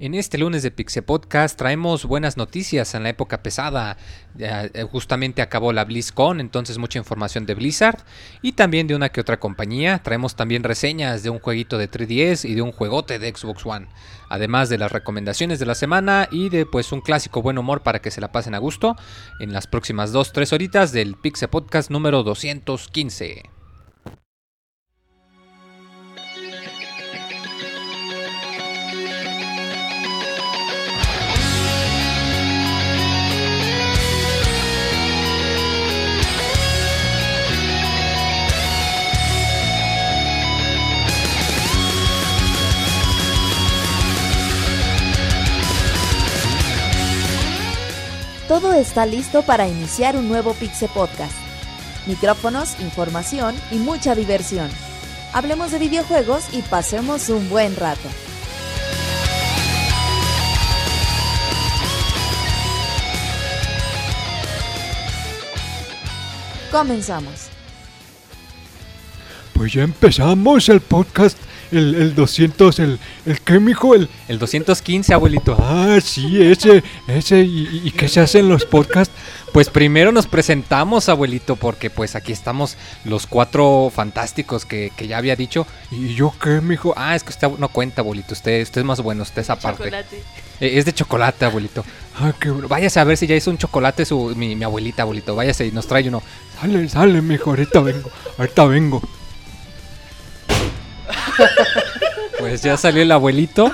En este lunes de Pixe Podcast traemos buenas noticias en la época pesada. Eh, justamente acabó la BlizzCon, entonces mucha información de Blizzard y también de una que otra compañía. Traemos también reseñas de un jueguito de 3DS y de un juegote de Xbox One. Además de las recomendaciones de la semana y de pues un clásico buen humor para que se la pasen a gusto en las próximas 2-3 horitas del Pixe Podcast número 215. Todo está listo para iniciar un nuevo Pixe Podcast. Micrófonos, información y mucha diversión. Hablemos de videojuegos y pasemos un buen rato. Comenzamos. Pues ya empezamos el podcast, el, el 200, el, el qué, mijo, el... El 215, abuelito. Ah, sí, ese, ese, y, y qué se hacen los podcasts. Pues primero nos presentamos, abuelito, porque pues aquí estamos los cuatro fantásticos que, que ya había dicho. ¿Y yo qué, mijo? Ah, es que usted no cuenta, abuelito. Usted, usted es más bueno, usted es aparte. Chocolate. Eh, es de chocolate, abuelito. Ah, qué bueno. Váyase a ver si ya hizo un chocolate su, mi, mi abuelita, abuelito. Váyase y nos trae uno. Sale, sale, mijo, ahorita vengo, ahorita vengo. Pues ya salió el abuelito.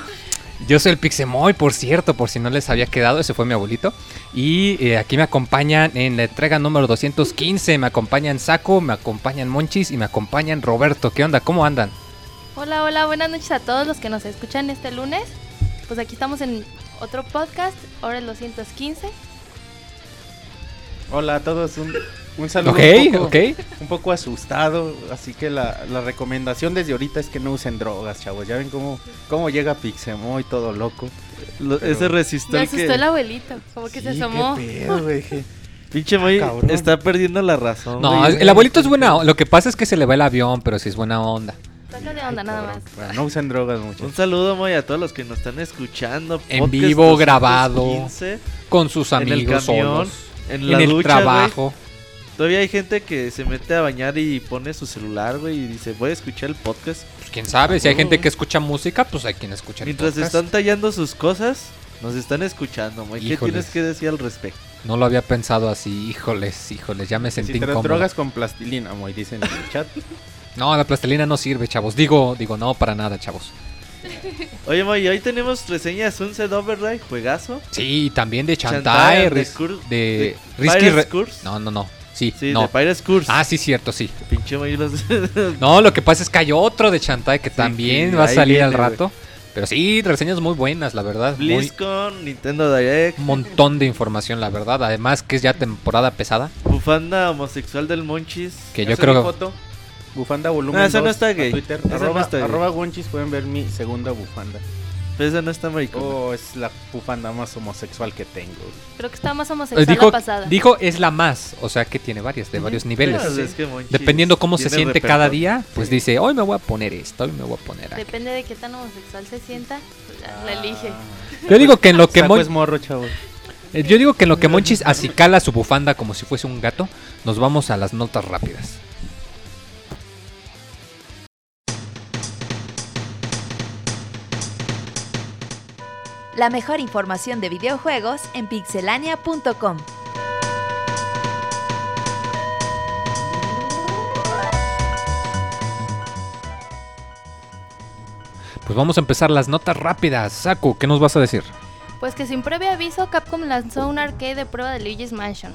Yo soy el Pixemoy, por cierto, por si no les había quedado, ese fue mi abuelito. Y eh, aquí me acompañan en la entrega número 215, me acompañan Saco, me acompañan Monchis y me acompañan Roberto. ¿Qué onda? ¿Cómo andan? Hola, hola, buenas noches a todos los que nos escuchan este lunes. Pues aquí estamos en otro podcast, ahora el 215. Hola a todos, un, un saludo Ok, un, poco, ok. un poco asustado, así que la, la recomendación desde ahorita es que no usen drogas, chavos. Ya ven cómo, cómo llega Pixemoy todo loco. Lo- ese resistor Me asustó que... el abuelito, como que se asomó. qué pedo, güey, que- Pinche Moy está perdiendo la razón. No, güey. el abuelito es buena onda. Lo que pasa es que se le va el avión, pero sí es buena onda. Saca de onda nada más. Bueno, no usen drogas mucho. Un saludo, Moy, a todos los que nos están escuchando. En vivo, grabado. 215, Con sus En el amigos camión, solos. En el ducha, trabajo. Todavía hay gente que se mete a bañar y pone su celular, güey, y dice, voy a escuchar el podcast. Pues quién sabe, si hay gente que escucha música, pues hay quien escucha el Mientras podcast. están tallando sus cosas, nos están escuchando, Moy. ¿Qué tienes que decir al respecto? No lo había pensado así, híjoles, híjoles, ya me sentí Si te incómodo. drogas con plastilina, muy dicen en el chat. No, la plastilina no sirve, chavos. Digo, digo, no, para nada, chavos. Oye, Moy, hoy tenemos reseña de Sunset Overdrive, juegazo. Sí, también de Chantae, Chantae, de de de Risky Re- Curse. No, no, no. Sí, Sí, no. de Pirates Curse. Ah, sí, cierto, sí. Pinche Moy, los... No, lo que pasa es que hay otro de Chantae que también va a salir al viene, rato. Pero sí, reseñas muy buenas, la verdad. Muy, BlizzCon, Nintendo Direct, un montón de información, la verdad. Además que es ya temporada pesada. bufanda homosexual del Monchis. Que yo creo... foto, bufanda volumen No, esa no 2 está gay. Twitter, Esa no arroba, está gay. arroba Gonchis, pueden ver mi segunda bufanda. Pero esa no está maricón. Oh, es la bufanda más homosexual que tengo. Creo que está más Eh, homosexual dijo, la pasada. dijo es la más, o sea que tiene varias, de varios niveles. Es que Dependiendo cómo se siente cada día, pues dice, hoy me voy a poner esto, hoy me voy a poner aquello". Depende de qué tan homosexual se sienta, pues, la elige. Yo digo que en lo que Saco Mon- es morro, chavos. eh, yo digo que en lo que Monchis acicala su bufanda como si fuese un gato, nos vamos a las notas rápidas. La mejor información de videojuegos en pixelania.com. Pues vamos a empezar las notas rápidas. Saku, ¿qué nos vas a decir? Pues que sin previo aviso, Capcom lanzó un arcade de prueba de Luigi's Mansion.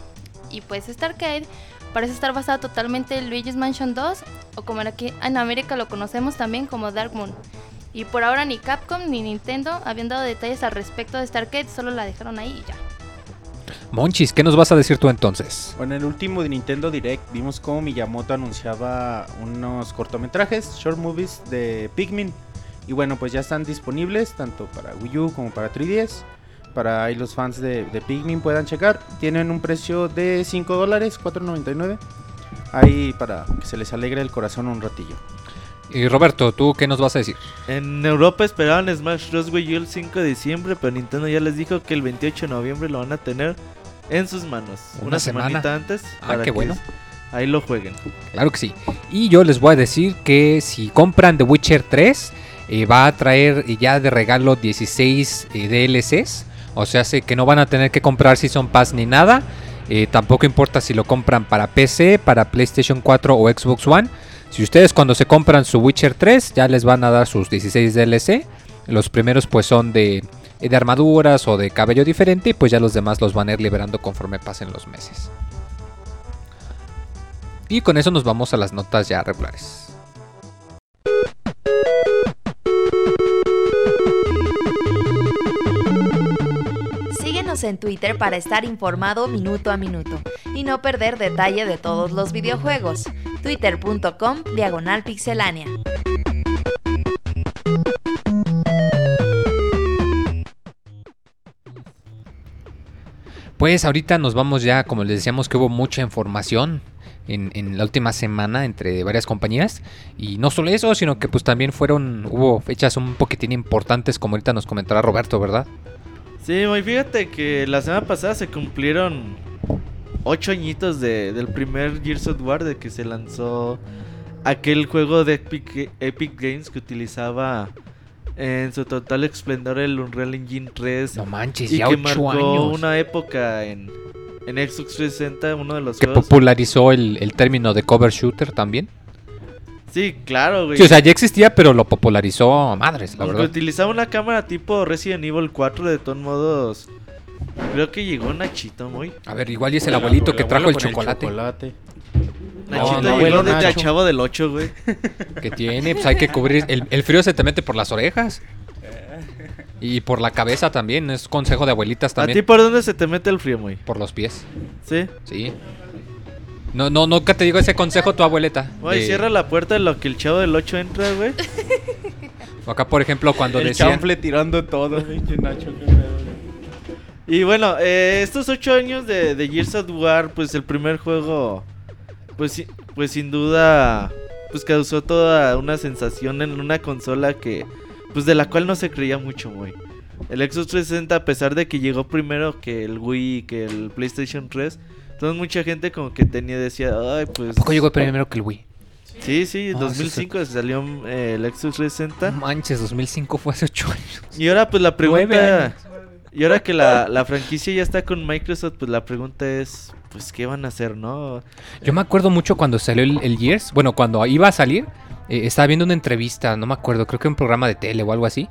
Y pues este arcade parece estar basado totalmente en Luigi's Mansion 2, o como aquí en América lo conocemos también como Dark Moon. Y por ahora ni Capcom ni Nintendo habían dado detalles al respecto de este arcade, solo la dejaron ahí y ya. Monchis, ¿qué nos vas a decir tú entonces? Bueno, en el último de Nintendo Direct vimos cómo Miyamoto anunciaba unos cortometrajes, short movies de Pikmin. Y bueno, pues ya están disponibles tanto para Wii U como para 3DS. Para ahí los fans de, de Pikmin puedan checar. Tienen un precio de 5 dólares, 4.99. Ahí para que se les alegre el corazón un ratillo. Y Roberto, ¿tú qué nos vas a decir? En Europa esperaban Smash Bros. Wii U el 5 de diciembre, pero Nintendo ya les dijo que el 28 de noviembre lo van a tener en sus manos. Una Una, semana. antes. Ah, para qué que bueno. Ahí lo jueguen. Claro que sí. Y yo les voy a decir que si compran The Witcher 3, eh, va a traer eh, ya de regalo 16 eh, DLCs. O sea, sé que no van a tener que comprar Season Pass ni nada. Eh, tampoco importa si lo compran para PC, para PlayStation 4 o Xbox One. Si ustedes cuando se compran su Witcher 3 ya les van a dar sus 16 DLC. Los primeros pues son de, de armaduras o de cabello diferente y pues ya los demás los van a ir liberando conforme pasen los meses. Y con eso nos vamos a las notas ya regulares. Síguenos en Twitter para estar informado minuto a minuto y no perder detalle de todos los videojuegos. Twitter.com Diagonal Pixelánea. Pues ahorita nos vamos ya, como les decíamos que hubo mucha información en, en la última semana entre varias compañías. Y no solo eso, sino que pues también fueron, hubo fechas un poquitín importantes, como ahorita nos comentará Roberto, ¿verdad? Sí, muy fíjate que la semana pasada se cumplieron ocho añitos de, del primer Gears of War de que se lanzó aquel juego de Epic, Epic Games que utilizaba en su total esplendor el Unreal Engine 3 No manches, y ya que marcó años. una época en, en Xbox 360, uno de los Que juegos. popularizó el, el término de cover shooter también. Sí, claro, güey. Sí, o sea, ya existía, pero lo popularizó madres, la Aunque verdad. utilizaba una cámara tipo Resident Evil 4, de todos modos. Creo que llegó Nachito, muy. A ver, igual y es el abuelito que trajo el abuelo con chocolate. chocolate. Nachito no, llegó desde Nacho. a Chavo del 8, güey. Que tiene, pues hay que cubrir. El, el frío se te mete por las orejas. Y por la cabeza también, es consejo de abuelitas ¿A ti también. por dónde se te mete el frío, muy? Por los pies. Sí. Sí. No, no, nunca te digo ese consejo tu abueleta. Güey, de- cierra la puerta de lo que el Chavo del 8 entra, güey. o Acá, por ejemplo, cuando El decían... chanfle tirando todo. pinche Nacho, qué pedo. Y bueno, eh, estos 8 años de, de Gears of War, pues el primer juego, pues, pues sin duda, pues causó toda una sensación en una consola que, pues de la cual no se creía mucho, güey. El Xbox 360, a pesar de que llegó primero que el Wii, que el PlayStation 3, entonces mucha gente como que tenía, decía, ay, pues... ¿A poco llegó primero que el Wii? Sí, sí, en Ah, 2005 salió eh, el Xbox 360. No manches, 2005 fue hace 8 años. Y ahora pues la pregunta... Y ahora que la, la franquicia ya está con Microsoft, pues la pregunta es, pues ¿qué van a hacer, no? Yo me acuerdo mucho cuando salió el, el Gears. Bueno, cuando iba a salir, eh, estaba viendo una entrevista, no me acuerdo, creo que un programa de tele o algo así.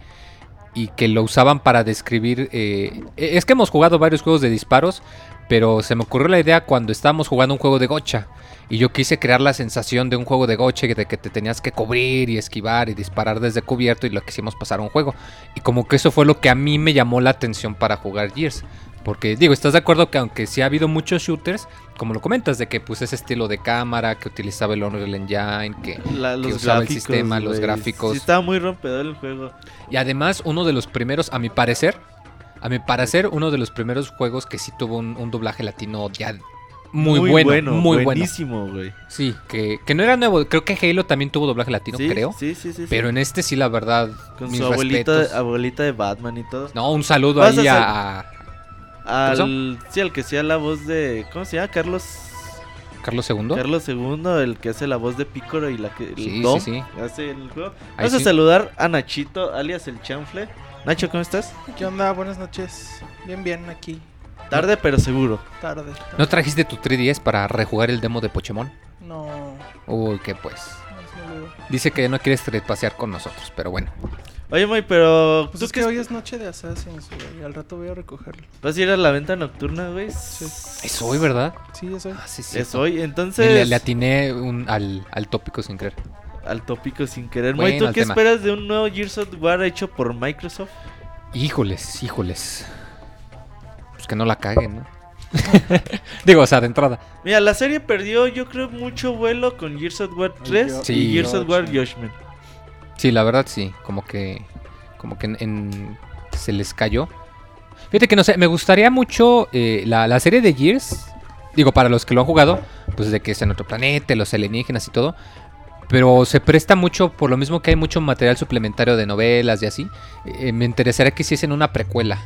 Y que lo usaban para describir. eh, es que hemos jugado varios juegos de disparos. Pero se me ocurrió la idea cuando estábamos jugando un juego de gocha. Y yo quise crear la sensación de un juego de goche, de que te tenías que cubrir y esquivar y disparar desde cubierto. Y lo quisimos pasar a un juego. Y como que eso fue lo que a mí me llamó la atención para jugar Gears. Porque digo, ¿estás de acuerdo que aunque sí ha habido muchos shooters, como lo comentas, de que pues ese estilo de cámara, que utilizaba el Unreal Engine, que... La- los usaba el sistema, los gráficos. Sí, estaba muy rompedor el juego. Y además uno de los primeros, a mi parecer, a mi parecer, uno de los primeros juegos que sí tuvo un, un doblaje latino ya muy, bueno, muy bueno. buenísimo, güey. Sí, que, que no era nuevo, creo que Halo también tuvo doblaje latino, Sí, creo. Sí, sí, sí. sí. Pero en este sí, la verdad, Con mis su abuelita, respetos. abuelita de Batman y todo. No, un saludo Vas ahí a, a Al, sí, al que sea la voz de... ¿Cómo se llama? Carlos... Carlos II. Carlos II, el que hace la voz de Picoro y la que... El Sí, Dom, sí, sí. Hace el juego. Ahí Vamos a saludar a Nachito, alias el chanfle. Nacho, ¿cómo estás? ¿Qué onda? Buenas noches. Bien, bien, aquí. Tarde, pero seguro. Tarde. ¿No trajiste tu 3DS para rejugar el demo de Pokémon? No, Uy, que pues. Dice que no quieres pasear con nosotros, pero bueno. Oye, Moy, pero... Pues ¿Tú es qué que hoy es noche de Assassins, güey. Al rato voy a recogerlo. vas a ir a la venta nocturna, güey? Es hoy, ¿verdad? Sí, es hoy. Ah, sí, sí. Es hoy, entonces... Le, le atiné un- al, al tópico sin creer. Al tópico sin querer. Bueno, ¿tú qué tema. esperas de un nuevo Gears of War hecho por Microsoft? Híjoles, híjoles. Pues que no la caguen, ¿no? Digo, o sea, de entrada. Mira, la serie perdió, yo creo, mucho vuelo con Gears of War 3 Sí. y Gears of War Judgment. Judgment. Sí, la verdad sí. Como que. Como que en, en- se les cayó. Fíjate que no sé, me gustaría mucho eh, la, la serie de Gears. Digo, para los que lo han jugado. pues de que es en otro planeta, los alienígenas y todo. Pero se presta mucho, por lo mismo que hay mucho material suplementario de novelas y así. eh, me interesaría que hiciesen una precuela.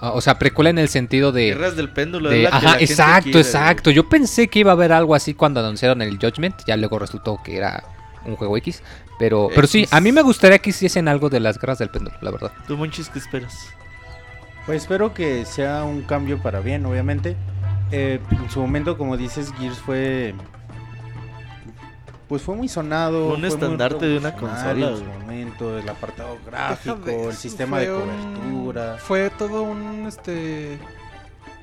Ah, O sea, precuela en el sentido de... Guerras del péndulo. de- es la que la ajá, gente exacto, quiere, exacto. Yo pensé que iba a haber algo así cuando anunciaron el Judgment. Ya luego resultó que era un juego X. Pero, pero sí, a mí me gustaría que hiciesen algo de las guerras del péndulo, la verdad. ¿Tú, Monchis, qué esperas? Pues espero que sea un cambio para bien, obviamente. Eh, en su momento, como dices, Gears fue. Pues fue muy sonado. Un fue muy estandarte de una consola, En su momento, el apartado gráfico, el sistema de un- cobertura. Fue todo un este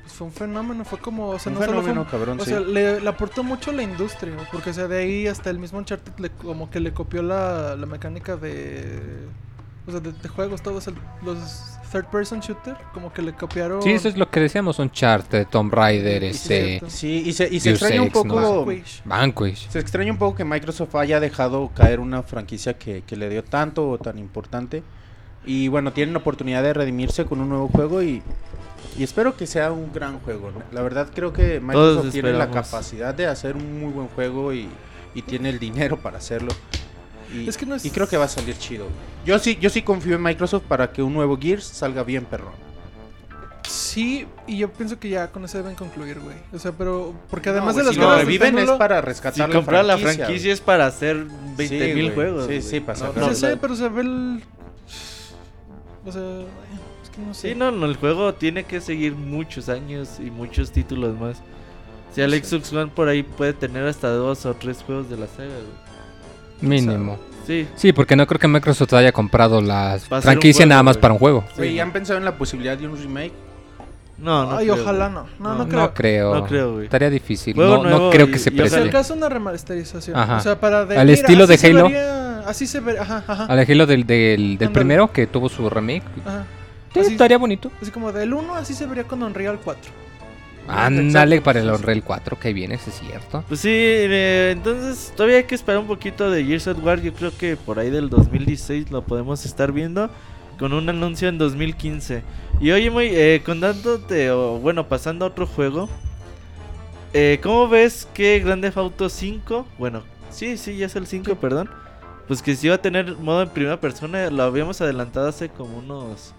pues fue un fenómeno, fue como, o sea, un no solo fue fenómeno un- cabrón, o sí. sea, le, le aportó mucho a la industria, porque o sea, de ahí hasta el mismo Uncharted le, como que le copió la, la mecánica de o sea, de, de juegos todos el- los third person shooter, como que le copiaron Sí, eso es lo que decíamos, un chart de Tomb Raider, Sí, este... Sí, y se, y se Deus extraña un poco. Vanquish. Vanquish. Se extraña un poco que Microsoft haya dejado caer una franquicia que, que le dio tanto o tan importante. Y bueno, tienen la oportunidad de redimirse con un nuevo juego y, y espero que sea un gran juego. ¿no? La verdad creo que Microsoft tiene la capacidad de hacer un muy buen juego y, y tiene el dinero para hacerlo. Y, Es que no es- y creo que va a salir chido. Yo sí, yo sí confío en Microsoft para que un nuevo Gears salga bien perrón. Sí, y yo pienso que ya con eso deben concluir, güey. O sea, pero porque además No, de las si lo reviven es para Si rescatar la comprar la franquicia. franquicia es para hacer 20 Sí, mil güey. juegos. Sí, güey. sí, para No, no, No sé, la- pero se ve el o sea, es que no sé. Sí, no, no, el juego tiene que seguir muchos años y muchos títulos más. Si el Xbox One por ahí puede tener hasta dos o tres juegos de la saga, güey. Mínimo. Sí, Sí, porque no creo que Microsoft haya comprado la franquicia juego, nada más güey. para un juego. Sí, ¿ya no. han pensado en la posibilidad de un remake? no, no. Ay, creo, ojalá no. No, no, No, creo. No creo. No creo, güey. Estaría difícil. Juego No, nuevo creo y- que se y preste. acaso una remasterización. Ajá. O sea, para de, Al estilo de Halo. vería- así se ve, ajá, ajá. Al ejemplo del, del, del primero que tuvo su remake. ajá. sí, Así, estaría bonito. así como del 1 así se vería con Unreal 4. Ándale para el Unreal 4 que viene, es cierto. Pues sí, eh, entonces todavía hay que esperar un poquito de Gears of War. Yo creo que por ahí del 2016 lo podemos estar viendo con un anuncio en 2015. Y oye, muy eh, contándote, o bueno, pasando a otro juego. Eh, ¿Cómo ves que Grande Auto 5? Bueno, sí, sí, ya es el 5, perdón. Pues que si iba a tener modo en primera persona, lo habíamos adelantado hace como unos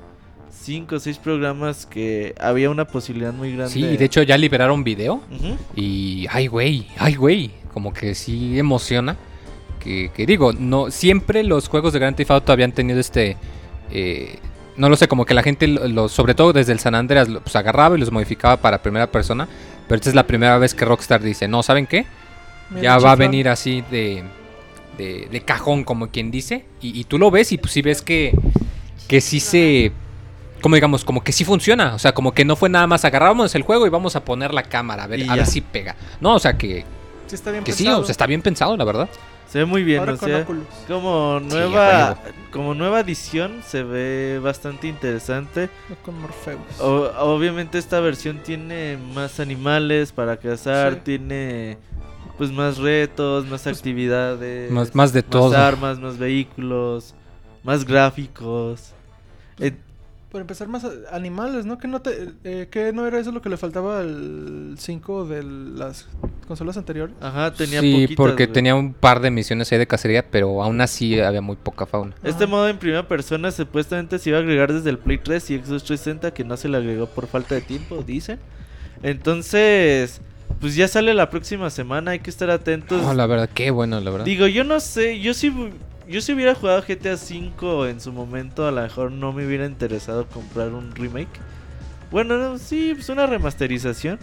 5 o 6 programas que había una posibilidad muy grande. Sí, y de hecho ya liberaron video. Y, ay, güey, ay, güey. Como que sí emociona. Que, que digo, no siempre los juegos de Grand Theft Auto habían tenido este. eh, no lo sé, como que la gente, lo- lo- sobre todo desde el San Andreas, lo- pues agarraba y los modificaba para primera persona. Pero esta es la primera vez que Rockstar dice: No, ¿saben qué? Mira, ya va a venir así de, de, de cajón, como quien dice. Y, y tú lo ves y pues sí ves que, que sí se... Como digamos, como que sí funciona. O sea, como que no fue nada más agarramos el juego y vamos a poner la cámara a ver, Y a ya. ver si pega. No, o sea que, Sí está bien que sí, o sea, está bien pensado, la verdad. Se ve muy bien, Ahora o con sea, Oculus. como nueva, como nueva edición se ve bastante interesante. No con Morpheus. O- obviamente esta versión tiene más animales para cazar, Sí. tiene pues más retos, más Pues, actividades, Más, más de todo. armas, más vehículos, más gráficos. Eh, Por empezar, más animales, ¿no? Que no, te, eh, que no era eso lo que le faltaba al 5 de las consolas anteriores. ajá, tenía sí, poquitas, porque güey. tenía un par de misiones ahí de cacería, pero aún así había muy poca fauna. Este Ajá. modo en primera persona supuestamente se iba a agregar desde el Play 3 y Xbox 360 que no se le agregó por falta de tiempo, dicen. Entonces, pues ya sale la próxima semana, hay que estar atentos. Oh, la verdad, qué bueno, la verdad. Digo, yo no sé, yo si yo si hubiera jugado GTA V en su momento, a lo mejor no me hubiera interesado comprar un remake. Bueno, no, sí, pues una remasterización.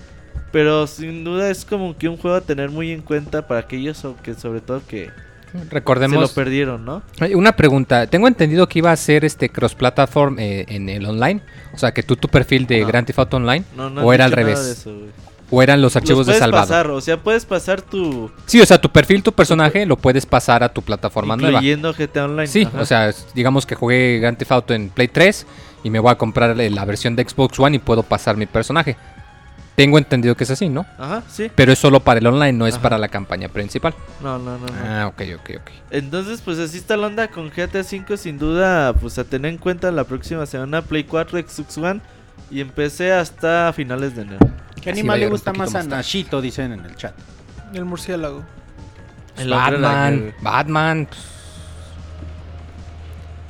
Pero sin duda es como que un juego a tener muy en cuenta para aquellos que sobre todo que se lo Recordemos... perdieron, ¿no? Una pregunta, tengo entendido que iba a ser este cross-platform eh, en el online, o sea, que tú tu perfil de No. Grand Theft Auto Online, No, no o era al revés, eso. O eran los archivos Los de puedes salvado. pasar, o sea, puedes pasar tu Sí, o sea, tu perfil, tu personaje lo puedes pasar a tu plataforma nueva. incluyendo GTA Online. Sí, ajá. o sea, digamos que jugué Grand Theft Auto en Play 3 y me voy a comprar la versión de Xbox One y puedo pasar mi personaje. Tengo entendido que es así, ¿no? Ajá, sí. Pero es solo para el online, no es Ajá. para la campaña principal. No, no, no, no. Ah, ok, ok, ok. Entonces, pues así está la onda con GTA V, sin duda, pues a tener en cuenta la próxima semana Play 4, Xbox One y empecé hasta finales de enero. ¿Qué Así animal le gusta más a. Nashito? Dicen en el chat. El murciélago. El Batman. Batman. pues.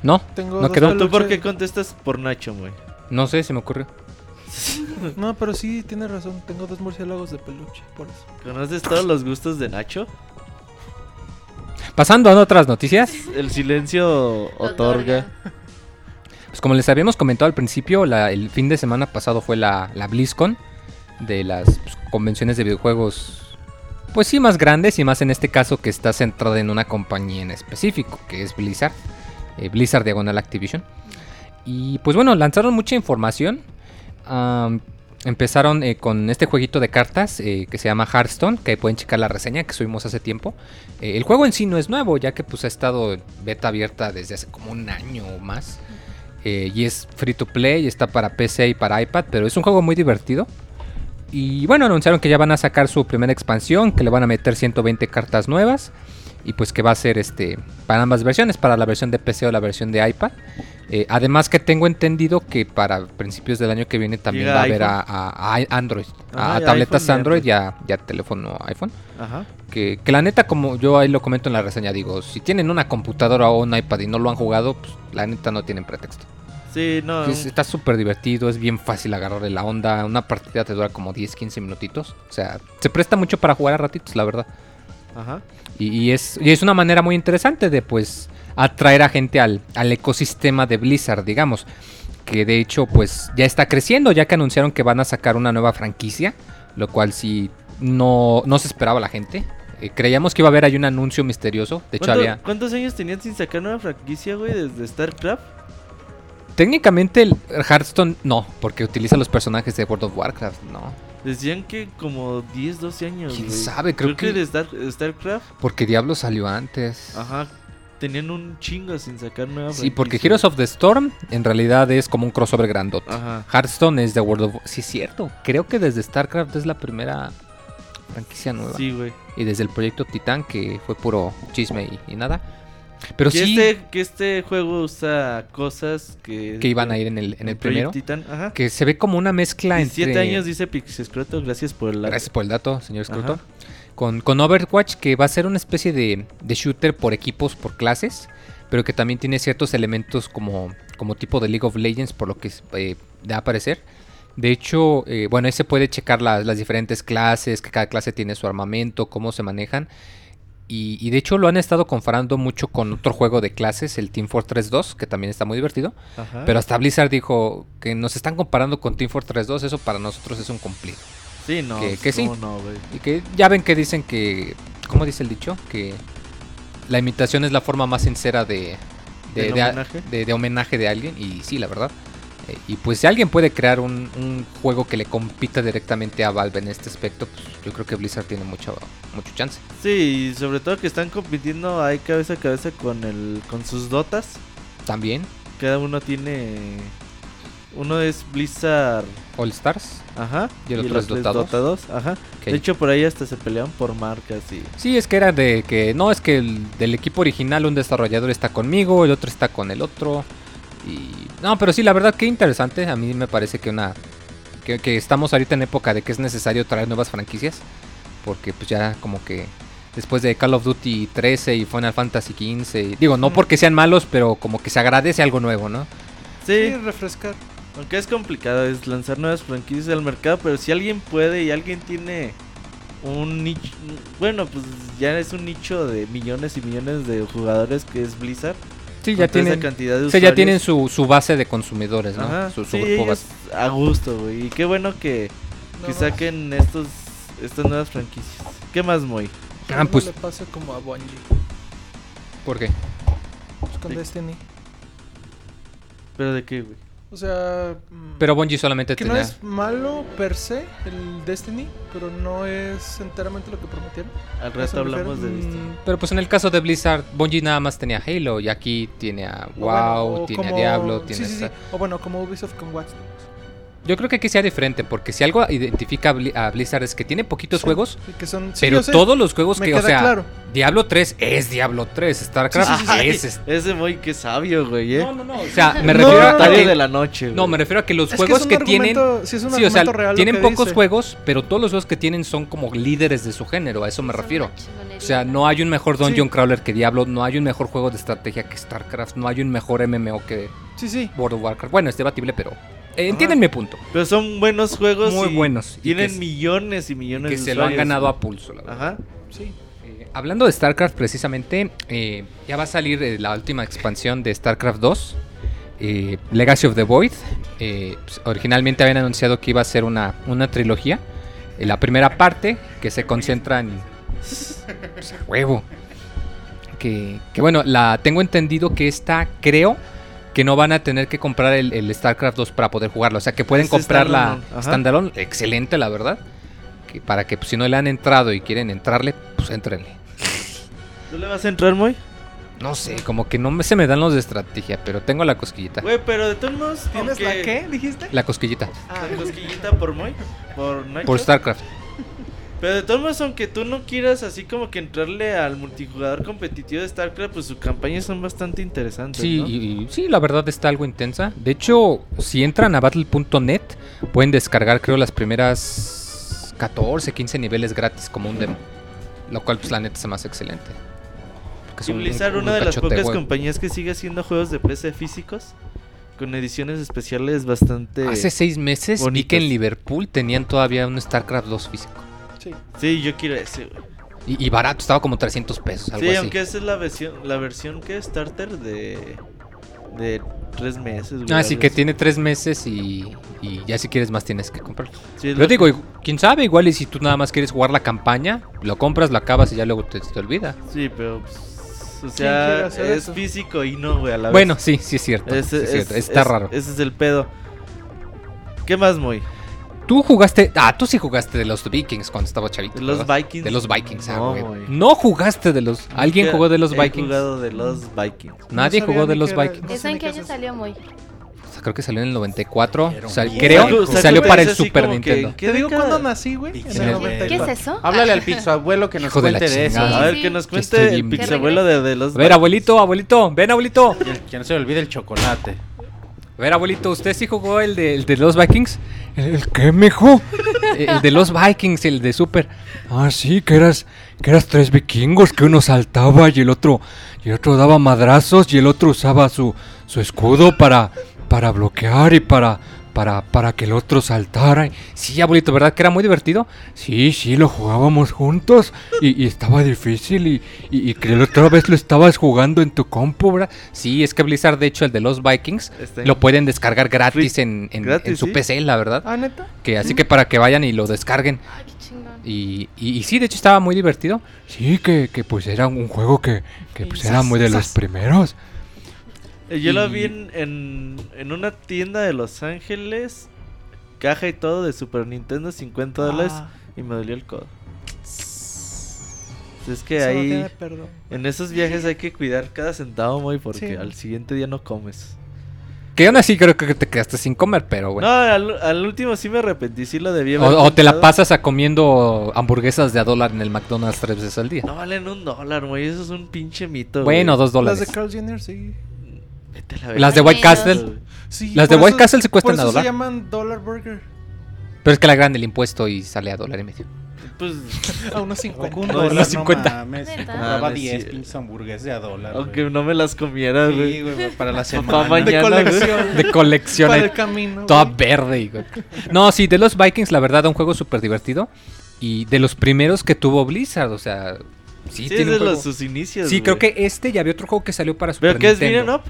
No, Tengo no quedó. ¿Tú por qué contestas por Nacho, güey? No sé, se me ocurrió. No, pero sí, tienes razón. Tengo dos murciélagos de peluche, por eso. ¿Conoces todos los gustos de Nacho? Pasando a otras noticias. El silencio otorga. Pues como les habíamos comentado al principio, el fin de semana pasado fue la, la BlizzCon de las pues, convenciones de videojuegos. Pues sí, más grandes y más en este caso que está centrada en una compañía en específico, que es Blizzard. eh, Blizzard Diagonal Activision. Y pues bueno, lanzaron mucha información. Empezaron eh, con este jueguito de cartas eh, que se llama Hearthstone, que pueden checar la reseña que subimos hace tiempo. Eh, el juego en sí no es nuevo, ya que pues ha estado beta abierta desde hace como un año o más. Eh, y es free to play, está para PC y para iPad, pero es un juego muy divertido. Y bueno, anunciaron que ya van a sacar su primera expansión, que le van a meter 120 cartas nuevas. Y pues que va a ser este para ambas versiones, para la versión de PC o la versión de iPad. Eh, además que tengo entendido que para principios del año que viene también Llega va a haber a, iPhone. a- a Android, Ajá, a, tabletas iPhone Android y a, y a teléfono iPhone. Ajá. Que, que la neta, como yo ahí lo comento en la reseña, digo, si tienen una computadora o un iPad y no lo han jugado, pues la neta no tienen pretexto. Sí, no. Es- está súper divertido, es bien fácil agarrarle la onda. Una partida te dura como 10, 15 minutitos. O sea, se presta mucho para jugar a ratitos, la verdad. Ajá. Y, y es, y es una manera muy interesante de pues atraer a gente al, al ecosistema de Blizzard, digamos. Que de hecho pues ya está creciendo, ya que anunciaron que van a sacar una nueva franquicia. Lo cual sí no, no se esperaba la gente. Eh, creíamos que iba a haber ahí un anuncio misterioso. De hecho ¿Cuánto- había... ¿Cuántos años tenían sin sacar nueva franquicia, güey? Desde StarCraft. Técnicamente el Hearthstone no, porque utiliza los personajes de World of Warcraft, no. Decían que como 10, 12 años. ¿Quién sabe? Creo que- de Star- StarCraft. Porque Diablo salió antes. Ajá. Tenían un chingo sin sacar nueva Sí, porque. Heroes of the Storm en realidad es como un crossover grandote. Ajá. Hearthstone es de World of Sí, es cierto. Creo que desde StarCraft es la primera franquicia nueva. Sí, güey. Y desde el proyecto Titan, que fue puro chisme y, y nada. Pero que, sí este, que este juego usa cosas que... que iban a ir en el, en el primero. Titan. Ajá. Que se ve como una mezcla 17 entre... años dice Pixescroto, gracias por el... Gracias por el dato, señor Scruton. Ajá. Con, con Overwatch, que va a ser una especie de, de shooter por equipos, por clases, pero que también tiene ciertos elementos como, como tipo de League of Legends, por lo que eh, da a parecer. De hecho, eh, bueno, ahí se puede checar las, las diferentes clases, que cada clase tiene su armamento, cómo se manejan. Y, y de hecho lo han estado comparando mucho con otro juego de clases, el Team Fortress 2, que también está muy divertido. Ajá. Pero hasta Blizzard dijo que nos están comparando con Team Fortress 2, eso para nosotros es un cumplido. Sí, no. que- que sí. Y que ya ven que dicen que. ¿Cómo dice el dicho? Que la imitación es la forma más sincera de. De, ¿Del de- homenaje? de- de homenaje de alguien. Y sí, la verdad. Y pues si alguien puede crear un, un juego que le compita directamente a Valve en este aspecto, pues yo creo que Blizzard tiene mucho, mucho chance. Sí, y sobre todo que están compitiendo ahí cabeza a cabeza con el con sus dotas. También Cada uno tiene... Uno es Blizzard... All Stars. Ajá. Y el otro es Dota 2. Dota 2, Ajá. De hecho, por ahí hasta se pelean por marcas y... Sí, es que era de que no, es que el, del equipo original un desarrollador está conmigo, el otro está con el otro. Y no, pero sí, la verdad que interesante. A mí me parece que una que, que estamos ahorita en época de que es necesario traer nuevas franquicias, porque pues ya como que después de Call of Duty 13 y Final Fantasy 15, y- digo, no porque sean malos, pero como que se agradece algo nuevo, ¿no? Sí, Sí, refrescar. aunque es complicado es lanzar nuevas franquicias al mercado, pero si alguien puede y alguien tiene un nicho, bueno, pues ya es un nicho de millones y millones de jugadores que es Blizzard. Sí, ya tienen, cantidad de o sea, ya tienen su, su base de consumidores, ¿no? Ajá, su, su sí, grupo base. a gusto, güey. Y qué bueno que, No, que saquen estos estas nuevas franquicias. ¿Qué más, Moy? Ah, no pues- le pase como a Bungie. ¿Por qué? pues, con Sí. Destiny. ¿Pero de qué, güey? O sea. mm, Pero Bungie solamente que no tenía... es malo per se el Destiny, pero no es enteramente lo que prometieron. Al ¿A me hablamos de? Destiny. Mm, Pero pues en el caso de Blizzard, Bungie nada más tenía Halo y aquí tiene a WoW, bueno, tiene a como- Diablo, tiene sí, sí, sí. O bueno, como Ubisoft con Watch Dogs. Yo creo que aquí sea diferente, porque si algo identifica a Bli- a Blizzard es que tiene poquitos Sí, juegos, sí, que son, sí, pero todos los juegos Me que, o sea, claro. Diablo 3 es Diablo 3, StarCraft Sí, sí, sí, sí. es... es- Ese muy que sabio, güey, ¿eh? No, no, no, o sea, me No, refiero a que... de la noche, güey. No, me refiero a que los Es que juegos es un que, tienen... sí es un Sí, o sea, argumento real tienen pocos dice. juegos, pero todos los juegos que tienen son como líderes de su género, a eso me Son refiero. O sea, no hay un mejor Dungeon Sí. Crawler que Diablo, no hay un mejor juego de estrategia que StarCraft, no hay un mejor MMO que Sí, sí. World of Warcraft. Bueno, es debatible, pero entienden mi punto. Pero son buenos juegos. Muy y buenos, y Tienen que- millones y millones Que de se lo han ganado a pulso, la verdad. Ajá. Sí. Eh, hablando de StarCraft, precisamente, eh, ya va a salir eh, la última expansión de StarCraft 2, eh, Legacy of the Void. Eh, pues, originalmente habían anunciado que iba a ser una, una trilogía. Eh, la primera parte, que se concentra en. pues, a huevo. Que, que bueno, la tengo entendido que esta, creo que no van a tener que comprar el, el StarCraft 2 para poder jugarlo. O sea, que pueden Es comprar la standalone. Excelente, la verdad. Que para que pues, si no le han entrado y quieren entrarle, pues entrenle. ¿Tú le vas a entrar, muy? No sé, como que no me, se me dan los de estrategia, pero tengo la cosquillita. Güey, pero de todos modos. ¿Tienes aunque- la qué, dijiste? La cosquillita. La cosquillita por Moy. Por StarCraft. Pero de todos modos, aunque tú no quieras así como que entrarle al multijugador competitivo de StarCraft, pues sus campañas son bastante interesantes. Sí, ¿no? y, sí, la verdad está algo intensa. De hecho, si entran a battle.net, pueden descargar, creo, las primeras 14, 15 niveles gratis como un demo. Lo cual, pues, la neta se hace excelente. Porque es Y un- Blizzard, un una de las pocas compañías que sigue haciendo juegos de PC físicos con ediciones especiales bastante. Hace seis meses vi que en bonitas. Liverpool tenían todavía un StarCraft 2 físico. Sí. Sí, yo quiero ese, güey. Y, y barato, estaba como 300 pesos, algo Sí, así. aunque esa es la versión, la versión que es starter de de tres meses. güey, Ah, sí, que así. tiene tres meses y, y ya si quieres más tienes que comprarlo. Sí, digo, quién sabe, igual y si tú nada más quieres jugar la campaña, lo compras, lo acabas y ya luego te, te olvida. Sí, pero pues, o sea, es eso? físico y no, güey, a la vez. Bueno, sí, sí es cierto. Sí es cierto, es- Está es- raro. Ese es el pedo. ¿Qué más, Moy? Tú jugaste, ah, tú sí jugaste de los Vikings cuando estaba chavito. ¿De los ¿verdad? Vikings? De los Vikings, ah, No, güey. güey. No jugaste de los. ¿Alguien jugó de los he Vikings? jugado de los Vikings. Nadie No jugó de los era- Vikings. ¿Eso en qué año eso. salió muy? Creo que salió en el 94. Era O sea, creo Saco salió para el Super que, Nintendo. ¿qué digo cuándo nací, güey. En Pixel. el ¿Qué- ¿Qué 94. es eso? Háblale al pizzo abuelo que nos Hijo de cuente de eso. chingada. A ver, que nos Que cuente el pixabuelo de, de los A ver, abuelito, abuelito, ven, abuelito. Que no se le olvide el chocolate. A ver, abuelito, ¿usted sí jugó el de, el de los Vikings? ¿El, el qué, mijo? el de los Vikings, el de Super. Ah, sí, que eras, que eras tres vikingos, que uno saltaba y el otro, y el otro daba madrazos y el otro usaba su, su escudo para, para bloquear y para, para, para que el otro saltara. Sí, abuelito, ¿verdad que era muy divertido? Sí, sí, lo jugábamos juntos y, y estaba difícil y, y, y que la otra vez lo estabas jugando en tu compu, ¿verdad? Sí, es que Blizzard, de hecho, el de los Vikings, Está en- lo pueden descargar gratis en, en- Gratis, en su sí. PC, la verdad. Ah, neta. Que así que para que vayan y lo descarguen. Ay, qué chingón. Y, y, y sí, de hecho estaba muy divertido. Sí, que, que pues era un juego que, que pues era muy de los primeros. Yo lo Y- vi en, en, en una tienda de Los Ángeles, caja y todo de Super Nintendo, 50 dólares, Ah, y me dolió el codo. Es que eso ahí, en esos viajes hay que cuidar cada centavo, muy porque Sí. al siguiente día no comes. Que aún así creo que te quedaste sin comer, pero bueno. No, al, al último sí me arrepentí, sí lo debía o, te la pasas a comiendo hamburguesas de a dólar en el McDonald's tres veces al día. No valen un dólar, güey, eso es un pinche mito, bueno, güey. dos Las dólares. de Carl Jr., sí. Vete a la Las de. White Castle. güey. Sí, Las de White eso- Castle sí cuestan por a dólar. se llaman Dollar Burger. Pero es que la gran el impuesto y sale a dólar y medio. Pues, A unos 50. Un No, dólar, no, no 50. mames. Neta. Compraba Ah, no, 10 sí. pinches hamburguesas de a dólar. aunque güey. no me las comiera, güey. Sí, güey, para la semana. mañana, De güey. colección. De colección. Para el camino. toda güey. verde. y- No, sí, de los Vikings, la verdad, un juego súper divertido. Y de los primeros que tuvo Blizzard, o sea... Sí, Sí, tiene de los, sus inicios. Sí, creo güey. que este ya había otro juego que salió para Super ¿Pero qué es. Beat'em Up?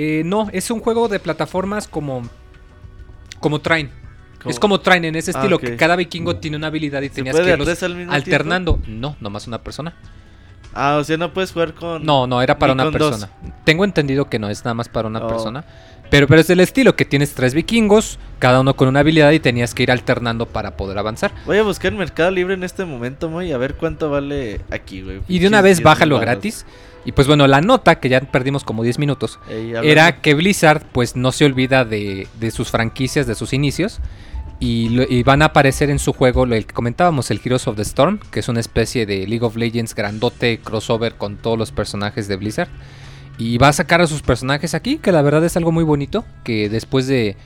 Eh, no, es un juego de plataformas como... Como Train. ¿Cómo? Es como Train en ese Ah, estilo, que cada vikingo tiene una habilidad y ¿Se tenías que irlos alternando. No, nomás una persona. Ah, o sea, no puedes jugar con. No, no, era para una dos. persona. Tengo entendido que no es nada más para una Oh. persona. Pero, pero es del estilo que tienes tres vikingos, cada uno con una habilidad y tenías que ir alternando para poder avanzar. Voy a buscar Mercado Libre en este momento, Moy, a ver cuánto vale aquí, güey. Y de una vez 10 bájalo varos. Y pues bueno, la nota, que ya perdimos como 10 minutos, Ey, era que Blizzard pues no se olvida de, de sus franquicias, de sus inicios. Y, lo- y van a aparecer en su juego lo el que comentábamos, el Heroes of the Storm, que es una especie de League of Legends grandote crossover con todos los personajes de Blizzard. Y va a sacar a sus personajes aquí, que la verdad es algo muy bonito, que después de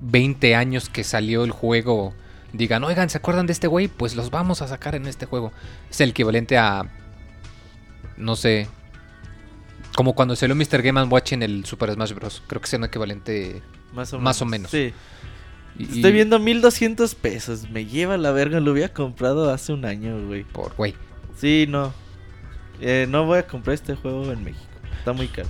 20 años que salió el juego, digan, oigan, ¿se acuerdan de este güey? Pues los vamos a sacar en este juego. Es el equivalente a, no sé, como cuando salió Mr. Game Watch en el Super Smash Bros. Creo que es un equivalente... Más o más o menos. Sí. y- Estoy viendo 1200 pesos. Me lleva la verga. Lo había comprado hace un año, güey. Por güey. Sí, no. Eh, no voy a comprar este juego en México. Está muy caro.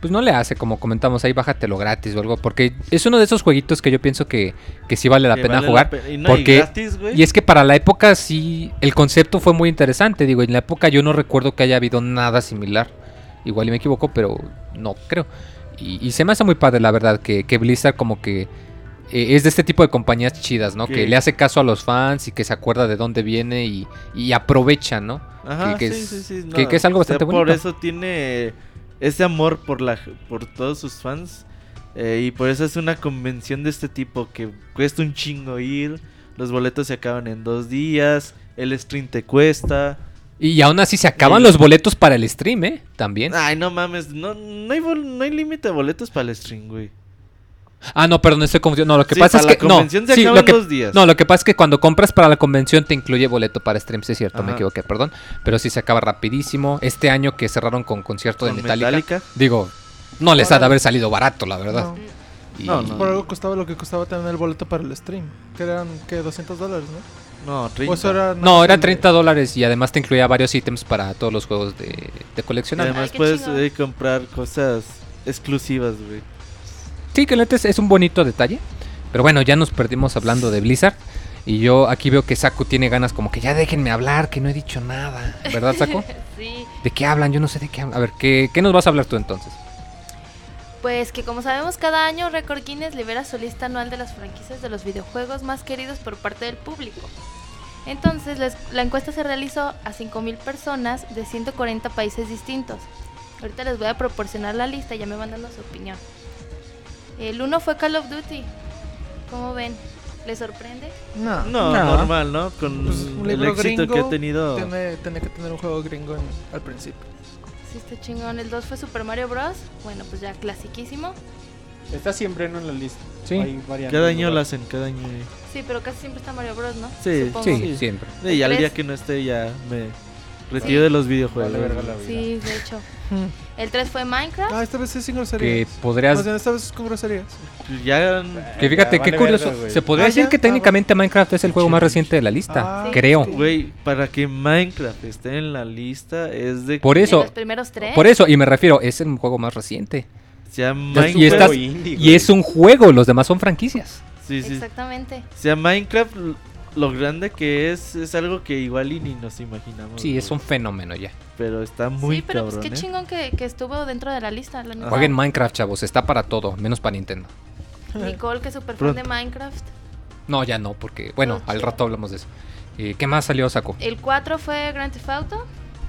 Pues no le hace, como comentamos ahí, bájatelo gratis o algo. Porque es uno de esos jueguitos que yo pienso que, que sí vale la Que pena vale jugar. pe- y no, y porque gratis, güey. Y es que para la época sí, el concepto fue muy interesante. Digo, en la época yo no recuerdo que haya habido nada similar. Igual y me equivoco, pero no creo. Y, y se me hace muy padre, la verdad, que, que Blizzard como que eh, es de este tipo de compañías chidas, ¿no? Que- Que le hace caso a los fans y que se acuerda de dónde viene y, y aprovecha, ¿no? Ajá, que- que sí, es- sí, sí, que- que es algo o sea, bastante Por bonito. eso tiene ese amor por la por todos sus fans eh, y por eso es una convención de este tipo que cuesta un chingo ir, los boletos se acaban en dos días, el stream te cuesta. Y aún así se acaban Y- los boletos para el stream, ¿eh? También. Ay, no mames, no, no hay no hay límite de boletos para el stream, güey. Ah, no, perdón, estoy confundido. No, lo que Sí, pasa es que. la No, convención se sí, lo que, dos días. no, lo que pasa es que cuando compras para la convención te incluye boleto para stream, sí es cierto, me equivoqué, perdón. Pero sí se acaba rapidísimo. Este año que cerraron con concierto de Metallica, Metallica. Digo, no les ha de haber salido barato, la verdad. No. Y- No, no. Por algo costaba lo que costaba tener el boleto para el stream. Que eran, ¿qué? 200 dólares, ¿no? No, 30. O eso era nada No, más era el de- 30 dólares y además te incluía varios ítems para todos los juegos de, de coleccionar. además Ay, puedes eh, comprar cosas exclusivas, güey. Sí, que neta es un bonito detalle. Pero bueno, ya nos perdimos hablando de Blizzard. Y yo aquí veo que Saku tiene ganas como que ya déjenme hablar, que no he dicho nada. ¿Verdad, Saku? sí. ¿De qué hablan? Yo no sé de qué hablan. A ver, ¿qué, qué nos vas a hablar tú entonces? Pues que como sabemos cada año Record Guinness libera su lista anual de las franquicias de los videojuegos más queridos por parte del público. Entonces les- la encuesta se realizó a 5.000 personas de 140 países distintos. Ahorita les voy a proporcionar la lista y ya me van dando su opinión. El uno fue Call of Duty. ¿Cómo ven? ¿Les sorprende? No. No, No. normal, ¿no? Con Pues, el éxito que ha tenido. Tiene, tenía que tener un juego gringo en- al principio. Sí, está chingón. El 2 fue Super Mario Bros. Bueno, pues ya clasiquísimo. Está siempre ¿no? en la lista. Sí. Hay Cada año lo hacen, cada año. Sí, pero casi siempre está Mario Bros, ¿no? Sí, Supongo. Sí, siempre. Y ya el día que no esté ya me retiro Sí. de los videojuegos. Vale verga la vida. Sí, de hecho. El 3 fue Minecraft. Ah, esta vez es sin Que groserías. podrías... Más bien, esta vez es con groserías. Ya Que fíjate, Ya, qué vale curioso. Se podría Ah, decir ya, que ah, técnicamente Minecraft es el juego más reciente de la lista. Ah, creo. sí. Güey, para que Minecraft esté en la lista es de Por de eso, los primeros tres. por eso, y me refiero, es el juego más reciente. sea Y Minecraft. estás- juego indie, Y es un juego, los demás son franquicias. Sí, sí. Exactamente. sea Minecraft lo grande que es es algo que igual y ni nos imaginamos. Sí, es un fenómeno ya. Pero está muy sí, pero cabrón, pues qué ¿eh? chingón que, que estuvo dentro de la lista. La neta. Jueguen Minecraft, chavos, está para todo, menos para Nintendo. Nicole, que es súper fan de. Minecraft. No, ya no, porque, bueno, al chido. rato hablamos de eso. Eh, ¿Qué más salió, Saco? El 4 fue Grand Theft Auto.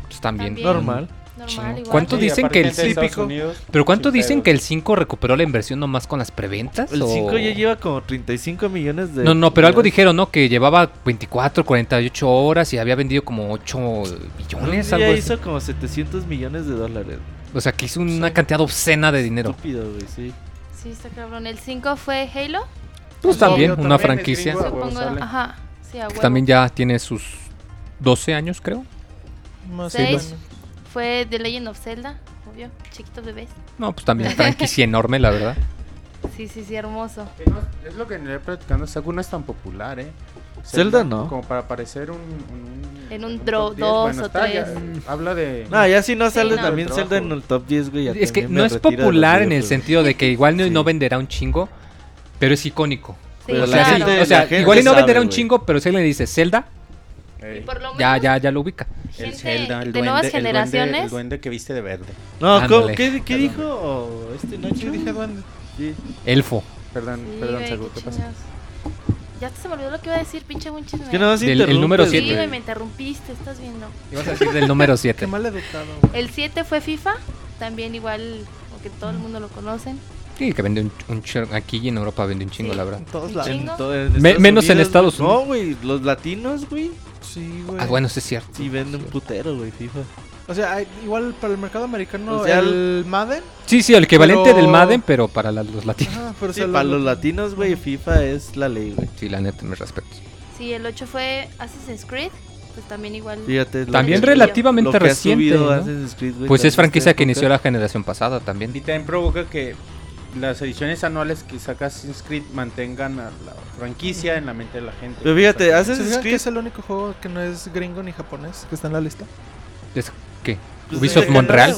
Pues también. También. Normal. Normal, igual. ¿Cuánto Sí, dicen que el típico- Unidos, ¿Pero cuánto dicen pedos. que el 5 recuperó la inversión nomás con las preventas? El o- 5 ya lleva como 35 millones de. No, no, pero algo dijeron, ¿no? Que llevaba 24, 48 horas y había vendido como 8 billones, Un algo así. hizo como 700 millones de dólares. O sea, que hizo una cantidad obscena de dinero. Estúpido, güey, sí. Sí, está cabrón. El 5 fue Halo. Pues Sí, también, una también, franquicia. Supongo. Ajá. Sí, a Que huevo. también ya tiene sus 12 años, creo. Más o Seis. menos. Fue The Legend of Zelda. Obvio. Chiquito bebés. No, pues también franquicia enorme, la verdad. Sí, sí, sí, hermoso. Es lo que le he platicando. Saku no es tan popular, ¿eh? Zelda no. Como para aparecer un. un- En un top 10. dos Bueno, o está, ya, tres. habla de. No, ya si no Sí, sale no. también. Zelda en el top 10, güey. Es que no es popular en el sentido de que igual no, Sí. no venderá un chingo, pero es icónico. Sí, Pero o sea, sí, claro. o sea, igual y no sabe, venderá un chingo, pero si alguien le dice Zelda, Ey. Y por lo menos ya, ya, ya lo ubica. El Zelda, el de nuevas duende, el duende- generaciones. El duende que viste de verde. No, ¿cómo- Ándale. ¿qué, qué dijo este Nacho? Yo dije duende. Sí. Elfo. Perdón, Sí, perdón, Saku, qué ¿qué pasa? chingados. Ya se me olvidó lo que iba a decir, pinche Monchis. me- Que nada más Del- el número Sí, siete. güey, me interrumpiste, estás viendo. Ibas a decir del número Qué 7. mal educado. El 7 fue FIFA, también igual, porque todo el mundo lo conocen. Sí, que vende un, un Aquí y en Europa vende un chingo, Sí. la verdad. En todos Un lados. chingo. En todo- en Me- Estados menos en Estados güey. No, güey, los latinos, güey. Sí, güey. Ah, bueno, sí es cierto. Sí venden un putero, güey, FIFA. O sea, hay- igual para el mercado americano, O sea, el Madden. Sí, sí, el equivalente Pero- del Madden, pero para la- los latinos. Ajá, pero o Sí, sea, para lo- los latinos, güey, FIFA es la ley, güey. Sí, la neta, me respeto. Sí, el 8 fue Assassin's Creed, pues también igual. Fíjate. lo También que- relativamente lo que ha reciente. subido ¿no? Assassin's Creed, güey, Pues también es franquicia que inició época. la generación pasada también. Y también provoca que las ediciones anuales que saca Assassin's Creed mantengan a la franquicia en la mente de la gente. Pero fíjate, ¿Se Assassin's Creed es el único juego que no es gringo ni japonés que está en la lista? Es que Pues Ubisoft Montreal.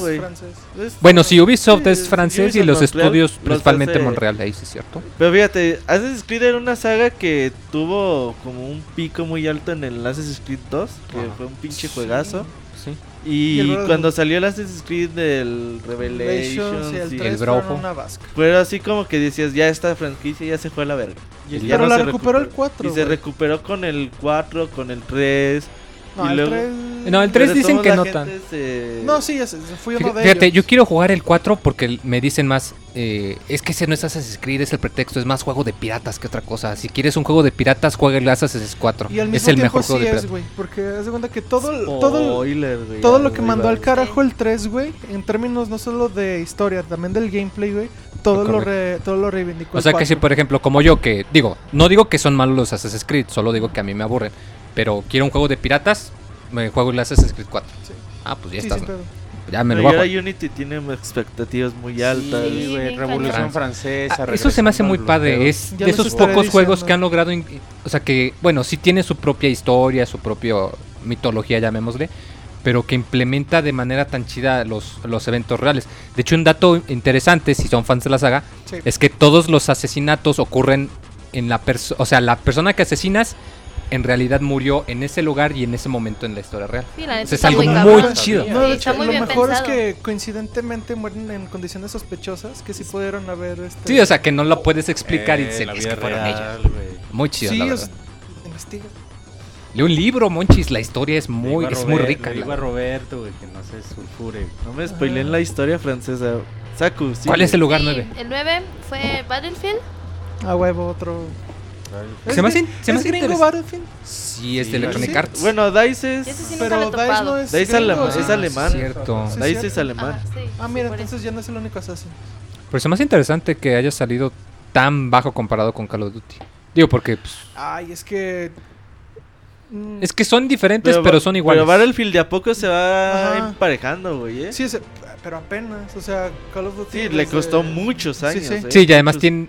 es- Bueno, sí, Ubisoft Sí, es francés y Ubisoft los Montreal estudios los principalmente hace- Montreal, ahí sí es cierto. Pero fíjate, Assassin's Creed era una saga que tuvo como un pico muy alto en el Assassin's Creed 2, que Ajá. fue un pinche juegazo. Sí. Y Y cuando salió el Assassin's Creed del Revelations, sí, el 3 el vasca. fue así como que decías, ya esta franquicia ya se fue a la verga. Y Y ya Pero no la se recuperó el recuperó. 4. Y se recuperó con el 4, con el 3. No, y el luego- 3... No, el 3 Pero dicen que la no gente tan. se- No, sí, fui uno de Fíjate, yo quiero jugar el 4 porque me dicen más, eh, es que ese no es Assassin's Creed, es el pretexto, es más juego de piratas que otra cosa. Si quieres un juego de piratas, juega el Assassin's 4. Y al mismo Es el tiempo mejor juego de es, piratas. Porque haz de cuenta que todo, todo, Spoiler, todo lo que mandó al carajo el 3, güey, en términos no solo de historia, también del gameplay, güey, todo, lo, re- todo lo reivindicó O el sea que si 4. por ejemplo como yo que digo, no digo que son malos los Assassin's Creed, solo digo que a mí me aburren, pero quiero un juego de piratas, me juego el Assassin's Creed 4. Sí. Ah, pues ya Sí, está. pedo. Ya me No, lo ahora jugar. Unity tiene expectativas muy altas. Sí, güey, Revolución. Francesa. Ah, eso se me hace muy padre, es Ya de esos pocos juegos que han logrado, o sea que, bueno, sí tiene su propia historia, su propia mitología, llamémosle, pero que implementa de manera tan chida los, los eventos reales. De hecho, un dato interesante, si son fans de la saga, Sí. es que todos los asesinatos ocurren en la persona, o sea, la persona que asesinas en realidad murió en ese lugar y en ese momento en la historia real. Sí, la Es algo muy muy chido. No, de hecho, lo mejor pensado. es que coincidentemente mueren en condiciones sospechosas que sí pudieron haber... Este... Sí, o sea, que no lo puedes explicar y Eh, dices, la es que fueron real, ellas. güey. Muy chido, Sí, la verdad. investiga. Lee un libro, Monchis, la historia es muy, es muy rica. le la digo a. Roberto, güey, que no se sulfure. No me spoileen la historia francesa. Saku, sí. ¿Cuál es el lugar Sí, 9? El 9 fue Battlefield. A huevo, otro... Se me hace, ¿Es se me hace gringo. Battlefield? Sí, es de Electronic. Arts. Bueno, Dice es. Ese sí nunca Pero lo he DICE topado. no es Dice es gringo, alema- ¿sí? es alemán. Cierto. Sí, Dice es cierto. alemán. Ah, sí, Ah, sí, mira, por entonces ya no es el único Assassin. Pero se me hace interesante que haya salido tan bajo comparado con Call of Duty. Digo, porque pues, Ay, es que... mm, es que son diferentes, pero, son iguales. Pero Battlefield de a poco se va Ajá. emparejando, güey. ¿eh? Sí, ese- pero apenas, o sea, Call of Duty... Sí, le desde- costó muchos Sí, años. sí. ¿eh? Sí, y además Muchos- tiene,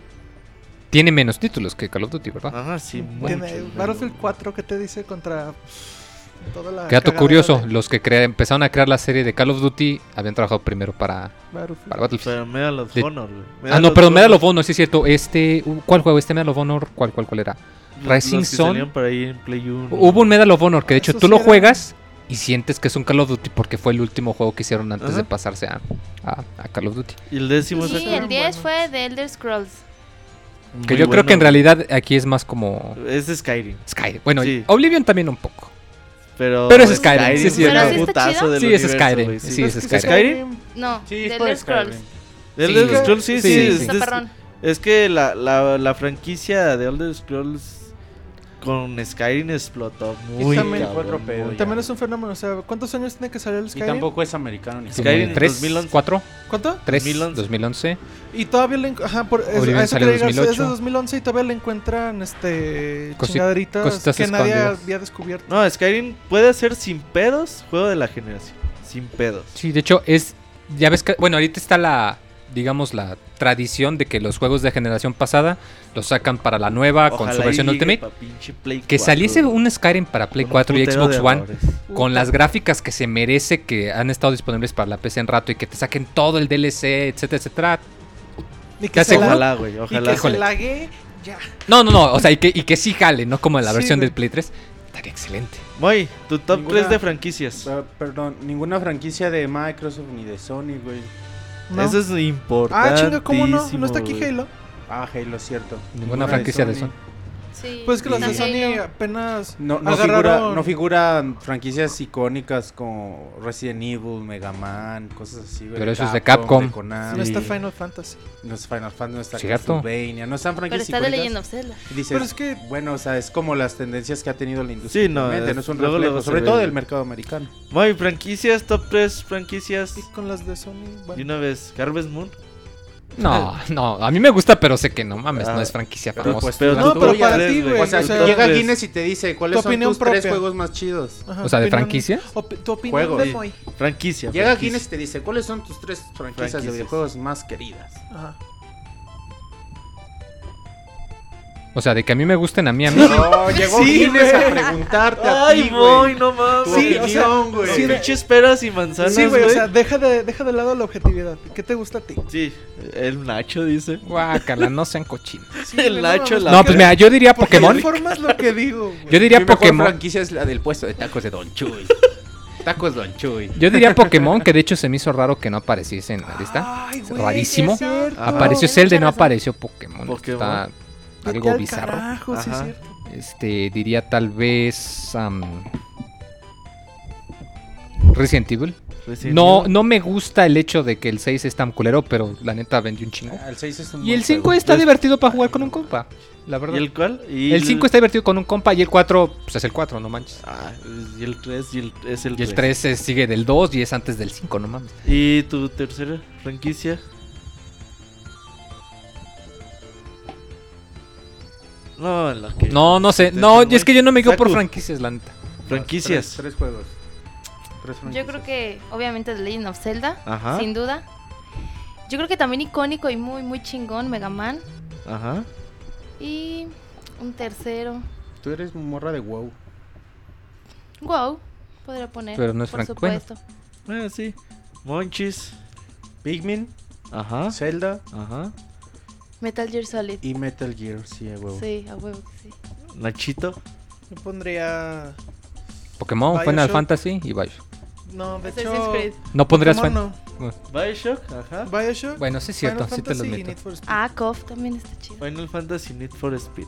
tiene menos títulos que Call of Duty, ¿verdad? Ajá, sí, muchos. Battlefield 4, ¿qué te dice contra toda la Qué dato curioso, de los que crea- empezaron a crear la serie de Call of Duty habían trabajado primero para, Battlefield? para Battlefield. Pero Medal of De- Honor, güey. Ah, no, perdón, Medal of Honor, sí es cierto. Este, uh, ¿cuál juego? Este Medal of Honor, ¿cuál, cuál, cuál era? Rising Sun. salían por ahí en Play 1. Hubo un Medal of Honor que de hecho Eso tú sí lo era- juegas y sientes que es un Call of Duty porque fue el último juego que hicieron antes Ajá. de pasarse a, a- a Call of Duty. Y el décimo Sí, el 10 buenos. fue de Elder Scrolls. Que yo creo que en realidad aquí es más como Es Skyrim. Skyrim. Bueno, Sí. Oblivion también un poco. Pero, Pero es Skyrim, sí, es sí, un Pero sí está chido. Sí, es Skyrim, sí, es Skyrim. No, Sí, de es por Elder Scrolls. Skyrim. Sí. Elder Scrolls, sí, Sí, sí. sí. es-. Es que la, la, la franquicia de Elder Scrolls con Skyrim explotó muy también- cabrón, Otro pedo, muy ya. También es un fenómeno, o sea, ¿cuántos años tiene que salir el Y Skyrim? tampoco es americano ni Skyrim en 3, 2011. 4, ¿Cuánto? 3, 2011. 2011. Y todavía le... Ajá, por eso, Oblivion a eso que es de 2008. 2011 y todavía le encuentran este Cosi- chingaderitas cositas que nadie había descubierto. No, Skyrim puede ser sin pedos juego de la generación. Sin pedos. Sí, de hecho es ya ves que bueno, ahorita está la digamos la tradición de que los juegos de generación pasada los sacan para la nueva con su versión y Ultimate. Que 4, saliese un Skyrim para Play Con un 4 y Xbox One errores. con las gráficas que se merece que han estado disponibles para la PC en rato y que te saquen todo el DLC, etcétera, etcétera. Y Ya sé, la- Ojalá, güey, Y ojalá. que se lague ya. No, no, no, o sea, y que, y que sí jale, no como en la Sí, versión güey. del Play 3. Estaría excelente. Moy, tu top Ninguna- 3 de franquicias. Perdón, ninguna franquicia de Microsoft ni de Sony, güey. No. Eso es importante. Ah, chinga, ¿cómo no? ¿No está aquí Halo? Ah, Halo, cierto. Ninguna franquicia de Sony. Sí. Pues es que las de Está Sony apenas No, no, agarraron... figura, no figuran franquicias icónicas como Resident Evil, Mega Man, cosas así. Pero eso es de Capcom. de Konami, No está Final Fantasy. no es Final Fantasy, no está Cierto. Castlevania, no están Pero franquicias está de icónicas. Legend of Zelda. Y dices, Pero es que- bueno, o sea, es como las tendencias que ha tenido la industria. Sí, no, es- no es un reflejo, luego sobre todo del mercado americano. Muy franquicias, top 3 franquicias. Y con las de Sony, Y bueno. una vez, Harvest Moon. No, no, a mí me gusta, pero sé que no mames, Ah, no es franquicia pero famosa. pues, Pero No, pero para ti, güey. O sea, o sea, llega. Guinness y te dice cuáles Tu son tus tres juegos más chidos. Ajá, O sea, ¿de franquicia? tu opinión Juegos. de. Moy. Franquicia. Llega franquicia. Guinness y te dice cuáles son tus tres franquicias de Franquicias. videojuegos más queridas. Ajá. O sea, de que a mí me gusten a mí, a mí. No, llegó Sí, Guinness a preguntarte a Ay, ti, güey. no mames. Sí, o sea, güey. sí, de- Pinches peras y manzanas, Sí, güey, o sea, deja de, deja de lado la objetividad. ¿Qué te gusta a ti? Sí, el Nacho dice. Guácala, no sean cochinos. Sí, El Nacho, la- No, ¿por pues mira, yo diría ¿por qué Pokémon. informas lo que digo, güey? Yo diría Mi mejor Pokémon. franquicia es la del puesto de tacos de Don Chuy. Tacos Don Chuy. Yo diría Pokémon, que de hecho se me hizo raro que no apareciese en la lista. Ay, güey, Rarísimo. es. Apareció tienes Zelda y no apareció Pokémon. Pokémon. Está algo al bizarro. carajo, sí es Ajá. cierto. Este, diría tal vez. am, Resident Evil. Resident No, Evil. no me gusta el hecho de que el 6 es tan culero, pero la neta vendió un chingo. El 6 es un Y el buen 5 juego. está divertido para jugar con un compa. La verdad. ¿Y el cuál? Y El 5 está divertido con un compa y el 4 pues es el 4, no manches. Ah, y el 3 y el, es el Y el 3. 3 sigue del 2 y es antes del 5, no mames. ¿Y tu tercera franquicia? No, la que... No, no sé. No, es que yo no me guío por Saku. franquicias, la neta. Franquicias. Tres, tres juegos. Tres Yo franquicias. creo que, obviamente, The Legend of Zelda, Ajá. sin duda. Yo creo que también icónico y muy, muy chingón, Mega Man. Ajá. Y un tercero. Tú eres morra de WoW. Wow, podría poner. Pero no es por bueno. supuesto. Ah, sí. Monchis. Pikmin, Ajá. Zelda Ajá. Metal Gear Solid. y Metal Gear. Sí, a huevo. Sí, a huevo que sí. Nachito. Yo pondría... Pokémon, Bioshock. Final Fantasy y Bioshock. No, de hecho... No pondrías Pokémon Final. no. Bioshock. Ajá. Bioshock. Bueno, sí es cierto, Final sí te lo Fantasy. Need for Speed. Ah, KOF también está chido. Final Fantasy Need for Speed.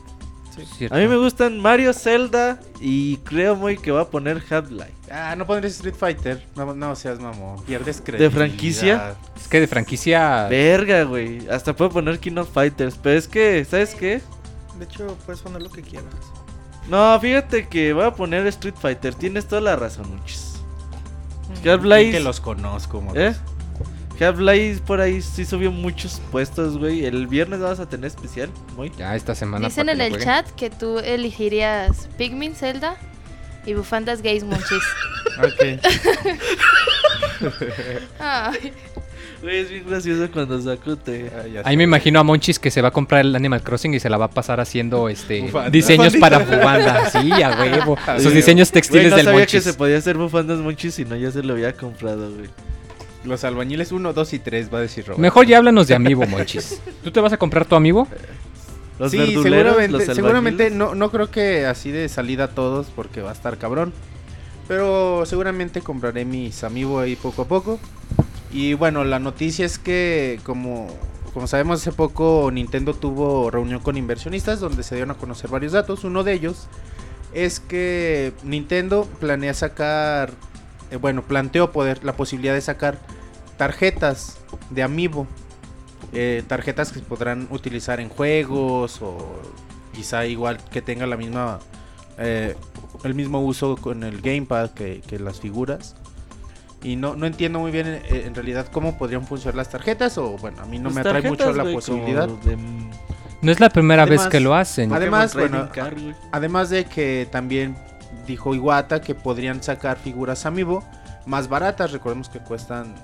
Cierto. A mí me gustan Mario, Zelda y creo muy que va a poner Half-Life. Ah, no pondrías Street Fighter. No, no seas mamón. Pierdes credibilidad. franquicia? Es que de franquicia. Verga, güey. Hasta puedo poner King of Fighters. Pero es que, ¿sabes qué? De hecho, puedes poner lo que quieras. No, fíjate que voy a poner Street Fighter. Tienes toda la razón, muchis. Que Half-Life. los conozco, ¿Eh? Half-Life por ahí sí subió muchos puestos, güey. El viernes vas a tener especial, muy. Ya esta semana. Dicen en el chat que tú elegirías Pikmin, Zelda y bufandas gays monchis. Ok. Ay, Güey, es bien gracioso cuando saco te. Ah, Ahí me imagino a Monchis que se va a comprar el Animal Crossing y se la va a pasar haciendo este Bufanda. diseños para bufanda. Sí, a huevo. Sus diseños Güey, textiles no del sabía Monchis. que se podía hacer bufandas monchis si no ya se lo había comprado, güey. Los albañiles 1, 2 y 3, va a decir Robert. Mejor ya háblanos de Amiibo, Monchis. ¿Tú te vas a comprar tu Amiibo? Los sí, seguramente, los seguramente no, no creo que así de salida todos porque va a estar cabrón. Pero seguramente compraré mis amigos ahí poco a poco. Y bueno, la noticia es que como, como sabemos hace poco Nintendo tuvo reunión con inversionistas donde se dieron a conocer varios datos. Uno de ellos es que Nintendo planea sacar, eh, bueno, planteó poder la posibilidad de sacar tarjetas de Amiibo. Eh, tarjetas que se podrán utilizar en juegos o quizá igual que tenga la misma eh, el mismo uso con el gamepad que, que las figuras y no, no entiendo muy bien eh, en realidad cómo podrían funcionar las tarjetas o bueno a mí no Pues me atrae mucho la posibilidad de, No es la primera Además- vez que lo hacen. Además, bueno, además de que también dijo Iwata que podrían sacar figuras Amiibo más baratas recordemos que cuestan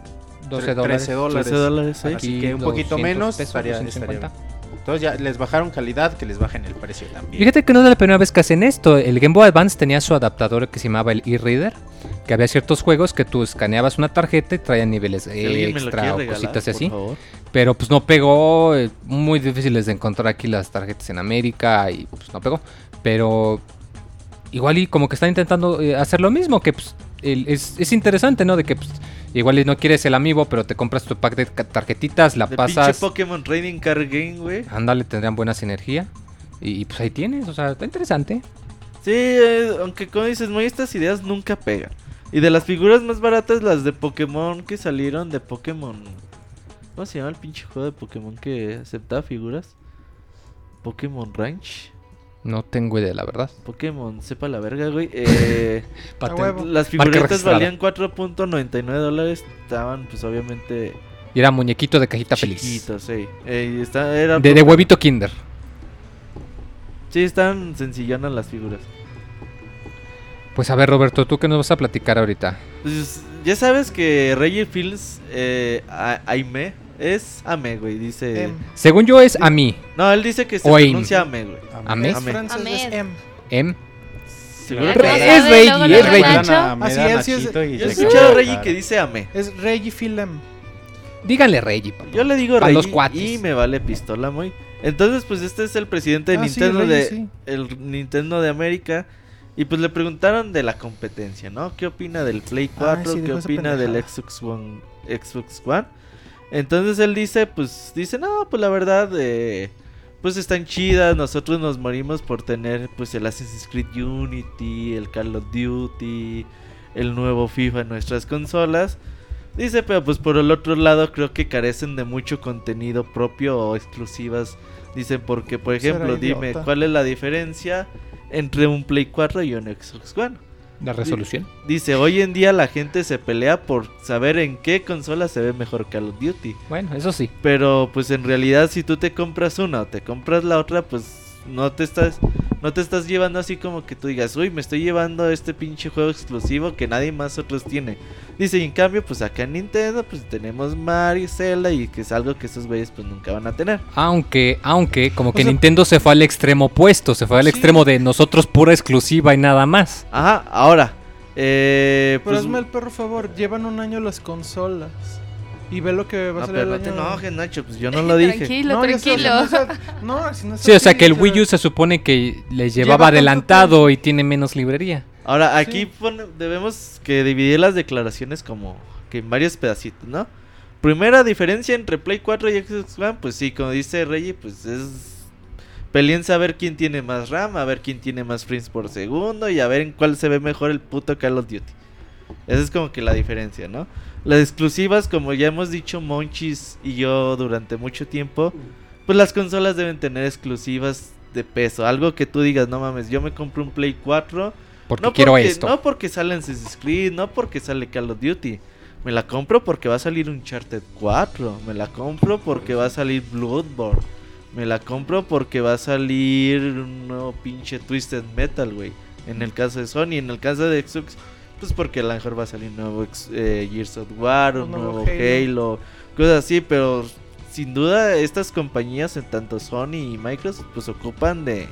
12 tre- dólares. 13 dólares 13 dólares, sí. Así que un poquito 200 menos pesos, estaría- 250. entonces ya les bajaron calidad que les bajen el precio también Fíjate que no es la primera vez que hacen esto. El Game Boy Advance tenía su adaptador que se llamaba el e-reader. Que había ciertos juegos que tú escaneabas una tarjeta y traían niveles eh, extra o regalar, cositas así. favor. Pero pues no pegó. eh, Muy difíciles de encontrar aquí las tarjetas en América y pues no pegó. Pero igual y como que están intentando eh, hacer lo mismo. Que pues el- es, es interesante, ¿no? De que pues, igual y no quieres el amiibo, pero te compras tu pack de tarjetitas, la De pinche pasas. Pokémon Trading Card Game, güey. Ándale, tendrían buena sinergia. Y pues ahí tienes, o sea, está interesante. Sí, eh, aunque como dices, muy estas ideas nunca pegan. Y de las figuras más baratas, las de Pokémon que salieron de Pokémon. ¿Cómo se llama el pinche juego de Pokémon que aceptaba figuras? Pokémon Ranch. No tengo idea, la verdad. Pokémon, sepa la verga, güey. Eh, las figuritas valían 4.99 dólares. Estaban, pues obviamente. Y era muñequito de cajita feliz. sí. Eh, y está- era De, de huevito Kinder. Sí, están sencillonas las figuras. Pues a ver, Roberto, ¿tú qué nos vas a platicar ahorita? Pues ya sabes que Reggie Fields, eh, Aime, es Ame, güey. Dice. Em. Según yo es a mí. No, él dice que se O Aim. pronuncia Ame, güey. ¿Ame? Es Ame. francés, es Ame. M. Em. ¿Seguro? Re- Es Reggie, es Reggie. regacho. Así es, sí es- Yo he escuchado a. Reggie que dice Ame. Es Reggie Philem. Díganle Reggie, papá. Yo le digo A Reggie los cuates. y me vale pistola muy. Entonces, pues este es el presidente de Ah, sí, Nintendo Reggie, de sí. el Nintendo de América y pues le preguntaron de la competencia, ¿no? ¿Qué opina del Play 4? sí, ¿Qué dijo esa opina del pendejada. Xbox One? Xbox One? Entonces él dice, pues dice, "No, pues la verdad eh, pues están chidas, nosotros nos morimos por tener pues el Assassin's Creed Unity, el Call of Duty, el nuevo FIFA en nuestras consolas." Dice, pero pues por el otro lado creo que carecen de mucho contenido propio o exclusivas. Dicen porque, por ejemplo, dime. ¿cuál es la diferencia entre un Play 4 y un Xbox One? La resolución. Dice, hoy en día la gente se pelea por saber en qué consola se ve mejor Call of Duty. Bueno, eso sí. Pero pues en realidad si tú te compras una o te compras la otra, pues no te estás no te estás llevando así como que tú digas, "Uy, me estoy llevando este pinche juego exclusivo que nadie más otros tiene." Dice, y en cambio, pues acá en Nintendo pues tenemos Mario, Zelda y que es algo que esos güeyes pues nunca van a tener. Aunque, aunque, como que sea- Nintendo se fue al extremo opuesto, se fue al Sí. extremo de nosotros pura exclusiva y nada más. Ajá, ahora eh, Pero pues, hazme el perro favor, llevan un año las consolas. Y ve lo que va a no, salir pero el no te enojes, Nacho, pues yo no lo dije. Tranquilo, No, sé, tranquilo. o sea, no, si no es Sí, o sea que el Wii U se supone que les Lleva llevaba tanto adelantado y tiene menos librería. Ahora, aquí Sí. pone- debemos que dividir las declaraciones como que en varios pedacitos, ¿no? Primera diferencia entre Play 4 y Xbox One, pues sí, como dice Reggie, pues es peleen a ver quién tiene más RAM, a ver quién tiene más frames por segundo y a ver en cuál se ve mejor el puto Call of Duty. Esa es como que la diferencia, ¿no? Las exclusivas, como ya hemos dicho Monchis y yo durante mucho tiempo, pues las consolas deben tener exclusivas de peso. Algo que tú digas, no mames, yo me compro un Play 4 Porque no quiero porque, esto. No porque sale Assassin's Creed, no porque sale Call of Duty. Me la compro porque va a salir Uncharted 4. Me la compro porque va a salir Bloodborne. Me la compro porque va a salir un nuevo pinche Twisted Metal, güey. En el caso de Sony, en el caso de Xbox, pues porque a lo mejor va a salir un nuevo eh, Gears of War, un Un nuevo nuevo Halo. Halo. cosas así, pero sin duda estas compañías, en tanto Sony y Microsoft, pues ocupan de,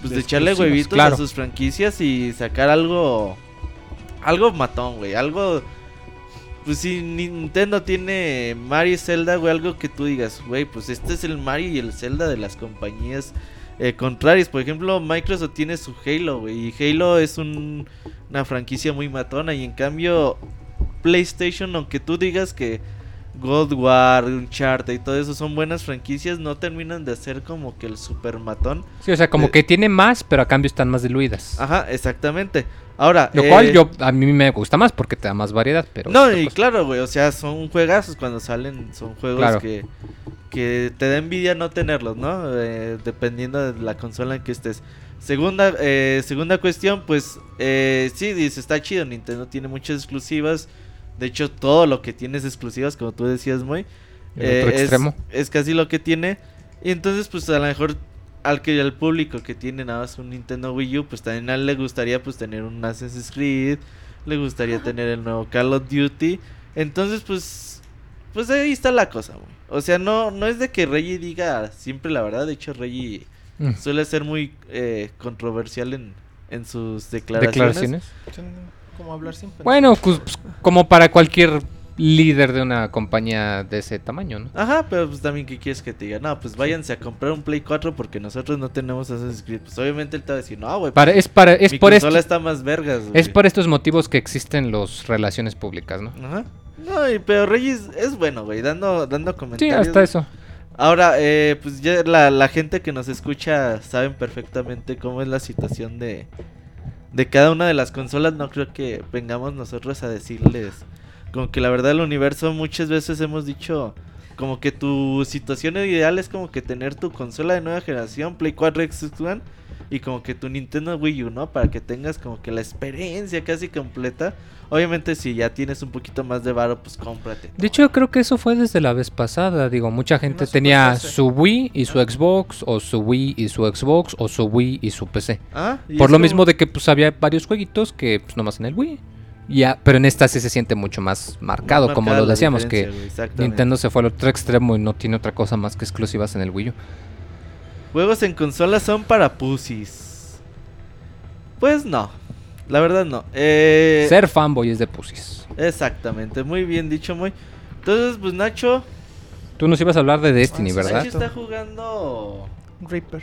pues, De de echarle huevitos claro. a sus franquicias y sacar algo, algo matón, güey, algo... Pues si Nintendo tiene Mario y Zelda, güey, algo que tú digas, güey, pues este es el Mario y el Zelda de las compañías eh, contrarias. Por ejemplo, Microsoft tiene su Halo, güey, y Halo es un- una franquicia muy matona. Y en cambio, PlayStation, aunque tú digas que God War, Uncharted y todo eso son buenas franquicias, no terminan de ser como que el super matón. Sí, o sea, como Eh, que tiene más, pero a cambio están más diluidas. Ajá, exactamente. Ahora, Lo eh, cual yo a mí me gusta más porque te da más variedad, pero No, y cosa. claro, güey, o sea, son juegazos cuando salen, son juegos Claro. que, que te da envidia no tenerlos, ¿no? Eh, dependiendo de la consola en que estés. Segunda, eh, segunda cuestión, pues, eh, sí, dice, está chido, Nintendo tiene muchas exclusivas. De hecho, todo lo que tiene es exclusivas, como tú decías, muy. Otro es, extremo. es casi lo que tiene. Y entonces, pues, a lo mejor al que al público que tiene nada más un Nintendo Wii U, pues también a él le gustaría pues tener un Assassin's Creed, le gustaría tener el nuevo Call of Duty. Entonces, pues pues ahí está la cosa, güey. O sea, no no es de que Reggie diga siempre la verdad, de hecho Reggie Mm. suele ser muy eh, controversial en, en sus declaraciones. declaraciones. Como hablar sin pensar. Bueno, pues, pues, como para cualquier líder de una compañía de ese tamaño, ¿no? Ajá, pero pues también ¿qué quieres que te diga? No, pues váyanse a comprar un Play 4 porque nosotros no tenemos Assassin's Creed. Pues obviamente él te va a decir, no, güey. Para, pues, es para, es mi por esto, está más vergas, es güey". por estos motivos que existen las relaciones públicas, ¿no? Ajá. No, y- pero Reyes es bueno, güey, dando, dando Sí, comentarios. hasta eso. Ahora, eh, pues ya la, la gente que nos escucha saben perfectamente cómo es la situación de, de cada una de las consolas. No creo que vengamos nosotros a decirles como que la verdad el universo muchas veces hemos dicho como que tu situación ideal es como que tener tu consola de nueva generación, Play 4, Xbox y como que tu Nintendo Wii U, ¿no? Para que tengas como que la experiencia casi completa. Obviamente si ya tienes un poquito más de varo, pues cómprate. De hecho, creo que eso fue desde la vez pasada. Digo, mucha gente tenía PC. su Wii y su Xbox, o su Wii y su Xbox, o su Wii y su PC. Ah, y Por lo como- mismo de que pues había varios jueguitos que pues nomás en el Wii. Ya, pero en esta sí se siente mucho más marcado, Más como lo decíamos, que. Nintendo se fue al otro extremo y no tiene otra cosa más que exclusivas en el Wii U. Juegos en consolas son para pussies. Pues no, la verdad no. Eh, Ser fanboy es de pussies. Exactamente, muy bien dicho, muy. Entonces, pues Nacho, Tú nos ibas a hablar de Destiny, Ah, sí, ¿verdad? Nacho está jugando Reaper.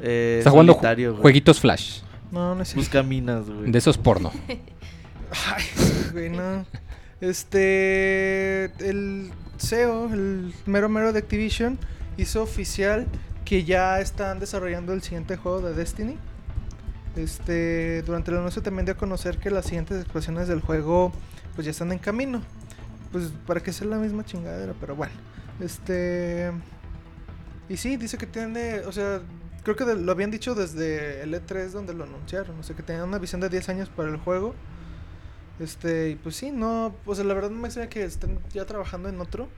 eh, Está jugando ju- güey. jueguitos Flash, No, no es. Busca minas, güey. de esos porno. Ay, güey, no. Este. El CEO, el mero mero de Activision, hizo oficial que ya están desarrollando el siguiente juego de Destiny. Este. Durante el anuncio también dio a conocer que las siguientes expansiones del juego, pues ya están en camino. Pues para que sea la misma chingadera, pero bueno. Este. Y sí, dice que tiene. O sea, creo que lo habían dicho desde el E3 donde lo anunciaron. O sea, que tenían una visión de 10 años para el juego. Este, y pues sí, no, o sea, la verdad no me extraña que estén ya trabajando en otro.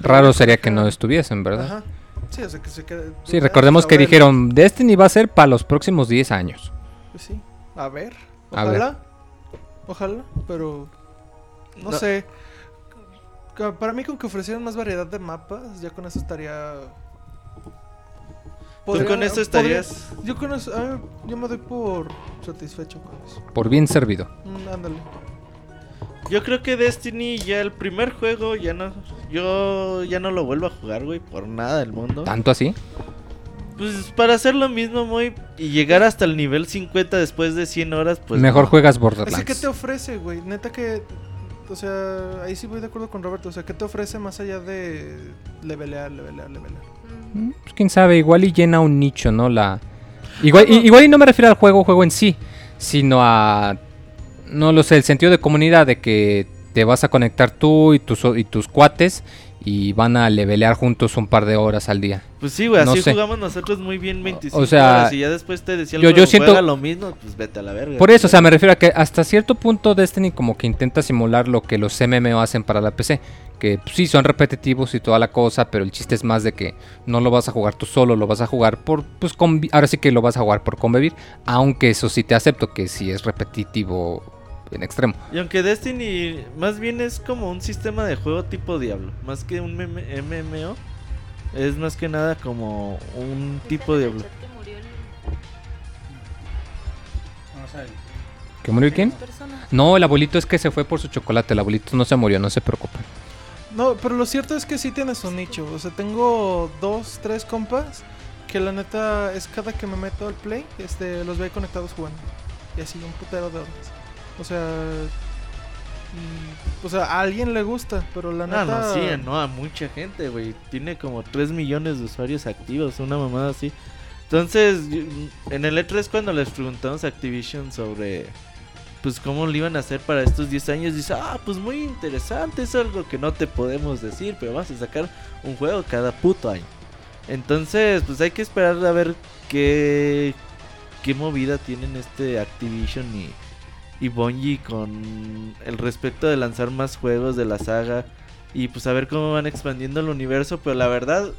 Raro sería que no estuviesen, ¿verdad? Ajá. Sí, o sea, que se quede. Sí, recordemos que ver, dijeron, Destiny va a ser para los próximos 10 años. Pues sí, a ver. A ver. Ojalá. Ojalá, pero no, No. sé. Para mí con que ofrecieran más variedad de mapas, ya con eso estaría ¿Tú con eso podría- estarías? Yo con eso, yo me doy por satisfecho con eso. Por bien servido. Mm, ándale. Yo creo que Destiny ya el primer juego ya no. Yo ya no lo vuelvo a jugar, güey, por nada del mundo. ¿Tanto así? Pues para hacer lo mismo, muy. Y llegar hasta el nivel 50 después de 100 horas, pues. Mejor no. juegas Borderlands. que te ofrece, güey. Neta que. O sea, ahí sí voy de acuerdo con Roberto. O sea, ¿qué te ofrece más allá de levelear, levelear, levelear? Mm, Pues quién sabe, igual y llena un nicho, ¿no? La igual, y, igual y no me refiero al juego, juego en sí, sino a no lo sé, el sentido de comunidad de que te vas a conectar tú y tus y tus cuates y van a levelear juntos un par de horas al día. Pues sí, güey, No así sé. jugamos nosotros muy bien 25 O sea, horas y ya después te decía yo- yo siento- "Juega lo mismo, pues vete a la verga. Por eso, o sea, me refiero a que hasta cierto punto Destiny como que intenta simular lo que los MMO hacen para la PC. Que pues, sí, son repetitivos y toda la cosa, pero el chiste es más de que no lo vas a jugar tú solo, lo vas a jugar por, pues, ahora sí que lo vas a jugar por convivir. Aunque eso sí te acepto que sí es repetitivo en extremo. Y aunque Destiny más bien es como un sistema de juego tipo Diablo, más que un MMO, es más que nada como un tipo de Diablo. ¿Que murió quién? No, el abuelito es que se fue por su chocolate, el abuelito no se murió, no se preocupen. No, pero lo cierto es que sí tiene su nicho. O sea, tengo dos, tres compas que la neta es cada que me meto al play, este, los veo conectados jugando. Y así, un putero de horas. O sea. mm, O sea, a alguien le gusta, pero la Ah, neta. no, sí, no, a mucha gente, güey. Tiene como 3 millones de usuarios activos, una mamada así. Entonces, yo- en el E3 cuando les preguntamos a Activision sobre pues cómo lo iban a hacer para estos 10 años, dice, ah, pues muy interesante, es algo que no te podemos decir, pero vas a sacar un juego cada puto año. Entonces, pues hay que esperar a ver qué, qué movida tienen este Activision y, y Bungie con el respecto de lanzar más juegos de la saga y pues a ver cómo van expandiendo el universo, pero la verdad,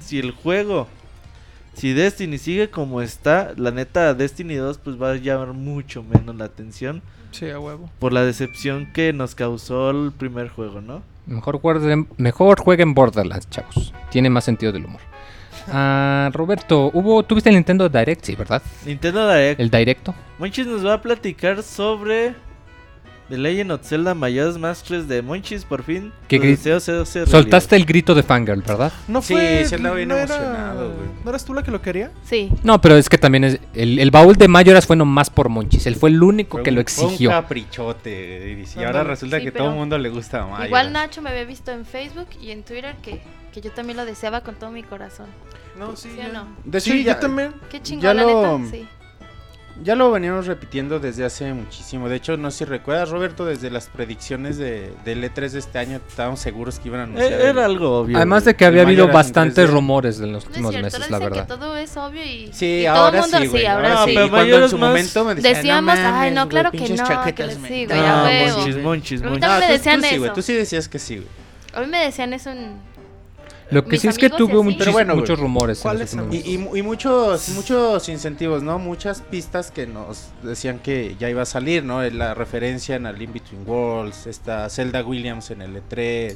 si el juego, si Destiny sigue como está, la neta Destiny 2 pues va a llamar mucho menos la atención Sí, a huevo. por la decepción que nos causó el primer juego, ¿no? Mejor jueguen, mejor jueguen Borderlands, chavos. Tiene más sentido del humor. Ah, Roberto, hubo, tuviste el Nintendo Direct, sí, ¿verdad? Nintendo Direct. El Directo. Monchis nos va a platicar sobre The Legend of Zelda Majora's Mask 3 de Monchis, por fin. ¿Qué tu gri- deseo se hace Soltaste el grito de fangirl, ¿verdad? No fue. sí andaba bien no emocionado, güey. ¿No eras tú la que lo quería? Sí. No, pero es que también es el, el baúl de Mayoras fue nomás por Monchis. Él fue el único Fue que un- lo fue exigió. un caprichote. Y ahora resulta Sí, que todo el mundo le gusta más. Igual Nacho me había visto en Facebook y en Twitter que, que yo también lo deseaba con todo mi corazón. No, sí. ¿Sí o no? De hecho, Sí, ya, yo también. Qué chingón, Ya la lo- neta. Sí. ya lo veníamos repitiendo desde hace muchísimo. De hecho, no sé si recuerdas, Roberto, desde las predicciones de, del E3 de este año, estábamos seguros que iban a anunciar. Eh, Era el- algo obvio. Además de que había habido bastantes 3D. rumores en los No es últimos cierto, meses, la verdad. que todo es obvio y, Sí, y todo ahora el mundo sí, güey. ahora No, sí. Y pero cuando en su más momento me decían, Decíamos, no ay, mames, no, güey, claro que no, chaquetas que les me- sigo, Ah, ya huevo. Monchis, Monchis, Pero Monchis. ahorita No, me decían sí, Tú sí decías que sí, güey. A mí me decían eso en... Lo que Mis sí es que tuvo Pero bueno, muchos rumores. en ¿Cuáles los últimos Y, y mu- y muchos muchos incentivos, ¿no? Muchas pistas que nos decían que ya iba a salir, ¿no? La referencia en Al In Between Worlds, esta Zelda Williams en el E3,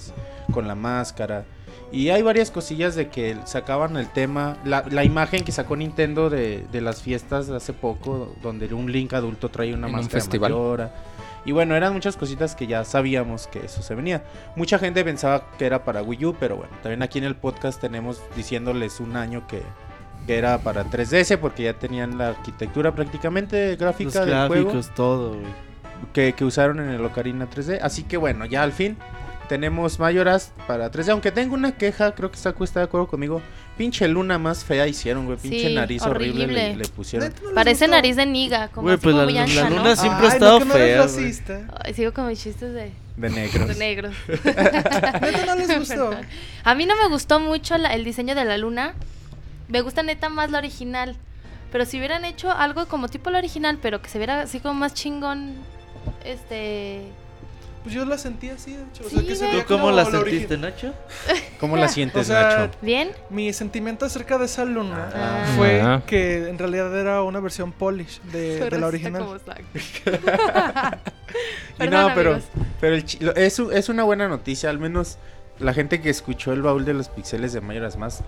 con la máscara. Y hay varias cosillas de que sacaban el tema, la, la imagen que sacó Nintendo de, de las fiestas de hace poco, donde un Link adulto trae una En un máscara festival. Mayora. Y bueno, eran muchas cositas que ya sabíamos que eso se venía. Mucha gente pensaba que era para Wii U, pero bueno, también aquí en el podcast tenemos diciéndoles un año que, que era para 3DS porque ya tenían la arquitectura prácticamente Los gráfica del juego gráficos, todo, güey. que, que usaron en el Ocarina 3D. Así que bueno, ya al fin tenemos Mayoras para 3D. Aunque tengo una queja, creo que Saku está de acuerdo conmigo. Pinche luna más fea hicieron, güey. Pinche Sí, nariz horrible, le, horrible. le pusieron. No Parece gustó. nariz de niga, como Güey, pues la, muy la ancha, ¿no? luna siempre ha Ay, estado no, que no eres fea. Ay, sigo con mis chistes de, De negros. de negros. Neta, no les gustó. A mí no me gustó mucho la- el diseño de la luna. Me gusta neta más la original. Pero si hubieran hecho algo como tipo la original, pero que se viera así como más chingón, este... Pues yo la sentí así, de hecho. O Sí, sea, que se güey. veía ¿Tú cómo la sentiste, Nacho? ¿Cómo la sientes, O sea, Nacho? ¿Bien? Mi sentimiento acerca de esa luna Ah. fue Ah. que en realidad era una versión polish de, la original. como. Y Perdón, no, pero, amigos. pero el es, es una buena noticia, al menos la gente que escuchó el baúl de los pixeles de Mayoras Más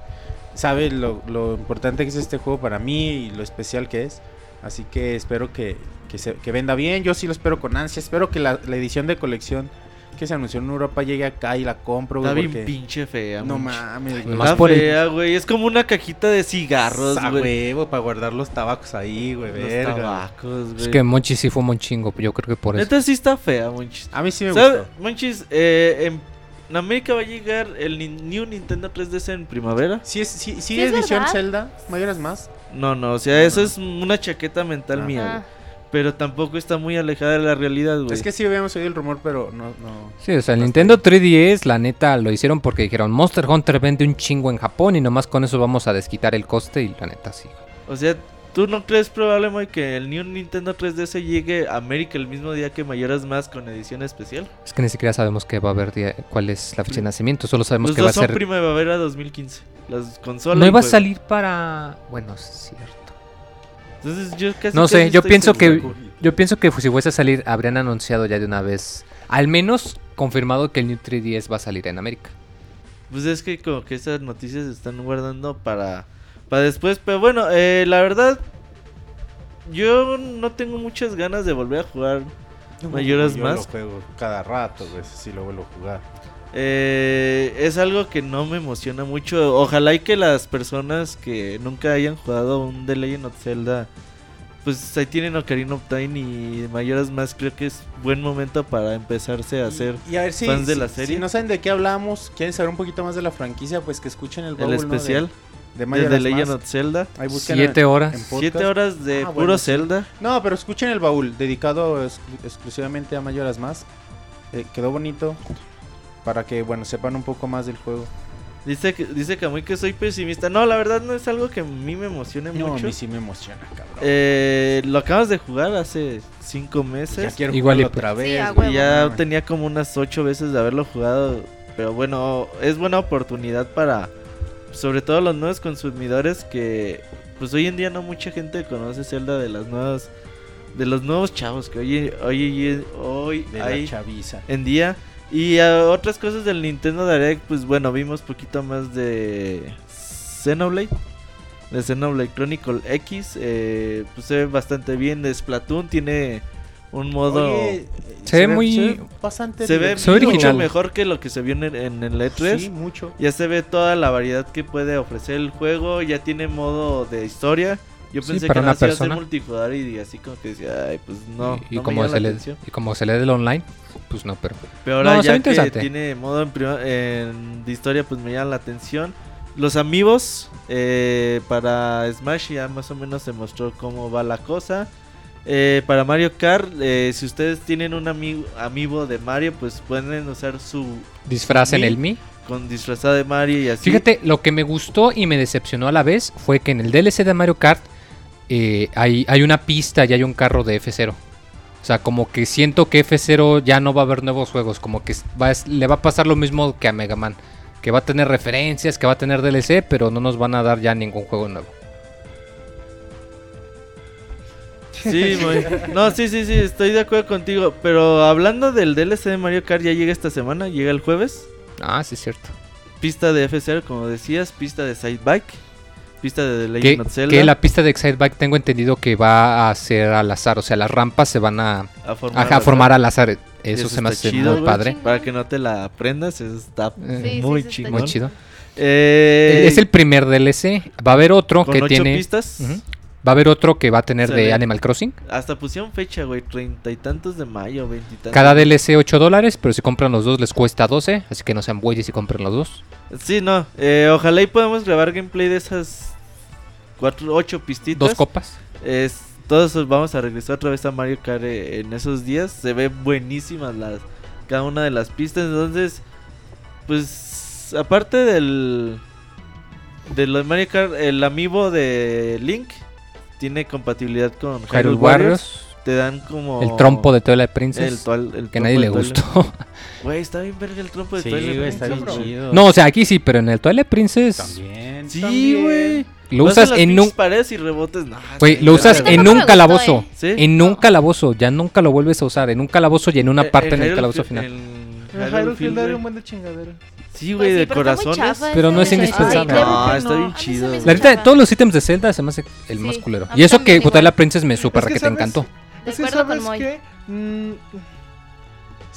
sabe lo, lo importante que es este juego para mí y lo especial que es. Así que espero que, que, se- que venda bien, yo sí lo espero con ansia, espero que la, la edición de colección que se anunció en Europa llegue acá y la compro, güey, Está bien porque- pinche fea. No mames, güey. Nomás por fea, güey. Es como una cajita de cigarros, A güey. huevo, para guardar los tabacos ahí, güey, Los verga. tabacos, güey. Es que Monchis sí fue un chingo, yo creo que por eso. Neta sí está fea, Monchis. A mí sí me gustó. Monchis, eh, en, en América va a llegar el New Nintendo 3DS en primavera. Sí, es, sí, sí, ¿Sí es edición verdad? Zelda, Mayoras Más. No, no, o sea, eso es una chaqueta mental Ah. mía, güey. Pero tampoco está muy alejada de la realidad, güey. Es que sí habíamos oído el rumor, pero no, no. Sí, o sea, el Nintendo 3DS, la neta, lo hicieron porque dijeron Monster Hunter vende un chingo en Japón y nomás con eso vamos a desquitar el coste y la neta sí. O sea, ¿tú no crees probable, Moy, que el New Nintendo 3DS llegue a América el mismo día que Mayoras Más con edición especial? Es que ni siquiera sabemos qué va a haber, día- cuál es la fecha de nacimiento, solo sabemos Los que va a dos son ser... primavera 2015. Las consolas. No iba a salir para... Bueno, es cierto. Entonces yo casi No sé, casi yo pienso que yo pienso que si fuese a salir habrían anunciado ya de una vez, al menos confirmado que el New 3DS va a salir en América. Pues es que como que esas noticias se están guardando para, para después. Pero bueno, eh, la verdad, yo no tengo muchas ganas de volver a jugar. Mayoras Yo Más. lo juego cada rato, güey. Sí lo vuelvo a jugar. Eh, es algo que no me emociona mucho. Ojalá y que las personas que nunca hayan jugado un The Legend of Zelda, pues ahí tienen Ocarina of Time y Mayoras Más. Creo que es buen momento para empezarse a hacer Y a ver si, fans de si- la serie. si no saben de qué hablamos, quieren saber un poquito más de la franquicia, pues que escuchen el, el baúl, ¿no? de- especial de, de Majora's The Legend Mask. of Zelda. Ahí Siete en- horas. en. Siete horas de Ah, puro bueno, sí. Zelda. No, pero escuchen el baúl, dedicado ex- exclusivamente a Mayoras Más. Eh, quedó bonito. Para que, bueno, sepan un poco más del juego. Dice que dice Kamui que soy pesimista. No, la verdad no es algo que a mí me emocione No, a mucho. mí sí me emociona, cabrón. Eh, lo acabas de jugar hace cinco ya meses. quiero igual jugarlo y- otra Sí, vez. güey. ya No, tenía como unas ocho veces de haberlo jugado. Pero bueno, es buena oportunidad para, sobre todo los nuevos consumidores que, pues hoy en día no mucha gente conoce Zelda de las nuevas, de los nuevos chavos que hoy, hoy, hoy de la hay chaviza. en día. Y ah, otras cosas del Nintendo Direct, pues bueno, vimos poquito más de Xenoblade. De Xenoblade Chronicle X. eh, pues se ve bastante bien. De Splatoon tiene un modo... Oye, Se ve muy- bastante se ve Se ve mucho original. mejor que lo que se vio en el, en el E3. Sí, mucho. Ya se ve toda la variedad que puede ofrecer el juego. Ya tiene modo de historia. Yo Sí, pensé para que una persona. multijugador y así como que decía, ay, pues no. y, y no como se le, y como se le del online, pues no, pero... Pero ahora No, ya que tiene modo en, en- de historia, pues me llama la atención. Los amigos eh, para Smash ya más o menos se mostró cómo va la cosa. Eh, para Mario Kart, eh, si ustedes tienen un amigo amiibo de Mario, pues pueden usar su Disfraz en el Mi. con disfrazado de Mario y así. Fíjate, lo que me gustó y me decepcionó a la vez fue que en el DLC de Mario Kart eh, hay, hay una pista y hay un carro de F0. O sea, como que siento que F0 ya no va a haber nuevos juegos. Como que va a- le va a pasar lo mismo que a Mega Man. Que va a tener referencias, que va a tener DLC, pero no nos van a dar ya ningún juego nuevo. Sí, muy- No, sí, sí, sí, estoy de acuerdo contigo. Pero hablando del DLC de Mario Kart, ya llega esta semana, llega el jueves. Ah, sí, es cierto. Pista de F0, como decías, pista de Side Bike, pista de The Que, Legend of Zelda. que la pista de Excitebike tengo entendido que va a ser al azar. O sea, las rampas se van a, a formar, a, a formar ¿verdad? al azar. Eso, Eso se me hace chido, muy padre. Para que no te la aprendas, eso está Eh, Sí, muy sí, está chingón. Muy chido. Eh, es el primer DLC. Va a haber otro con que ocho tiene. pistas. Va a haber otro que va a tener de ve. Animal Crossing. Hasta pusieron fecha, güey, treinta y tantos de mayo, veintitantos. Cada DLC 8 dólares, pero si compran los dos les cuesta 12. Así que no sean bueyes y compren los dos. Sí, no. eh, ojalá y podamos grabar gameplay de esas cuatro, ocho pistitas. Dos copas. Es, todos vamos a regresar otra vez a Mario Kart eh, en esos días. Se ve buenísimas las cada una de las pistas. Entonces, pues aparte del de los Mario Kart, el amiibo de Link tiene compatibilidad con Hyrule Hyrule Warriors. Warriors. Te dan como El trompo de Twilight el Princess. toal- el que trompo nadie le gustó. Güey, está bien verga el trompo de Sí, Twilight güey, está bien Princess, chido. no, o sea, aquí sí, pero en el Twilight Princess También. Sí, También. güey. Lo usas en un. paredes y rebotes. No, Güey, lo usas en un gustó, calabozo. eh. ¿Sí? En un calabozo. Ya nunca lo vuelves a usar. En un calabozo y en una Eh, parte en el Hyrule calabozo Fi- final. en En Hyrule Hyrule Field, era un buen de chingadera. Sí, Pues güey, sí, de corazones. Pero no es indispensable. No, está bien chido. La neta, de todos los ítems de Zelda se me hace el más culero. Y eso que igual. Twilight Princess me super Es que, te ¿sabes? encantó. Es que sabes mm,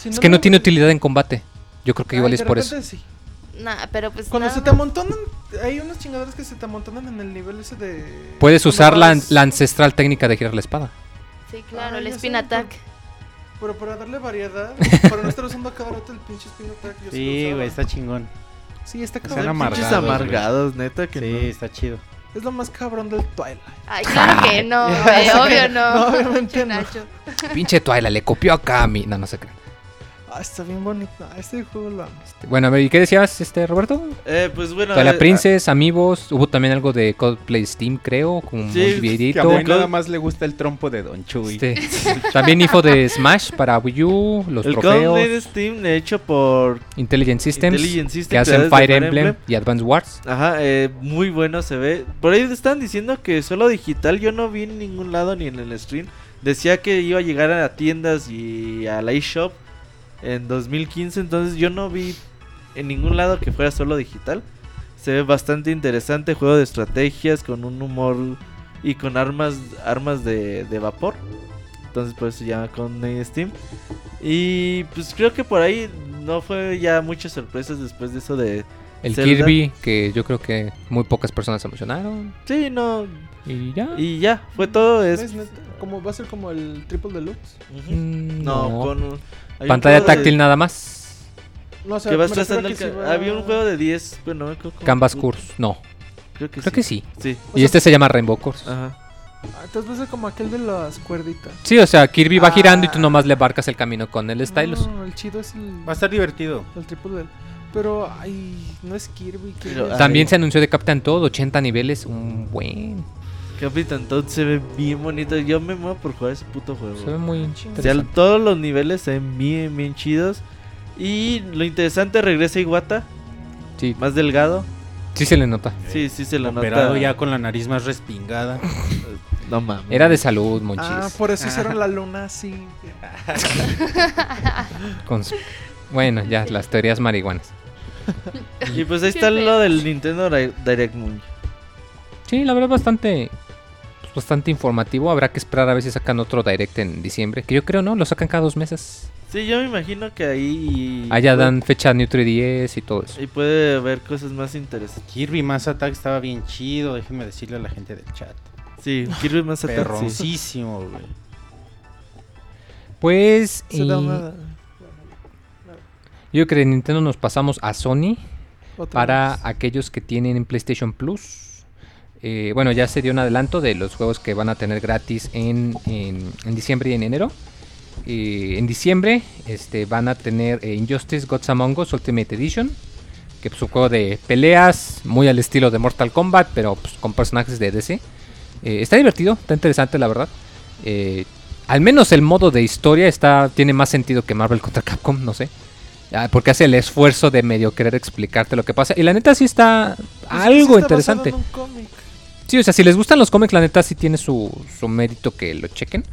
Es que no tiene utilidad en combate. Yo creo que igual es por eso. sí. Nah, pero pues Cuando nada se te amontonan, hay unos chingadores que se te amontonan en el nivel ese de... Puedes usar la, ancestral técnica de girar la espada. Sí, claro, Ay, el spin sé, attack. Pero para darle variedad, para no estar usando a cada rato el pinche spin attack, yo sí lo Sí, usaba. güey, está chingón. Sí, está Están cabrón. amargados. Güey. amargados, neta que Sí, no. está chido. Es lo más cabrón del Twilight. Ay, claro que no, güey, obvio no. No, obviamente Pinche no. Nacho. Pinche Twilight, le copió a Kami. No, no se creen. Ah, está bien bonito. Ah, Este juego lo amo. Bueno, a ver, ¿y qué decías, este Roberto? Eh, pues bueno. Twilight eh, Princess, Amigos. Hubo también algo de Coldplay Steam, creo. Con un Sí, Que a nada más le gusta el trompo de Don Chuy. Este, también info de Smash para Wii U, los El trofeos, Codename Steam hecho por Intelligent Systems, Intelligent Systems, que hacen Fire Emblem y Advance Wars. Ajá, eh, muy bueno se ve. Por ahí están diciendo que solo digital, yo no vi en ningún lado ni en el stream. Decía que iba a llegar a tiendas y a la eShop en 2015, entonces yo no vi en ningún lado que fuera solo digital. Se ve bastante interesante, juego de estrategias con un humor y con armas armas de, de vapor. Entonces por eso se llama con Steam. Y pues creo que por ahí no fue ya muchas sorpresas después de eso de... El Zelda. Kirby, que yo creo que muy pocas personas se emocionaron. Sí, no, Y ya. Y ya, fue todo. Es, como va a ser como el Triple Deluxe. Mm, No, no. con Pantalla de- táctil nada más. No, o sea, Que vas trazando ca- va- Había un juego de 10, pero no me acuerdo Canvas Course. No, Creo que creo sí. que sí. Sí. O Y sea, este se llama Rainbow Course. Ajá. Ah, entonces va a ser como aquel de las cuerditas. Sí, o sea, Kirby va girando y tú Ah. nomás le barcas el camino con el stylus. No, el chido es el, Va a estar divertido. el Triple Deluxe. Pero, ay, no es Kirby. Kirby Pero, es- ah, También Ay. se anunció de Captain Toad, 80 niveles, un buen. Capitán Toad se ve bien bonito. Yo me muevo por jugar ese puto juego. Se ve muy O sea, todos los niveles se ven bien, bien chidos. Y lo interesante, regresa Iwata, Sí, más delgado. sí se le nota. Sí, sí se lo Operado nota. ya con la nariz más respingada. No mames. Era de salud, monchis. Ah, por eso hicieron la luna así. Con su- Bueno, ya, las teorías marihuanas. Y pues ahí está lo del Nintendo Di- Direct Moon. Sí, la verdad bastante bastante informativo. Habrá que esperar a ver si sacan otro direct en diciembre. Que yo creo no, lo sacan cada dos meses. Sí, yo me imagino que ahí. Allá dan fecha New 3DS y todo eso. Y puede haber cosas más interesantes. Kirby Mass Attack estaba bien chido, déjeme decirle a la gente del chat. Sí, Kirby Mass Attack. Perroncísimo, güey. Pues. Y- una- Yo creo que de Nintendo nos pasamos a Sony. otra para vez. aquellos que tienen PlayStation Plus. Eh, bueno, ya se dio un adelanto de los juegos que van a tener gratis en, en- en diciembre y en enero. Eh, en diciembre este, van a tener eh, Injustice Gods Among Us Ultimate Edition. Que es un juego de peleas muy al estilo de Mortal Kombat, pero pues, con personajes de DC. Está divertido, está interesante la verdad. Al menos el modo de historia está tiene más sentido que Marvel contra Capcom, no sé. Ah, Porque hace el esfuerzo de medio querer explicarte lo que pasa. Y la neta sí está Pues sí algo está interesante. en un cómic. Sí, o sea, si les gustan los cómics, la neta sí tiene su, su mérito que lo chequen.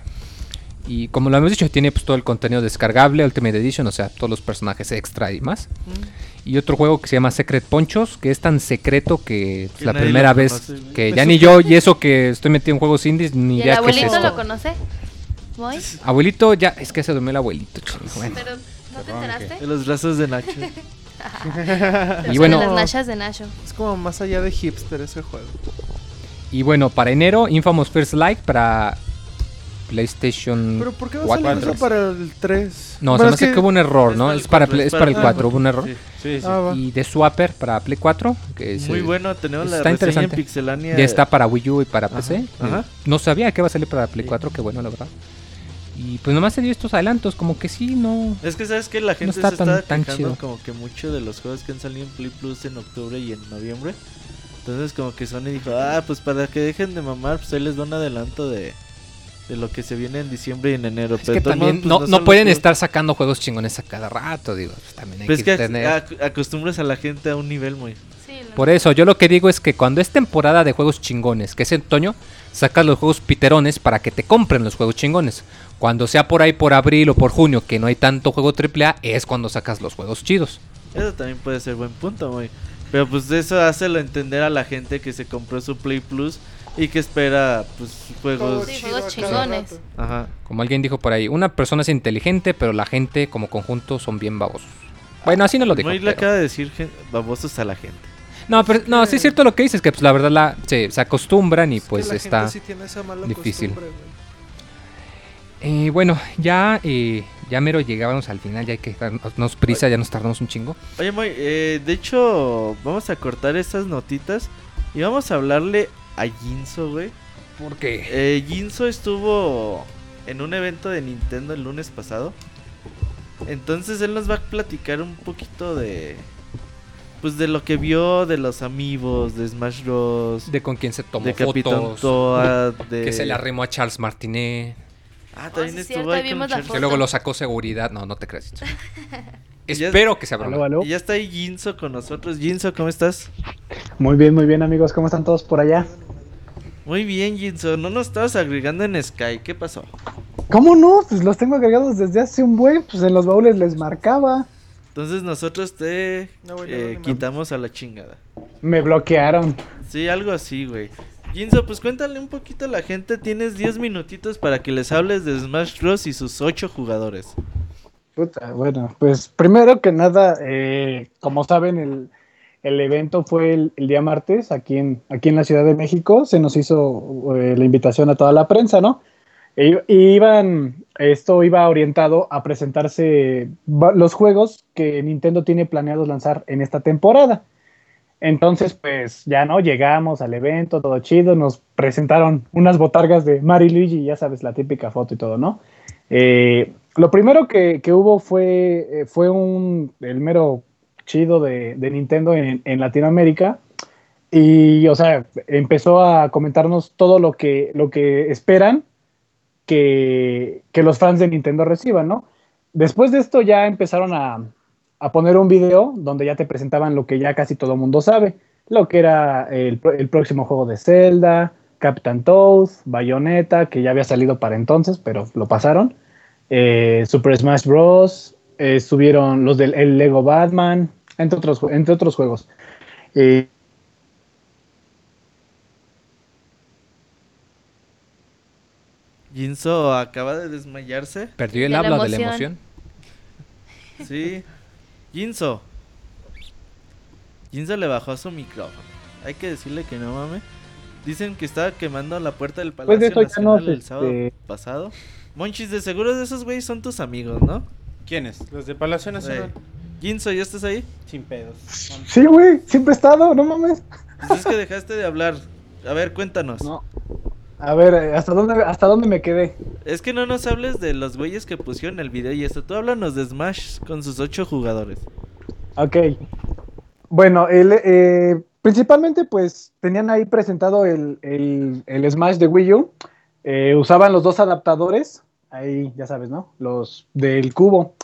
Y como lo hemos dicho, tiene pues, todo el contenido descargable, Ultimate Edition, o sea, todos los personajes extra y más. Mm. Y otro juego que se llama Secret Ponchos, que es tan secreto que pues, Que la primera vez conoce, que ya ni yo, y eso que estoy metido en juegos indies, ni ¿Y el idea qué es abuelito esto. lo conoce? ¿Voy? Abuelito, ya, es que se durmió el abuelito. chingo, bueno. Pero, ¿no te enteraste? En los brazos de Nacho. Y bueno, Las nachas de Nacho. Es como más allá de hipster ese juego. Y bueno, para enero, Infamous First Light para PlayStation Pero ¿por qué va a cuatro. salir eso para el 3? No, se me es hace que hubo un error, es ¿no? el Es para, cuatro, Play- es es para el el 4, hubo un error. Sí. Sí, sí. Ah, va. Y de Swapper para Play 4, que es Muy el- bueno, tenemos la está en interesante. Pixelania. ya está para Wii U y para Ajá, PC. ajá. Eh, No sabía que iba a salir para Play Sí. 4, qué bueno, la verdad. Y pues nomás se dio estos adelantos, como que sí, no. Es que sabes que la gente está se tan- está tan chido. como que mucho de los juegos que han salido en Play Plus en octubre y en noviembre. Entonces como que Sony dijo, ah, pues para que dejen de mamar, pues ahí les da un adelanto de, de lo que se viene en diciembre y en enero. Es Pero que también no, pues, no los pueden juegos- estar sacando juegos chingones a cada rato, digo. pues, también hay Pues es que tener. ac- acostumbras a la gente a un nivel muy... Sí, Por eso, yo lo que digo es que cuando es temporada de juegos chingones, que es en otoño, sacas los juegos piterones para que te compren los juegos chingones. Cuando sea por ahí por abril o por junio, que no hay tanto juego AAA, es cuando sacas los juegos chidos. Eso también puede ser buen punto, muy. Pero pues eso hace entender a la gente que se compró su Play Plus y que espera pues juegos... Sí, chingones. Ajá. Como alguien dijo por ahí, una persona es inteligente, pero la gente como conjunto son bien babosos. Bueno, así no lo digo. Muy le pero- acaba de decir babosos a la gente. No, pero no, sí es cierto lo que dices, que pues la verdad la, se, se acostumbran y Es que pues la está... gente sí tiene esa mala difícil. güey. Eh, bueno, ya, eh, ya mero llegábamos al final, ya hay que darnos prisa, ya nos tardamos un chingo. Oye, Moy, eh, de hecho, vamos a cortar estas notitas y vamos a hablarle a Jinso, güey. ¿Por qué? Eh, Jinso estuvo en un evento de Nintendo el lunes pasado. Entonces él nos va a platicar un poquito de... Pues de lo que vio de los amigos, de Smash Bros. De con quién se tomó de Capitán fotos, Toad, de... que se le arrimó a Charles Martinet, Ah, Oh, también sí, estuvo cierto, ahí con que luego lo sacó seguridad. No, no te creas. Ya- Espero que se abra. Y ya está ahí Jinso con nosotros. Jinso, ¿cómo estás? Muy bien, muy bien, amigos. ¿Cómo están todos por allá? Muy bien, Jinso. No nos estabas agregando en Sky. ¿Qué pasó? ¿Cómo no? Pues los tengo agregados desde hace un buen. Pues en los baúles les marcaba. Entonces nosotros te No, eh, no, no, no. quitamos a la chingada. Me bloquearon. Sí, algo así, güey. Jinso, pues cuéntale un poquito a la gente. Tienes 10 minutitos para que les hables de Smash Bros. y sus 8 jugadores. Bueno, pues primero que nada, eh, como saben, el, el evento fue el, día martes aquí en, aquí en la Ciudad de México. Se nos hizo eh, la invitación a toda la prensa, ¿no? Y iban, esto iba orientado a presentarse los juegos que Nintendo tiene planeados lanzar en esta temporada. Entonces, pues ya no, llegamos al evento, todo chido, nos presentaron unas botargas de Mario y Luigi, ya sabes, la típica foto y todo, ¿no? Eh, lo primero que, que hubo fue, eh, fue un, el mero chido de, de Nintendo en, en Latinoamérica. Y, o sea, empezó a comentarnos todo lo que, lo que esperan que, que los fans de Nintendo reciban, ¿no? Después de esto ya empezaron a, a poner un video donde ya te presentaban lo que ya casi todo el mundo sabe, lo que era el, próximo juego de Zelda, Captain Toad, Bayonetta, que ya había salido para entonces, pero lo pasaron, eh, Super Smash Bros., eh, estuvieron los del el Lego Batman, entre otros, entre otros juegos. Eh, Jinso acaba de desmayarse. Perdió el De la habla de la emoción. Sí. Jinso. Jinso le bajó su micrófono. Hay que decirle que no mames. Dicen que estaba quemando la puerta del Pues de Palacio no, Nacional el sábado este- pasado. Monchis, de seguro de esos güeyes son tus amigos, ¿no? ¿Quiénes? Los de Palacio Nacional. Jinso, ¿ya estás ahí? Sin pedos. Sí, güey, siempre he estado, no mames. Pues es que dejaste de hablar. A ver, cuéntanos. No. A ver, eh, ¿hasta dónde, ¿hasta dónde me quedé? Es que no nos hables de los güeyes que pusieron el video y esto. Tú háblanos de Smash con sus ocho jugadores. Ok. Bueno, el, eh, principalmente pues tenían ahí presentado el, el- el Smash de Wii U. Eh, usaban los dos adaptadores, ahí ya sabes, ¿no? Los del cubo.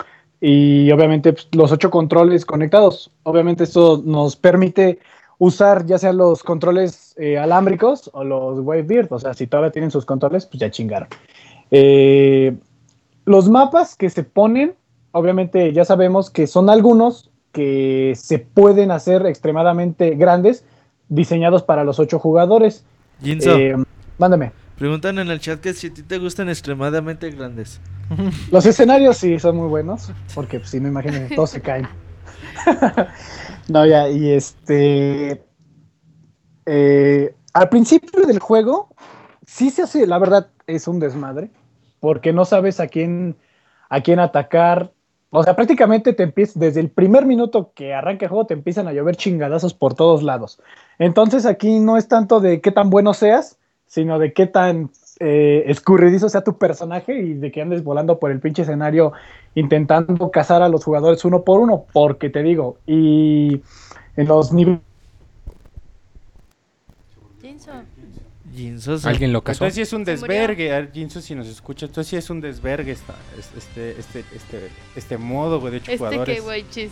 Y obviamente pues, los ocho controles conectados. Obviamente esto nos permite usar ya sea los controles eh, alámbricos o los Wavebeard. O sea, si todavía tienen sus controles, pues ya chingaron. Eh, los mapas que se ponen, obviamente ya sabemos que son algunos que se pueden hacer extremadamente grandes, diseñados para los ocho jugadores. Jinso, Eh, mándame. preguntan en el chat que si a ti te gustan extremadamente grandes. Los escenarios sí son muy buenos, porque pues, si no imaginen, todos se caen. no, ya, y este. eh, al principio del juego, sí se hace, la verdad, es un desmadre, porque no sabes a quién, a quién atacar. O sea, prácticamente te empiezas, desde el primer minuto que arranca el juego, te empiezan a llover chingadazos por todos lados. Entonces aquí no es tanto de qué tan bueno seas, sino de qué tan eh, escurridizo sea tu personaje y de que andes volando por el pinche escenario intentando cazar a los jugadores uno por uno, porque te digo, y en los niveles... Jinso. ¿Alguien lo casó? Entonces sí es un desvergue, Jinso, si nos escucha, entonces sí es un desvergue esta, es- este, este, este, este modo, güey, de ocho Este jugadores. que güey, chis.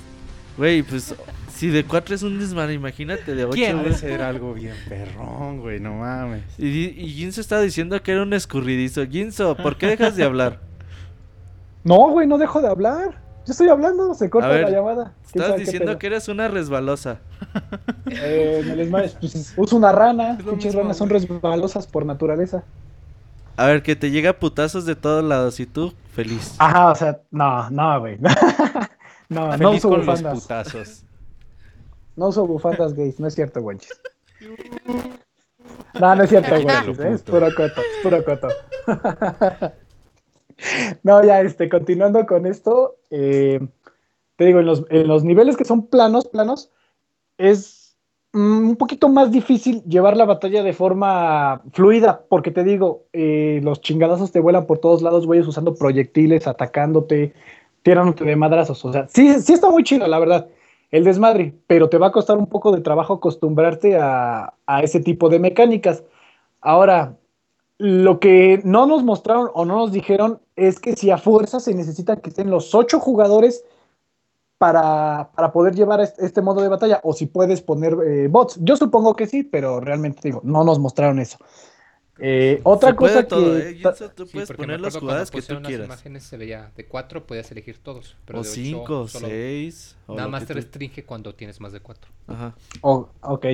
Güey, pues si de cuatro es un desmadre, imagínate de ocho. ¿Quién güey. debe ser algo bien perrón, güey? No mames. Y, y Jinso estaba diciendo que era un escurridizo. Jinso, ¿por qué dejas de hablar? No, güey, no dejo de hablar. Yo estoy hablando, se corta ver, la llamada. ¿Quién Estabas sabe qué diciendo que eres una resbalosa. Eh, el Smash, pues, uso una rana. Mismo, ranas son resbalosas por naturaleza. A ver, que te llega putazos de todos lados y tú feliz. Ajá, o sea, no, no, güey. no, no Feliz uso con los bufandas. putazos. No uso bufandas gays, no es cierto, güenches. No, no es cierto, güey. Es puto. puro coto, es puro coto. No, ya, este, continuando con esto, eh, te digo, en los, en los niveles que son planos, planos, es mm, un poquito más difícil llevar la batalla de forma fluida, porque te digo, eh, los chingadazos te vuelan por todos lados, güeyes usando proyectiles, atacándote, tirándote de madrazos. O sea, sí, sí está muy chido, la verdad, el desmadre, pero te va a costar un poco de trabajo acostumbrarte a, a ese tipo de mecánicas. Ahora, lo que no nos mostraron o no nos dijeron es que si a fuerza se necesita que estén los ocho jugadores para, para poder llevar este, modo de batalla o si puedes poner eh, bots. Yo supongo que sí, pero realmente digo, no nos mostraron eso. Eh, otra Se cosa todo, que... ¿eh? Jinso, tú Sí, puedes poner las jugadas que tú las quieras. imágenes se veía de cuatro, podías elegir todos. Pero O de ocho, cinco, solo- seis. o Nada más te tú- restringe cuando tienes más de cuatro. Ajá. Oh, ok.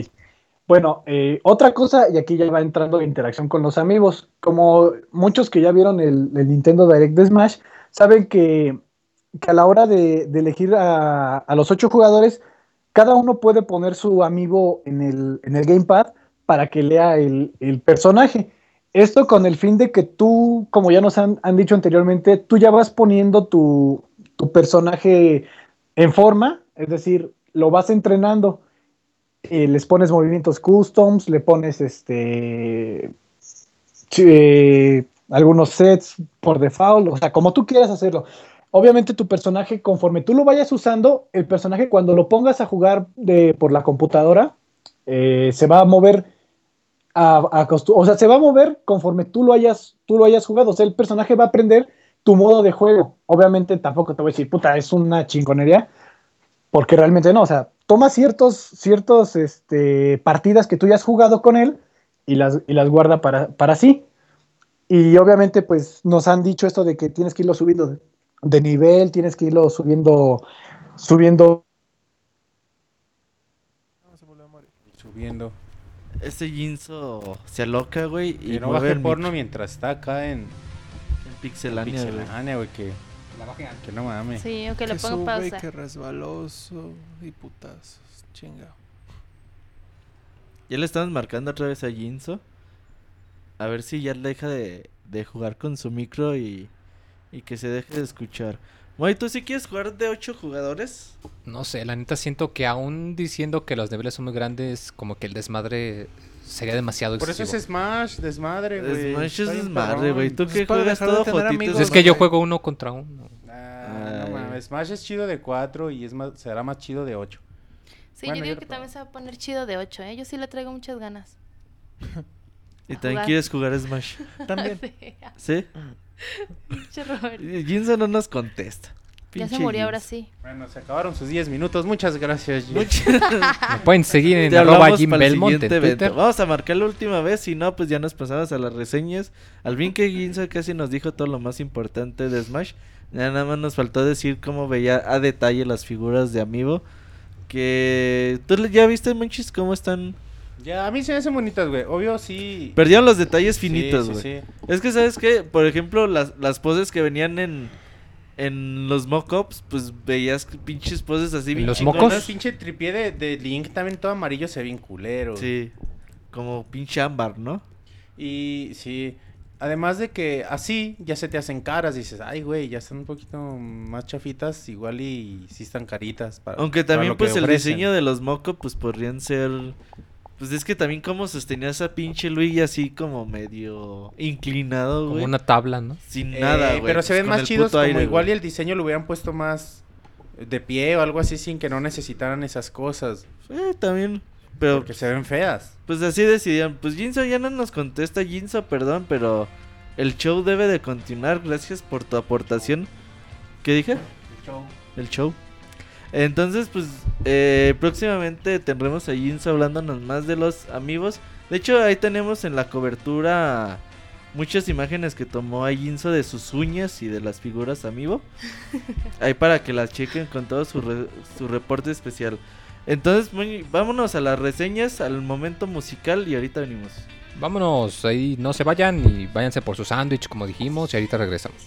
Bueno, eh, otra cosa, y aquí ya va entrando la interacción con los amigos. Como muchos que ya vieron el, el Nintendo Direct de Smash, saben que, que a la hora de, de elegir a, a los ocho jugadores, cada uno puede poner su amigo en el, en el gamepad para que lea el, el personaje. Esto con el fin de que tú, como ya nos han, han dicho anteriormente, tú ya vas poniendo tu, tu personaje en forma, es decir, lo vas entrenando eh, les pones movimientos customs, le pones este eh, algunos sets por default, o sea, como tú quieras hacerlo. Obviamente tu personaje, conforme tú lo vayas usando, el personaje cuando lo pongas a jugar de, por la computadora, eh, se va a mover a, a costu- o sea, se va a mover conforme tú lo hayas, tú lo hayas jugado. O sea, el personaje va a aprender tu modo de juego. Obviamente tampoco te voy a decir, puta, es una chingonería, porque realmente no, o sea, toma ciertos, ciertos este, partidas que tú ya has jugado con él y las, y las guarda para, para sí. Y obviamente, pues nos han dicho esto de que tienes que irlo subiendo de, de nivel, tienes que irlo subiendo, subiendo. No, se volvió a morir. Subiendo. Este Jinso se aloca, güey. Y Y no baje el porno mic- mientras está acá en, Pixelania, güey. Pixelania, güey, que, que no mames. Sí, o que le sube y pausa. que resbaloso y putazos. Chinga. Ya le estamos marcando otra vez a Jinzo. A ver si ya deja de, de jugar con su micro y, y que se deje de escuchar. Moy, ¿tú sí quieres jugar de 8 jugadores? No sé, la neta siento que aún diciendo que los niveles son muy grandes, como que el desmadre sería demasiado Por eso es Smash, desmadre, güey. Smash es desmadre, güey. ¿Tú Pues qué juegas todo amigos, es que yo juego uno contra uno. Ah, no mames, Smash es chido de 4 y es más, será más chido de 8. Sí, Bueno, yo digo que también se va a poner chido de 8, ¿eh? Yo sí le traigo muchas ganas. Y también jugar. quieres jugar Smash. También. ¿Sí? Pinche Robert. Jinzo no nos contesta. Ya se murió, ahora Jinzo. sí. Bueno, se acabaron sus 10 minutos. Muchas gracias, Jim. Me pueden seguir en arroba Jim para el Belmont en siguiente evento. Twitter. Vamos a marcar la última vez, si no, pues ya nos pasamos a las reseñas. Al fin que Ginzo casi nos dijo todo lo más importante de Smash. Ya nada más nos faltó decir cómo veía a detalle las figuras de Amiibo. Que... ¿Tú ya viste, Monchis, cómo están? Ya, a mí se me hacen bonitas, güey. Obvio, sí. Perdieron los detalles finitos, sí, güey. sí. Es que, ¿sabes qué? Por ejemplo, las, las poses que venían en... En los mock-ups, pues veías pinches poses así ¿En bien los mocos? El pinche tripié de, de Link también todo amarillo se ve bien culero. Sí, como pinche ámbar, ¿no? Y sí, además de que así ya se te hacen caras, dices, ay, güey, ya están un poquito más chafitas, igual y sí están caritas. Para, Aunque también pues el diseño de los moco pues podrían ser pues es que también como sostenía esa pinche Luigi así como medio inclinado, Como güey. una tabla, ¿no? Sin Eh, nada, güey. Pero se pues, ven más el chidos, como aire, igual y el diseño lo hubieran puesto más de pie o algo así sin que no necesitaran esas cosas. Eh, también pero Porque se ven feas. pues así decidieron, pues Jinzo ya no nos contesta Jinzo, perdón, pero el show debe de continuar, gracias por tu aportación. ¿Qué dije? El show. Entonces, pues, eh, próximamente tendremos a Jinzo hablándonos más de los amigos. De hecho, ahí tenemos en la cobertura muchas imágenes que tomó a Jinzo de sus uñas y de las figuras amiibo. ahí para que las chequen con todo su, re- su reporte especial. Entonces, muy- vámonos a las reseñas, al momento musical y ahorita venimos. Vámonos, ahí no se vayan y váyanse por su sándwich, como dijimos, y ahorita regresamos.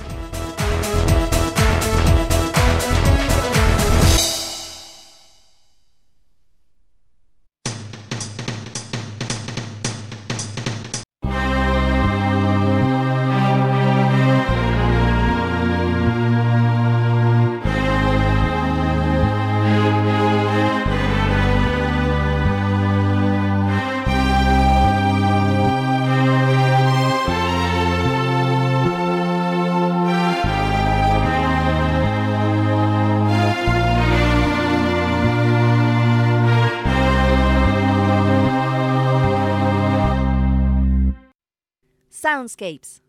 Soundscapes.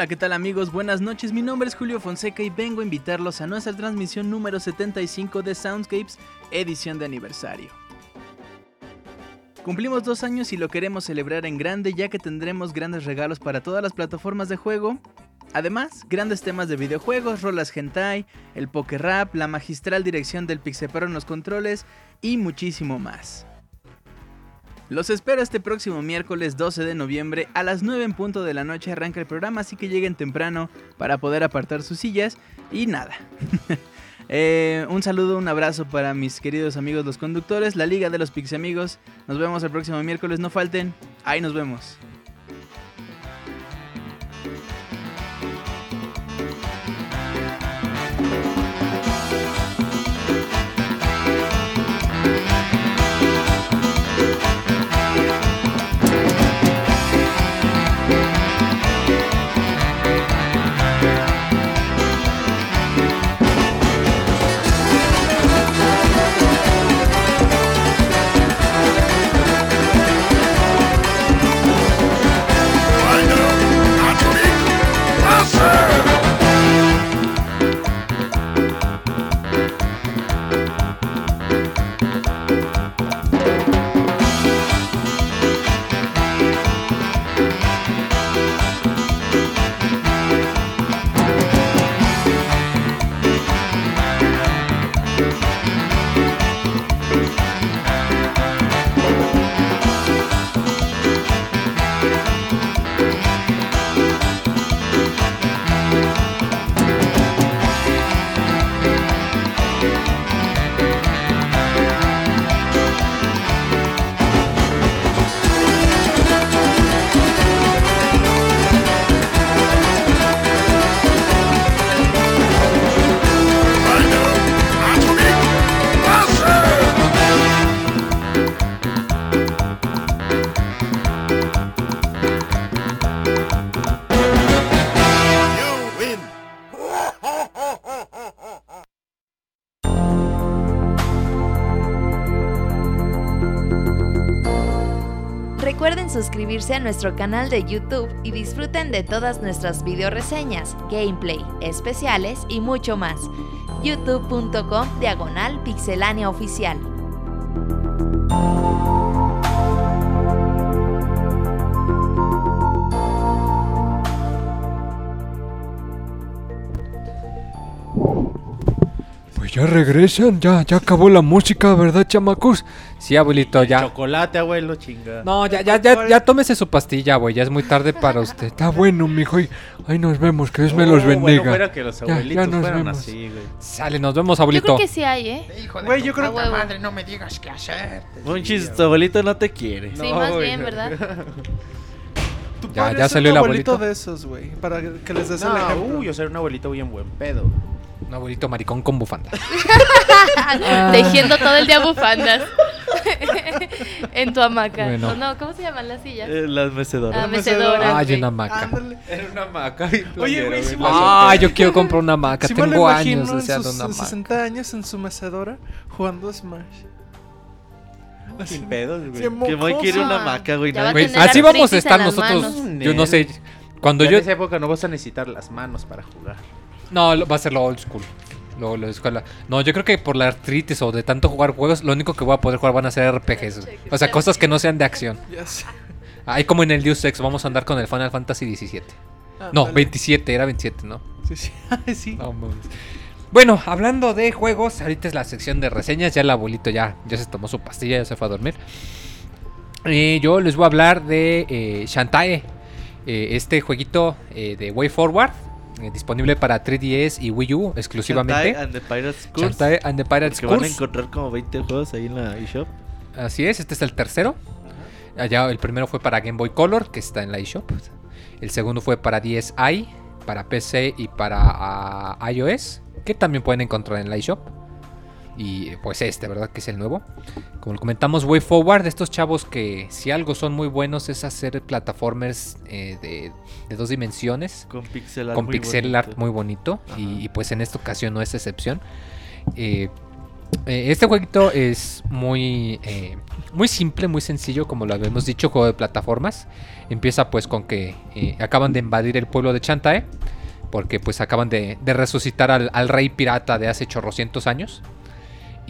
Hola, ¿qué tal amigos? Buenas noches, mi nombre es Julio Fonseca y vengo a invitarlos a nuestra transmisión número 75 de Soundscapes, edición de aniversario. Cumplimos dos años y lo queremos celebrar en grande ya que tendremos grandes regalos para todas las plataformas de juego. Además, grandes temas de videojuegos, rolas hentai, el poker rap, la magistral dirección del Pixepero en los controles y muchísimo más. Los espero este próximo miércoles 12 de noviembre a las 9 en punto de la noche arranca el programa, así que lleguen temprano para poder apartar sus sillas y nada. Eh, un saludo, un abrazo para mis queridos amigos los conductores, la Liga de los Pix Amigos. Nos vemos el próximo miércoles, no falten. Ahí nos vemos. Suscribirse a nuestro canal de YouTube y disfruten de todas nuestras video reseñas, gameplay, especiales y mucho más. youtube.com diagonal pixelánea oficial. Pues ya regresan, ya, ya acabó la música, ¿verdad, chamacos? Sí, abuelito, ya. Chocolate, abuelo, chinga. No, ya, ya, ya, ya tómese su pastilla, güey. Ya es muy tarde para usted. Está bueno, mijo. y- Ahí nos vemos, que Dios me Oh, los bueno, bendiga. fuera que los Ya, ya abuelitos nos fueran vemos. así, güey. Sale, nos vemos, Yo abuelito. creo que sí hay, ¿eh? Hijo de Güey, tu yo creo que- madre, no me digas qué hacer. Monchis, tu abuelito no te quiere. Sí, más bien, ¿verdad? Ya- ya salió el abuelito abuelito. de esos, güey. Para que les des el No, ejemplo. uy, yo soy un abuelito bien buen pedo. Un abuelito maricón con bufanda. Tejiendo todo el día bufandas. en tu hamaca. Bueno. ¿O no? ¿Cómo se llaman las sillas? Eh, las mecedoras. Ah, mecedora. Ay, una hamaca. Ándale. Era una maca. Oye, güey, sí me- Ah, yo quiero comprar una hamaca. Lo Tengo años en deseando una hamaca. 60 años en su mecedora jugando Smash. Sin pedos, güey. Que Moy quiere una Ah, maca, güey. a tener así vamos a estar nosotros. Yo no sé. Cuando Ya yo. en esa época no vas a necesitar las manos para jugar. No, va a ser lo old school. Lo, lo de escuela. No, yo creo que por la artritis o de tanto jugar juegos, lo único que voy a poder jugar van a ser RPGs. O sea, cosas que no sean de acción. Ya sé. Ahí como en el Deus Ex, vamos a andar con el Final Fantasy XVII. No, Ándale. 27, era 27, ¿no? Sí, sí. Sí. No. Bueno, hablando de juegos, ahorita es la sección de reseñas. Ya el abuelito ya, ya se tomó su pastilla, ya se fue a dormir. Eh, yo les voy a hablar de eh, Shantae, eh, este jueguito eh, de Way Forward, eh, disponible para 3DS y Wii U exclusivamente. Shantae and the Pirates Curse. Shantae and the Pirates Que van a encontrar como 20 juegos ahí en la eShop. Así es, este es el tercero. Allá el primero fue para Game Boy Color, que está en la eShop. El segundo fue para DSi, para PC y para ah, iOS, que también pueden encontrar en la eShop. Y pues este, ¿verdad? Que es el nuevo. Como lo comentamos, Way Forward, estos chavos que si algo son muy buenos es hacer plataformers eh, de, de dos dimensiones Con pixel art. con muy pixel bonito. art muy bonito y, y, pues en esta ocasión no es excepción. Eh, Eh, este jueguito es muy, muy simple, muy sencillo, como lo habíamos dicho, juego de plataformas. Empieza pues con que acaban de invadir el pueblo de Chantae, porque pues acaban de, de resucitar al, al rey pirata de hace chorrocientos años.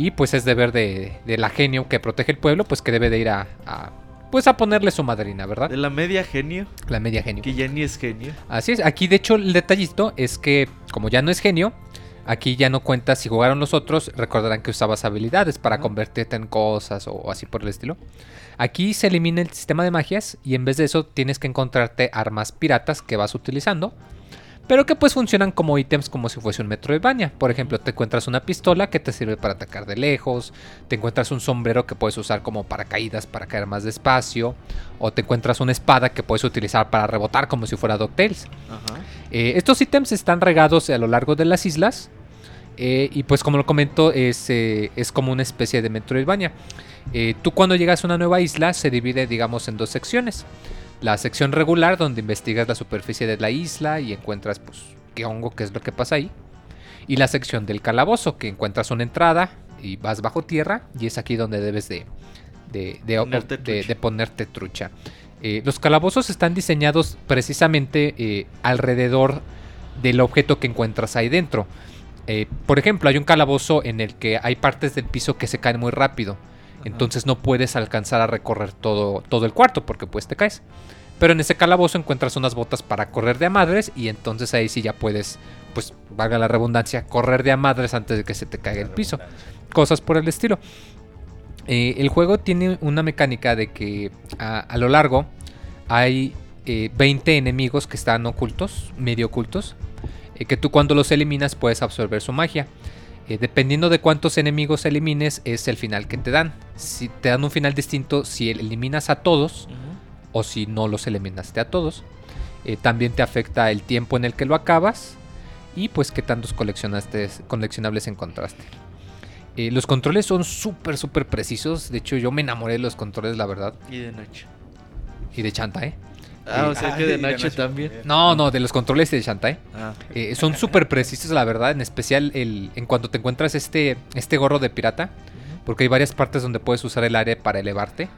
Y pues es deber de, de la genio que protege el pueblo, pues que debe de ir a, a, pues a ponerle su madrina, ¿verdad? De la media genio, La media genio. que ya ni es genio. Así es, aquí de hecho el detallito es que como ya no es genio, aquí ya no cuenta si jugaron los otros, recordarán que usabas habilidades para convertirte en cosas o así por el estilo. Aquí se elimina el sistema de magias y en vez de eso tienes que encontrarte armas piratas que vas utilizando, pero que pues funcionan como ítems como si fuese un Metroidvania. Por ejemplo, te encuentras una pistola que te sirve para atacar de lejos, te encuentras un sombrero que puedes usar como paracaídas para caer más despacio, o te encuentras una espada que puedes utilizar para rebotar como si fuera DuckTales. Eh, estos ítems están regados a lo largo de las islas. eh, y pues como lo comento, es, eh, es como una especie de Metroidvania. Tú cuando llegas a una nueva isla se divide digamos en dos secciones. La sección regular donde investigas la superficie de la isla y encuentras pues qué hongo, qué es lo que pasa ahí. Y la sección del calabozo que encuentras una entrada y vas bajo tierra y es aquí donde debes de, de, de- Ponerte de- trucha. de ponerte trucha. Eh, los calabozos están diseñados precisamente eh, alrededor del objeto que encuentras ahí dentro. Eh, por ejemplo, hay un calabozo en el que hay partes del piso que se caen muy rápido. Entonces no puedes alcanzar a recorrer todo, todo el cuarto porque pues te caes. Pero en ese calabozo encuentras unas botas para correr de a madres y entonces ahí sí ya puedes, pues valga la redundancia, correr de a madres antes de que se te caiga el piso. Cosas por el estilo. Eh, el juego tiene una mecánica de que a, a lo largo hay eh, 20 enemigos que están ocultos, medio ocultos, eh, que tú cuando los eliminas puedes absorber su magia. Eh, dependiendo de cuántos enemigos elimines es el final que te dan. Si te dan un final distinto si eliminas a todos o si no los eliminaste a todos. Eh, también te afecta el tiempo en el que lo acabas y pues qué tantos coleccionaste, coleccionables encontraste. Eh, los controles son súper, súper precisos. De hecho, yo me enamoré de los controles, la verdad. Y de noche. Y de Chanta, ¿eh? Ah, o sea que de noche también. No, no, de los controles de Shantae. Ah, Eh, son súper precisos, la verdad. En especial el, en cuanto te encuentras este, este gorro de pirata. Porque hay varias partes donde puedes usar el aire para elevarte.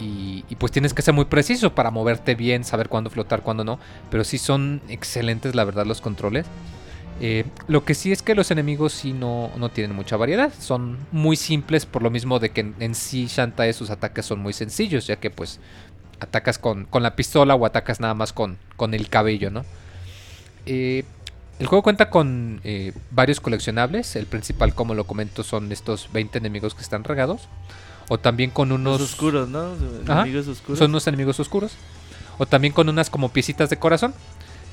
Y, y pues tienes que ser muy preciso para moverte bien, saber cuándo flotar, cuándo no. Pero sí son excelentes, la verdad, los controles. Eh, lo que sí es que los enemigos sí no, no tienen mucha variedad. Son muy simples por lo mismo de que en, en sí Shantae sus ataques son muy sencillos. Ya que pues atacas con, con la pistola o atacas nada más con, con el cabello, ¿no? Eh, el juego cuenta con eh, varios coleccionables. El principal, como lo comento, son estos 20 enemigos que están regados. O también con unos... Los oscuros, ¿no? Ajá. Enemigos oscuros. Son unos enemigos oscuros. O también con unas como piecitas de corazón.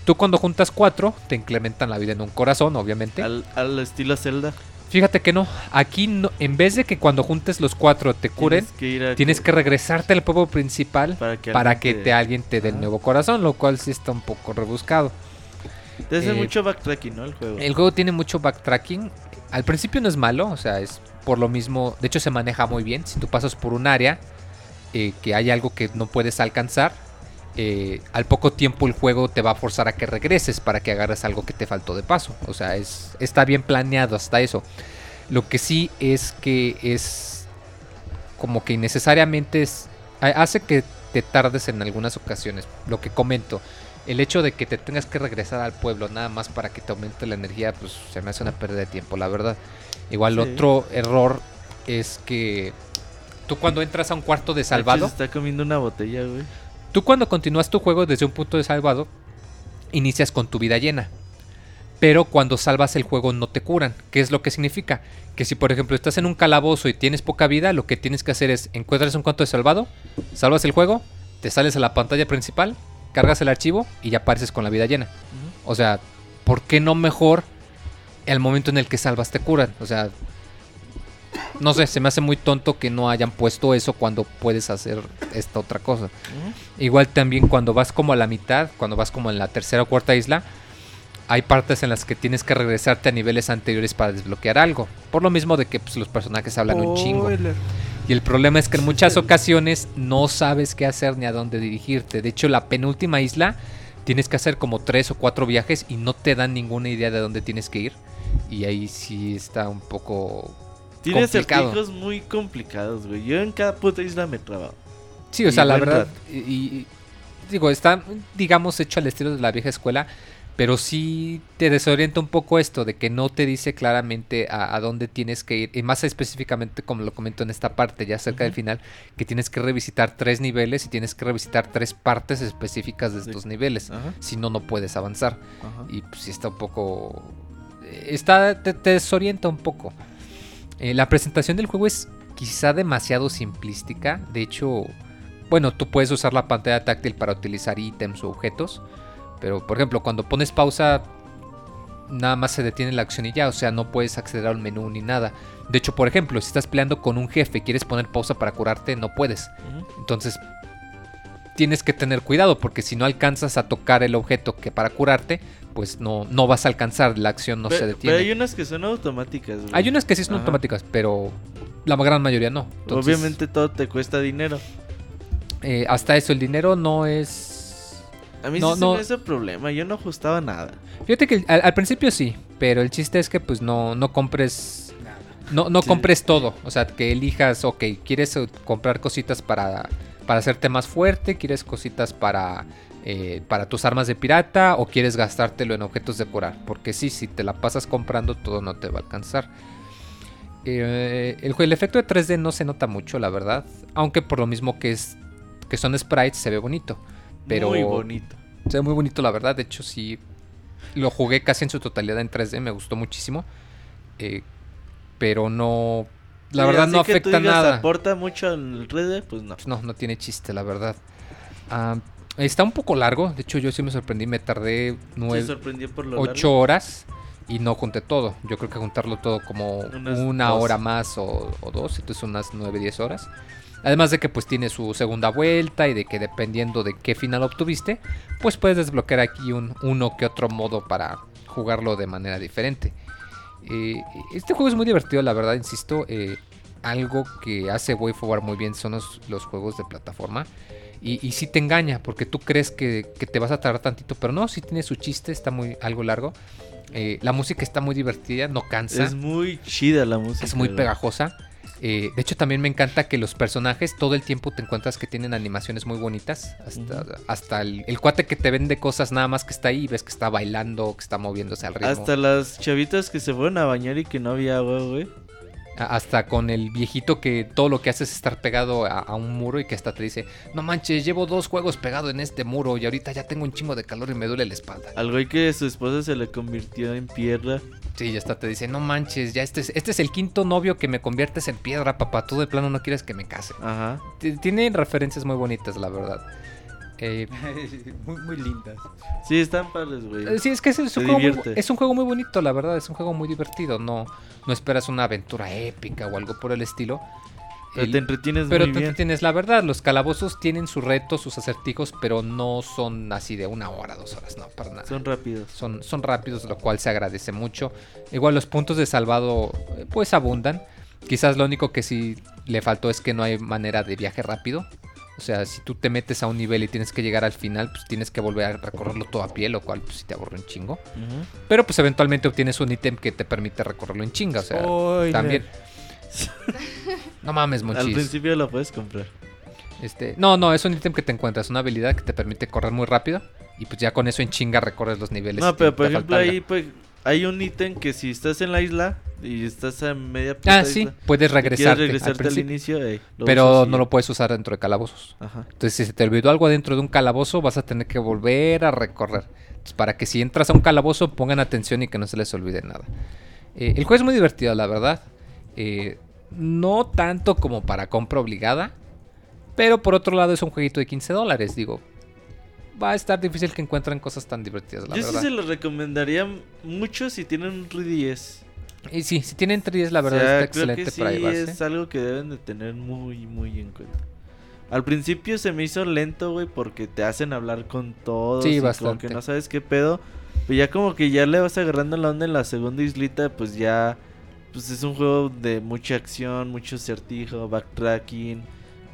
Tú cuando juntas cuatro, te incrementan la vida en un corazón, obviamente. Al, al estilo Zelda. Fíjate que no. Aquí, no, en vez de que cuando juntes los cuatro te curen, Tienes que, ir a- tienes que regresarte al pueblo principal para que, para alguien que te, alguien te dé el nuevo corazón, lo cual sí está un poco rebuscado. Hace eh, mucho backtracking, ¿no? El juego. El juego tiene mucho backtracking. Al principio no es malo, o sea, es por lo mismo. De hecho, se maneja muy bien. Si tú pasas por un área eh, que hay algo que no puedes alcanzar, eh, al poco tiempo el juego te va a forzar a que regreses para que agarres algo que te faltó de paso. O sea, es, está bien planeado hasta eso. Lo que sí es que es como que innecesariamente es, ha- hace que te tardes en algunas ocasiones. Lo que comento, el hecho de que te tengas que regresar al pueblo nada más para que te aumente la energía, pues se me hace una pérdida de tiempo, la verdad. Igual Sí. otro error es que tú cuando entras a un cuarto de salvado, Se está comiendo una botella, güey. Tú cuando continúas tu juego desde un punto de salvado, inicias con tu vida llena. Pero cuando salvas el juego no te curan. ¿Qué es lo que significa? Que si por ejemplo estás en un calabozo y tienes poca vida, lo que tienes que hacer es encuentras un cuarto de salvado, salvas el juego, te sales a la pantalla principal, cargas el archivo y ya apareces con la vida llena. O sea, ¿por qué no mejor el momento en el que salvas te curan? O sea, no sé, se me hace muy tonto que no hayan puesto eso cuando puedes hacer esta otra cosa. Igual también cuando vas como a la mitad, cuando vas como en la tercera o cuarta isla, hay partes en las que tienes que regresarte a niveles anteriores para desbloquear algo. Por lo mismo de que pues, los personajes hablan un chingo. Y el problema es que en muchas ocasiones no sabes qué hacer ni a dónde dirigirte. De hecho, la penúltima isla tienes que hacer como tres o cuatro viajes y no te dan ninguna idea de dónde tienes que ir. Y ahí sí está un poco Tiene acertijos muy complicados, güey. Yo en cada puta isla me trababa. Sí, o sea, la verdad, y, y- digo, está, digamos, hecho al estilo de la vieja escuela, pero sí te desorienta un poco esto de que no te dice claramente a, a dónde tienes que ir, y más específicamente como lo comento en esta parte, ya cerca del final, que tienes que revisitar tres niveles y tienes que revisitar tres partes específicas de estos niveles, si no, no puedes avanzar. ajá. Y pues sí está un poco... Está, te, te desorienta un poco. Eh, la presentación del juego es quizá demasiado simplística. De hecho, bueno, tú puedes usar la pantalla táctil para utilizar ítems o objetos. Pero, por ejemplo, cuando pones pausa, nada más se detiene la acción y ya. O sea, no puedes acceder a un menú ni nada. De hecho, por ejemplo, si estás peleando con un jefe y quieres poner pausa para curarte, no puedes. Entonces, tienes que tener cuidado porque si no alcanzas a tocar el objeto que para curarte, pues no, no vas a alcanzar, la acción no se detiene. Pero Hay, hay unas que son automáticas, güey. unas que sí son Ajá. automáticas, pero la gran mayoría no. Entonces, Obviamente todo te cuesta dinero. eh, hasta eso, el dinero no es... A mí No, sí no. me hizo problema. Yo no ajustaba nada. Fíjate que al, al principio sí, pero el chiste es que pues no, no compres... No, no Sí. compres todo, o sea, que elijas, ok, quieres eh, comprar cositas para, para hacerte más fuerte, quieres cositas para, eh, para tus armas de pirata o quieres gastártelo en objetos de curar, porque sí, si te la pasas comprando todo no te va a alcanzar. Eh, el, efecto de 3D no se nota mucho, la verdad, aunque por lo mismo que es que son sprites se ve bonito, pero Muy bonito. se ve muy bonito, la verdad. De hecho, sí. Lo jugué casi en su totalidad en 3D. Me gustó muchísimo. eh, pero no. La Sí, verdad no que tú afecta digas, nada. ¿Aporta mucho al red? Pues no. No, no tiene chiste, la verdad. Ah, está un poco largo. De hecho, yo sí me sorprendí. Me tardé nueve, sorprendió por lo 8 largo. horas. Y no junté todo. Yo creo que juntarlo todo como Unas una dos. hora más o, o dos. Entonces unas 9, 10 horas. Además de que pues tiene su segunda vuelta y de que dependiendo de qué final obtuviste, pues puedes desbloquear aquí un uno que otro modo para jugarlo de manera diferente. Eh, este juego es muy divertido, la verdad, insisto. eh, algo que hace WayForward muy bien son los, los juegos de plataforma. Y, y sí te engaña, porque tú crees que, que te vas a tardar tantito, pero no, sí tiene su chiste, está muy algo largo. Eh, la música está muy divertida, no cansa Es muy chida la música. es muy pegajosa. Eh, de hecho, también me encanta que los personajes todo el tiempo te encuentras que tienen animaciones muy bonitas. Hasta, el, el cuate que te vende cosas nada más que está ahí y ves que está bailando, que está moviéndose al ritmo. Hasta las chavitas que se fueron a bañar y que no había agua, güey. Hasta con el viejito que todo lo que hace es estar pegado a, a un muro y que hasta te dice, no manches, llevo dos juegos pegado en este muro y ahorita ya tengo un chingo de calor y me duele la espalda. Al güey que su esposa se le convirtió en piedra. Sí, ya hasta te dice, no manches, ya este es, este es el quinto novio que me conviertes en piedra, papá, tú de plano no quieres que me case. Ajá. T- Tiene referencias muy bonitas, la verdad. Eh, muy, muy lindas. Sí, están padres, güey. eh, sí, es que es, un juego muy, es un juego muy bonito, la verdad. Es un juego muy divertido. No, no esperas una aventura épica o algo por el estilo. Pero El- te entretienes pero muy te bien. tienes la verdad. Los calabozos tienen sus retos, sus acertijos, pero no son así de una hora, dos horas, no, para nada. Son rápidos. Son, son rápidos, lo cual se agradece mucho. Igual los puntos de salvado eh, pues abundan. Quizás lo único que sí le faltó es que no hay manera de viaje rápido. O sea, si tú te metes a un nivel y tienes que llegar al final, pues tienes que volver a recorrerlo todo a pie, lo cual pues sí te aburre un chingo. Pero pues eventualmente obtienes un ítem que te permite recorrerlo en chinga. O sea, Spoiler. también... No mames, Al monchis. principio lo puedes comprar. Este, no, no, es un ítem que te encuentras, una habilidad que te permite correr muy rápido. Y pues ya con eso en chinga recorres los niveles. No, pero por ejemplo ahí pues, hay un ítem que si estás en la isla y estás a media puta Ah, sí, isla, puedes regresarte, al al, inicio, lo pero no lo puedes usar dentro de calabozos. Ajá. Entonces, si se te olvidó algo dentro de un calabozo, vas a tener que volver a recorrer. Entonces, para que si entras a un calabozo, pongan atención y que no se les olvide nada. Eh, el juego es muy divertido, la verdad. Eh, no tanto como para compra obligada. Pero por otro lado, es un jueguito de 15 dólares. Digo, va a estar difícil que encuentren cosas tan divertidas, la Yo sí verdad. se lo recomendaría mucho si tienen un 3DS. Y sí, si tienen 3 la verdad O sea, está creo excelente que sí para llevarse. es algo que deben de tener muy, muy en cuenta. Al principio se me hizo lento, güey, porque te hacen hablar con todos. Sí, y Como bastante. que no sabes qué pedo. Pero ya como que ya le vas agarrando la onda en la segunda islita, pues ya... Pues es un juego de mucha acción, mucho certijo, backtracking,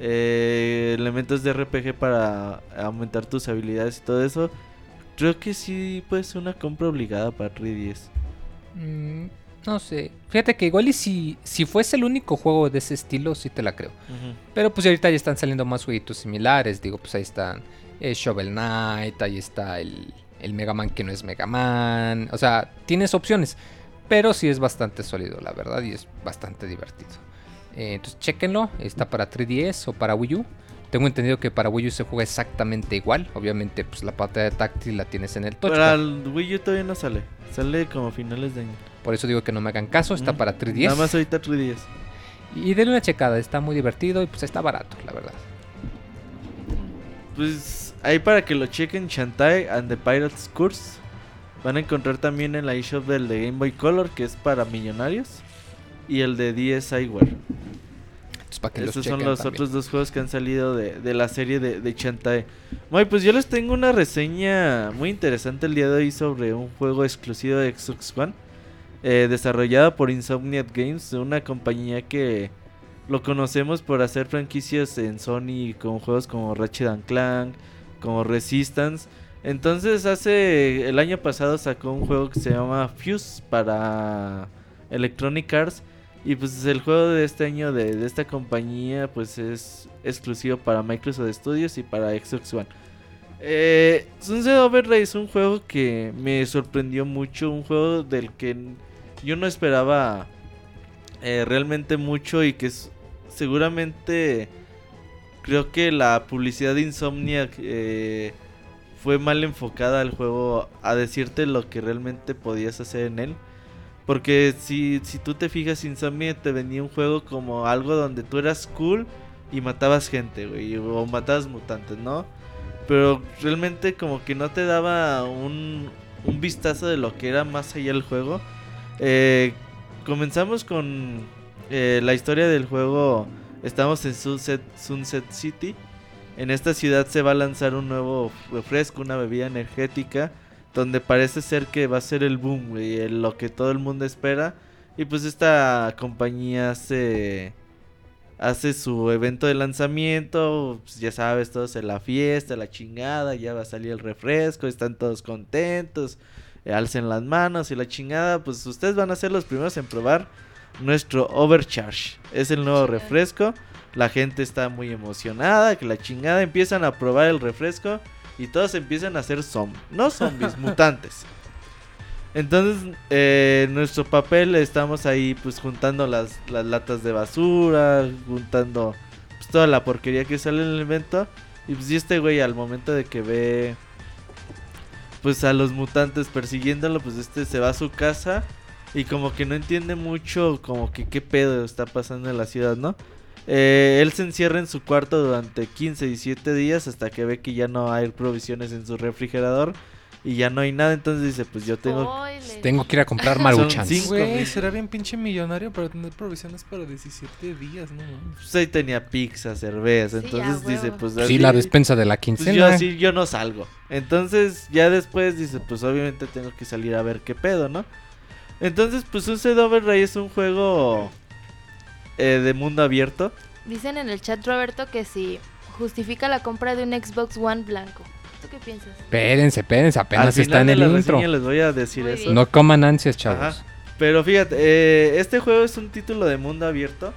eh, elementos de RPG para aumentar tus habilidades y todo eso. Creo que sí puede ser una compra obligada para 3DS. Mm, No sé. Fíjate que igual y si, si fuese el único juego de ese estilo, sí te la creo. Pero pues ahorita ya están saliendo más jueguitos similares. Digo, pues ahí están eh, Shovel Knight, ahí está el, el Mega Man que no es Mega Man. O sea, tienes opciones. Pero sí es bastante sólido, la verdad, y es bastante divertido. Eh, entonces, chequenlo. Está para 3DS o para Wii U. Tengo entendido que para Wii U se juega exactamente igual. Obviamente, pues la pantalla táctil la tienes en el touchpad. Para el Wii U todavía no sale. Sale como finales de año. Por eso digo que no me hagan caso. Está Mm. para 3DS. Nada más ahorita 3DS. Y denle una checada. Está muy divertido y pues está barato, la verdad. Pues ahí para que lo chequen, Shantae and the Pirates Curse. Van a encontrar también en la eShop del de Game Boy Color, que es para millonarios. Y el de DSiWare. Entonces, para que Estos los son los también. otros dos juegos que han salido de, de la serie de, de Shantae. Muy, pues yo les tengo una reseña muy interesante el día de hoy sobre un juego exclusivo de Xbox One. eh, desarrollado por Insomniac Games, una compañía que lo conocemos por hacer franquicias en Sony con juegos como Ratchet and Clank, como Resistance. Entonces hace el año pasado sacó un juego que se llama Fuse para Electronic Arts y pues el juego de este año de, esta compañía pues es exclusivo para Microsoft Studios y para Xbox One. Eh, Sunset Overdrive es un juego que me sorprendió mucho, un juego del que yo no esperaba eh, realmente mucho y que seguramente creo que la publicidad de Insomniac eh, fue mal enfocada al juego a decirte lo que realmente podías hacer en él. Porque si, si tú te fijas, Insomniac te vendía un juego como algo donde tú eras cool y matabas gente, güey, o matabas mutantes, ¿no? Pero realmente como que no te daba un, un vistazo de lo que era más allá del juego. Eh, comenzamos con eh, la historia del juego. Estamos en Sunset, Sunset City. En esta ciudad se va a lanzar un nuevo refresco, una bebida energética. Donde parece ser que va a ser el boom, güey, lo que todo el mundo espera. Y pues esta compañía hace, hace su evento de lanzamiento. pues, ya sabes, todos en la fiesta, la chingada. Ya va a salir el refresco, están todos contentos. alcen las manos y la chingada. Pues ustedes van a ser los primeros en probar nuestro Overcharge. Es el nuevo refresco. La gente está muy emocionada. Que la chingada empiezan a probar el refresco. Y todos empiezan a ser zombies. No zombies, mutantes. Entonces, eh, nuestro papel estamos ahí pues juntando las, las latas de basura, juntando pues, toda la porquería que sale en el evento. Y pues y este güey al momento de que ve pues a los mutantes persiguiéndolo, pues este se va a su casa y como que no entiende mucho como que qué pedo está pasando en la ciudad, ¿no? Eh, él se encierra en su cuarto durante 15, 17 días hasta que ve que ya no hay provisiones en su refrigerador y ya no hay nada, entonces dice, pues yo tengo... Spoiler. Tengo que ir a comprar maruchans. Güey, será bien pinche millonario para tener provisiones para 17 días, ¿no? Pues ahí tenía pizza, cerveza, Sí, entonces dice, pues Sí, la despensa de la pues yo quincena. así, yo no salgo. Entonces ya después dice, pues obviamente tengo que salir a ver qué pedo, ¿no? Entonces, pues un Override es un juego eh, de mundo abierto. Dicen en el chat, Roberto, que si justifica la compra de un Xbox One blanco. ¿Tú qué piensas? Espérense, espérense, apenas Al está final en de el la intro. les voy a decir Muy eso. bien. No coman ansias, chavos. Ajá. Pero fíjate, eh, este juego es un título de mundo abierto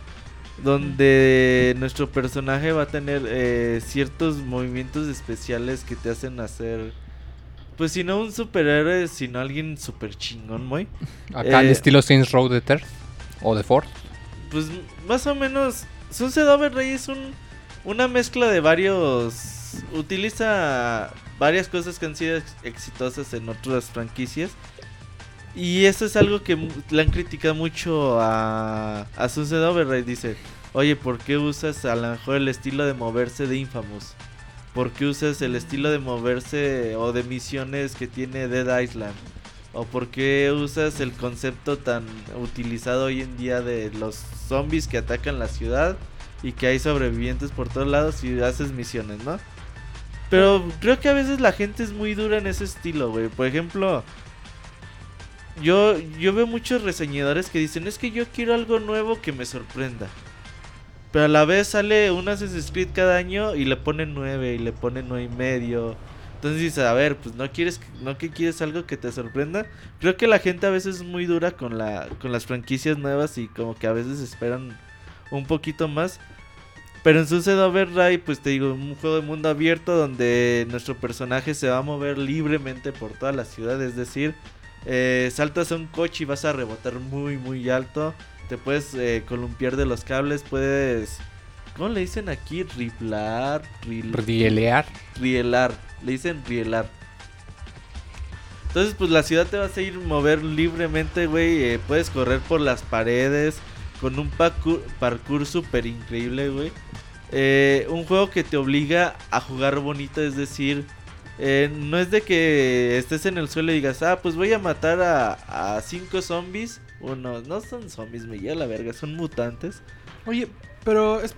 donde nuestro personaje va a tener eh, ciertos movimientos especiales que te hacen hacer, pues si no un superhéroe, sino alguien super chingón, muy. Acá al Eh, estilo Saints Row de Ter o de Ford. Pues más o menos, Sunset Overdrive es un, una mezcla de varios, utiliza varias cosas que han sido ex- exitosas en otras franquicias. Y eso es algo que le han criticado mucho a, a Sunset Overdrive. Dice, oye, ¿por qué usas a lo mejor el estilo de moverse de Infamous? ¿Por qué usas el estilo de moverse o de misiones que tiene Dead Island? ¿O por qué usas el concepto tan utilizado hoy en día de los zombies que atacan la ciudad y que hay sobrevivientes por todos lados y haces misiones, ¿no? Pero creo que a veces la gente es muy dura en ese estilo, güey. Por ejemplo, yo, yo veo muchos reseñadores que dicen, es que yo quiero algo nuevo que me sorprenda. Pero a la vez sale un Assassin's Creed cada año y le ponen 9 y le ponen 9 y medio. Entonces dices, a ver, pues no quieres, no que quieres algo que te sorprenda. Creo que la gente a veces es muy dura con la, con las franquicias nuevas y como que a veces esperan un poquito más. Pero en Sunset Overdrive, pues te digo, un juego de mundo abierto donde nuestro personaje se va a mover libremente por toda la ciudad. Es decir, eh, saltas a un coche y vas a rebotar muy, muy alto. Te puedes eh, columpiar de los cables, puedes... ¿Cómo le dicen aquí? Riplar, rielear. Rielar, le dicen rielar. Entonces, pues la ciudad te vas a ir mover libremente, güey. Eh, puedes correr por las paredes con un parkour, parkour super increíble, güey. Eh, un juego que te obliga a jugar bonito, es decir, eh, no es de que estés en el suelo y digas, ah, pues voy a matar a, a cinco zombies. Uno, no son zombies, me lleva la verga, son mutantes. Oye, pero es,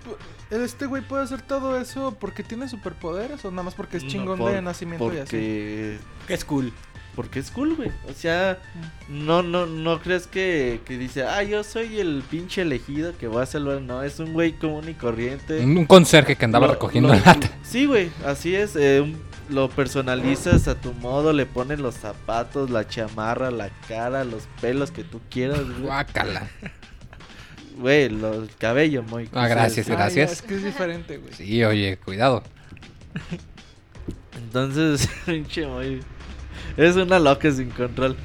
este güey puede hacer todo eso porque tiene superpoderes o nada más porque es chingón de nacimiento y así. Que es cool. Porque es cool, güey. O sea, no, no, no crees que, que dice, ah, yo soy el pinche elegido que voy a salvar. No, es un güey común y corriente. Un conserje que andaba recogiendo la lata. Sí, güey, así es. Eh, lo personalizas a tu modo, le pones los zapatos, la chamarra, la cara, los pelos que tú quieras. Guácala. Güey, el cabello, muy. Ah, gracias, gracias. es que es diferente, güey. Sí, oye, cuidado. Entonces, pinche muy. Es una loca sin control.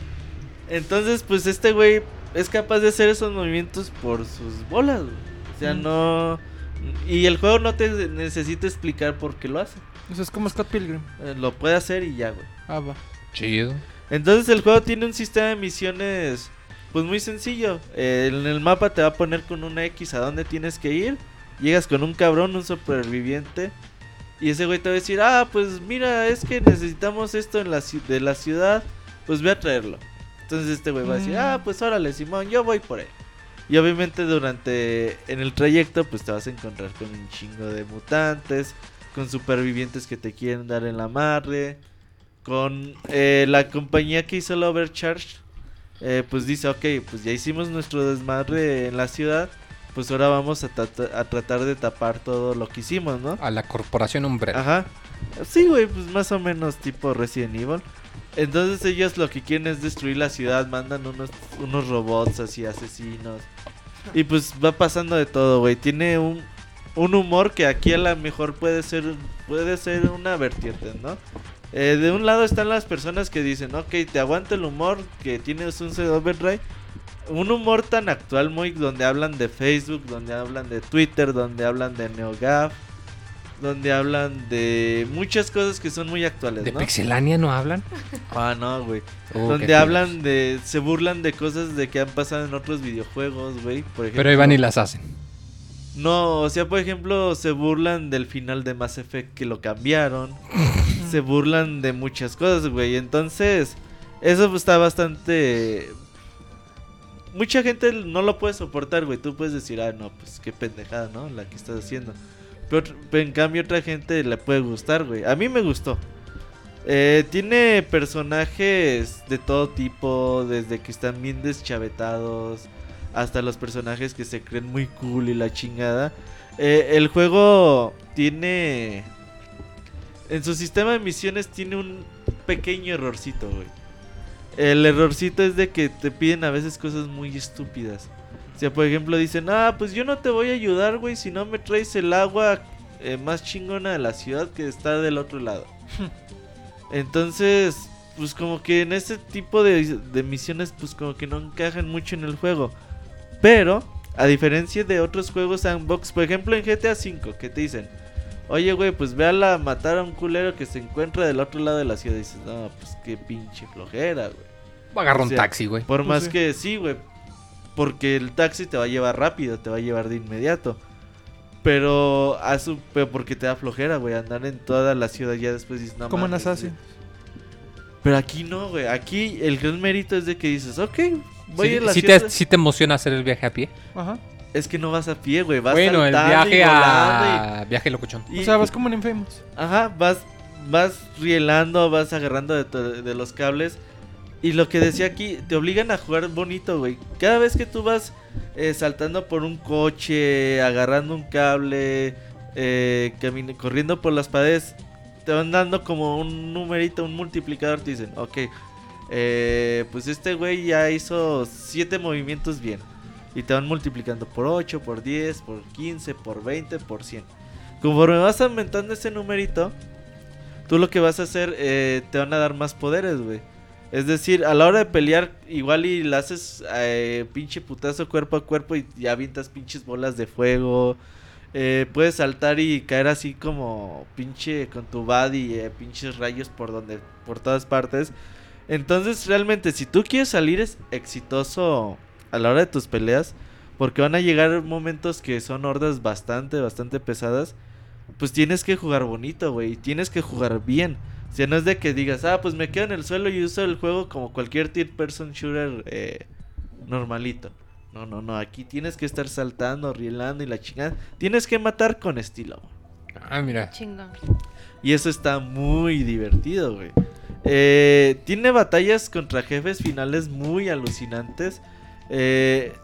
Entonces, pues este güey es capaz de hacer esos movimientos por sus bolas, O sea, no. Y el juego no te necesita explicar por qué lo hace. Eso es como Scott Pilgrim. Eh, lo puede hacer y ya, güey. Ah, va. Chido. Entonces el juego tiene un sistema de misiones, pues muy sencillo. Eh, en el mapa te va a poner con una X a dónde tienes que ir. Llegas con un cabrón, un superviviente y ese güey te va a decir, ah, pues mira, es que necesitamos esto en la de la ciudad, pues voy a traerlo. Entonces este güey va a decir, ah, pues órale, Simón, yo voy por él. Y obviamente durante, en el trayecto, pues te vas a encontrar con un chingo de mutantes, con supervivientes que te quieren dar en la madre, con eh, la compañía que hizo el Overcharge, eh, pues dice, ok, pues ya hicimos nuestro desmadre en la ciudad pues ahora vamos a, a, tratar de tapar todo lo que hicimos, ¿no? A la corporación Umbrella. Ajá. Sí, güey, pues más o menos tipo Resident Evil. Entonces ellos lo que quieren es destruir la ciudad, mandan unos, unos robots así asesinos. Y pues va pasando de todo, güey. Tiene un, un humor que aquí a lo mejor puede ser, puede ser una vertiente, ¿no? Eh, de un lado están las personas que dicen, ok, te aguanto el humor que tienes un CD Overdrive un humor tan actual, muy donde hablan de Facebook, donde hablan de Twitter, donde hablan de NeoGAF, donde hablan de muchas cosas que son muy actuales. ¿De Pixelania no hablan? Ah, no, güey. Oh, donde hablan de. Se burlan de cosas de que han pasado en otros videojuegos, güey. Pero iban y las hacen. No, o sea, por ejemplo, se burlan del final de Mass Effect que lo cambiaron. se burlan de muchas cosas, güey. Entonces, eso está bastante mucha gente no lo puede soportar, güey. Tú puedes decir, ah, no, pues qué pendejada, ¿no? La que estás haciendo. Pero, en cambio otra gente le puede gustar, güey. A mí me gustó. Eh, tiene personajes de todo tipo, desde que están bien deschavetados hasta los personajes que se creen muy cool y la chingada. Eh, el juego tiene... En su sistema de misiones tiene un pequeño errorcito, güey. El errorcito es de que te piden a veces cosas muy estúpidas. O sea, por ejemplo, dicen, ah, pues yo no te voy a ayudar, güey, si no me traes el agua eh, más chingona de la ciudad que está del otro lado. Entonces, pues como que en este tipo de, de misiones, pues como que no encajan mucho en el juego. Pero, a diferencia de otros juegos sandbox, por ejemplo en GTA V, que te dicen, oye, güey, pues véala matar a un culero que se encuentra del otro lado de la ciudad. Y dices, no, pues qué pinche flojera, güey. Agarra un taxi, güey. Por pues más que sí, güey. Porque el taxi te va a llevar rápido, te va a llevar de inmediato. Pero, a su, pero porque te da flojera, güey, andar en toda la ciudad ya después dices, no Como en Assassin. Pero aquí no, güey. Aquí el gran mérito es de que dices, ok, voy a la ciudad. Te, ¿Sí te emociona hacer el viaje a pie? Ajá. Es que no vas a pie, güey. Vas bueno, el viaje a... Viaje locuchón. o sea, vas como en Infamous. Ajá, vas, vas rielando, vas agarrando de, los cables. Y lo que decía aquí, te obligan a jugar bonito, güey. Cada vez que tú vas eh, saltando por un coche, agarrando un cable, eh, corriendo por las paredes, te van dando como un numerito, un multiplicador. Te dicen, ok, eh, pues este güey ya hizo 7 movimientos bien. Y te van multiplicando por 8, por 10, por 15, por 20, por 100. Conforme vas aumentando ese numerito, tú lo que vas a hacer, eh, te van a dar más poderes, güey. Es decir, a la hora de pelear, igual y le haces eh, pinche putazo cuerpo a cuerpo y, y avientas pinches bolas de fuego. Eh, puedes saltar y caer así como pinche con tu body, eh, pinches rayos por donde, por todas partes. Entonces, realmente, si tú quieres salir es exitoso a la hora de tus peleas, porque van a llegar momentos que son hordas bastante, bastante pesadas, pues tienes que jugar bonito, güey, tienes que jugar bien. O sea, no es de que digas, ah, pues me quedo en el suelo y uso el juego como cualquier third person shooter eh, normalito. No, no, no, aquí tienes que estar saltando, rielando y la chingada. Tienes que matar con estilo. Ah, mira. Chingón. Y eso está muy divertido, güey. Eh, tiene batallas contra jefes finales muy alucinantes. Eh,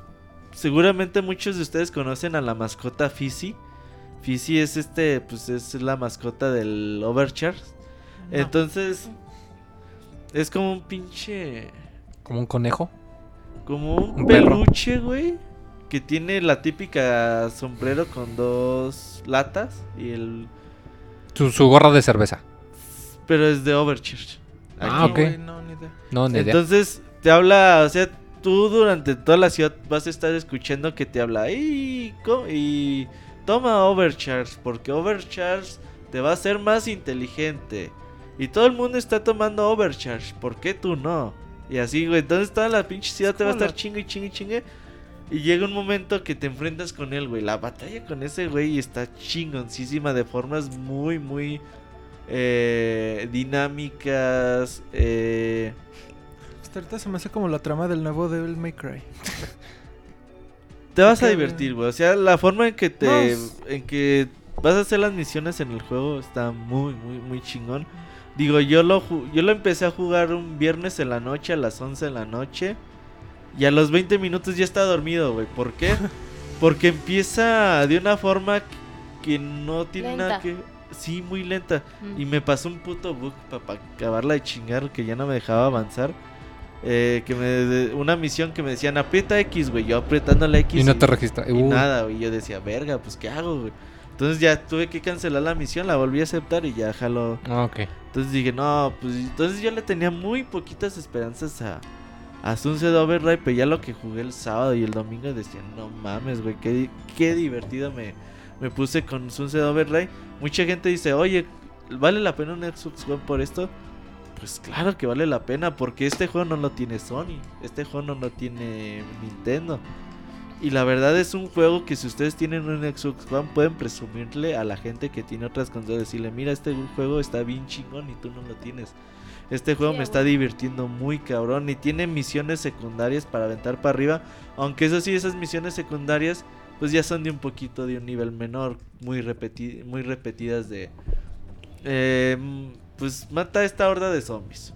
seguramente muchos de ustedes conocen a la mascota Fizzy. Fizzy es este, pues es la mascota del Overcharge. Entonces, es como un pinche. Como un conejo. Como un, peluche, güey. Que tiene la típica sombrero con dos latas. Y el. Su, su gorra de cerveza. Pero es de Overcharge. Ah, Aquí. ok. Güey, no, ni idea. No, ni idea. Entonces te habla, o sea, tú durante toda la ciudad vas a estar escuchando que te habla y, y toma Overcharge, porque Overcharge te va a hacer más inteligente. Y todo el mundo está tomando Overcharge, ¿por qué tú no? Y así, güey, entonces toda la pinche ciudad te va a estar chingue y chingue y chingue. Y llega un momento que te enfrentas con él, güey. La batalla con ese güey está chingoncísima de formas muy, muy eh, dinámicas. Eh, Hasta ahorita se me hace como la trama del nuevo Devil May Cry. Te vas a divertir, güey. O sea, la forma en que te. En que vas a hacer las misiones en el juego está muy, muy, muy chingón. Digo, yo lo, yo lo empecé a jugar un viernes en la noche, a las 11 de la noche. Y a los 20 minutos ya está dormido, güey. ¿Por qué? Porque empieza de una forma que no tiene nada que. Sí, muy lenta. Mm. Y me pasó un puto bug para acabarla de chingar que ya no me dejaba avanzar. Eh, que me una misión que me decían aprieta X, güey. Yo apretando la X. Y no te registra. y Uh, nada, güey. Yo decía, verga, pues qué hago, güey. Entonces ya tuve que cancelar la misión, la volví a aceptar y ya jaló. ah, ok. Entonces dije, no, pues entonces yo le tenía muy poquitas esperanzas a, a Sunset Overdrive, pero ya lo que jugué el sábado y el domingo decía, no mames, güey, qué, qué divertido me, me puse con Sunset Overdrive. Mucha gente dice, oye, ¿vale la pena un Xbox One por esto? Pues claro que vale la pena, porque este juego no lo tiene Sony, este juego no lo tiene Nintendo. Y la verdad es un juego que si ustedes tienen un Xbox One pueden presumirle a la gente que tiene otras consolas. Decirle, mira, este juego está bien chingón y tú no lo tienes. Este juego Sí, me está divirtiendo muy cabrón y tiene misiones secundarias para aventar para arriba. Aunque eso sí, esas misiones secundarias pues ya son de un poquito de un nivel menor, muy, repeti muy repetidas de... eh, pues mata a esta horda de zombies.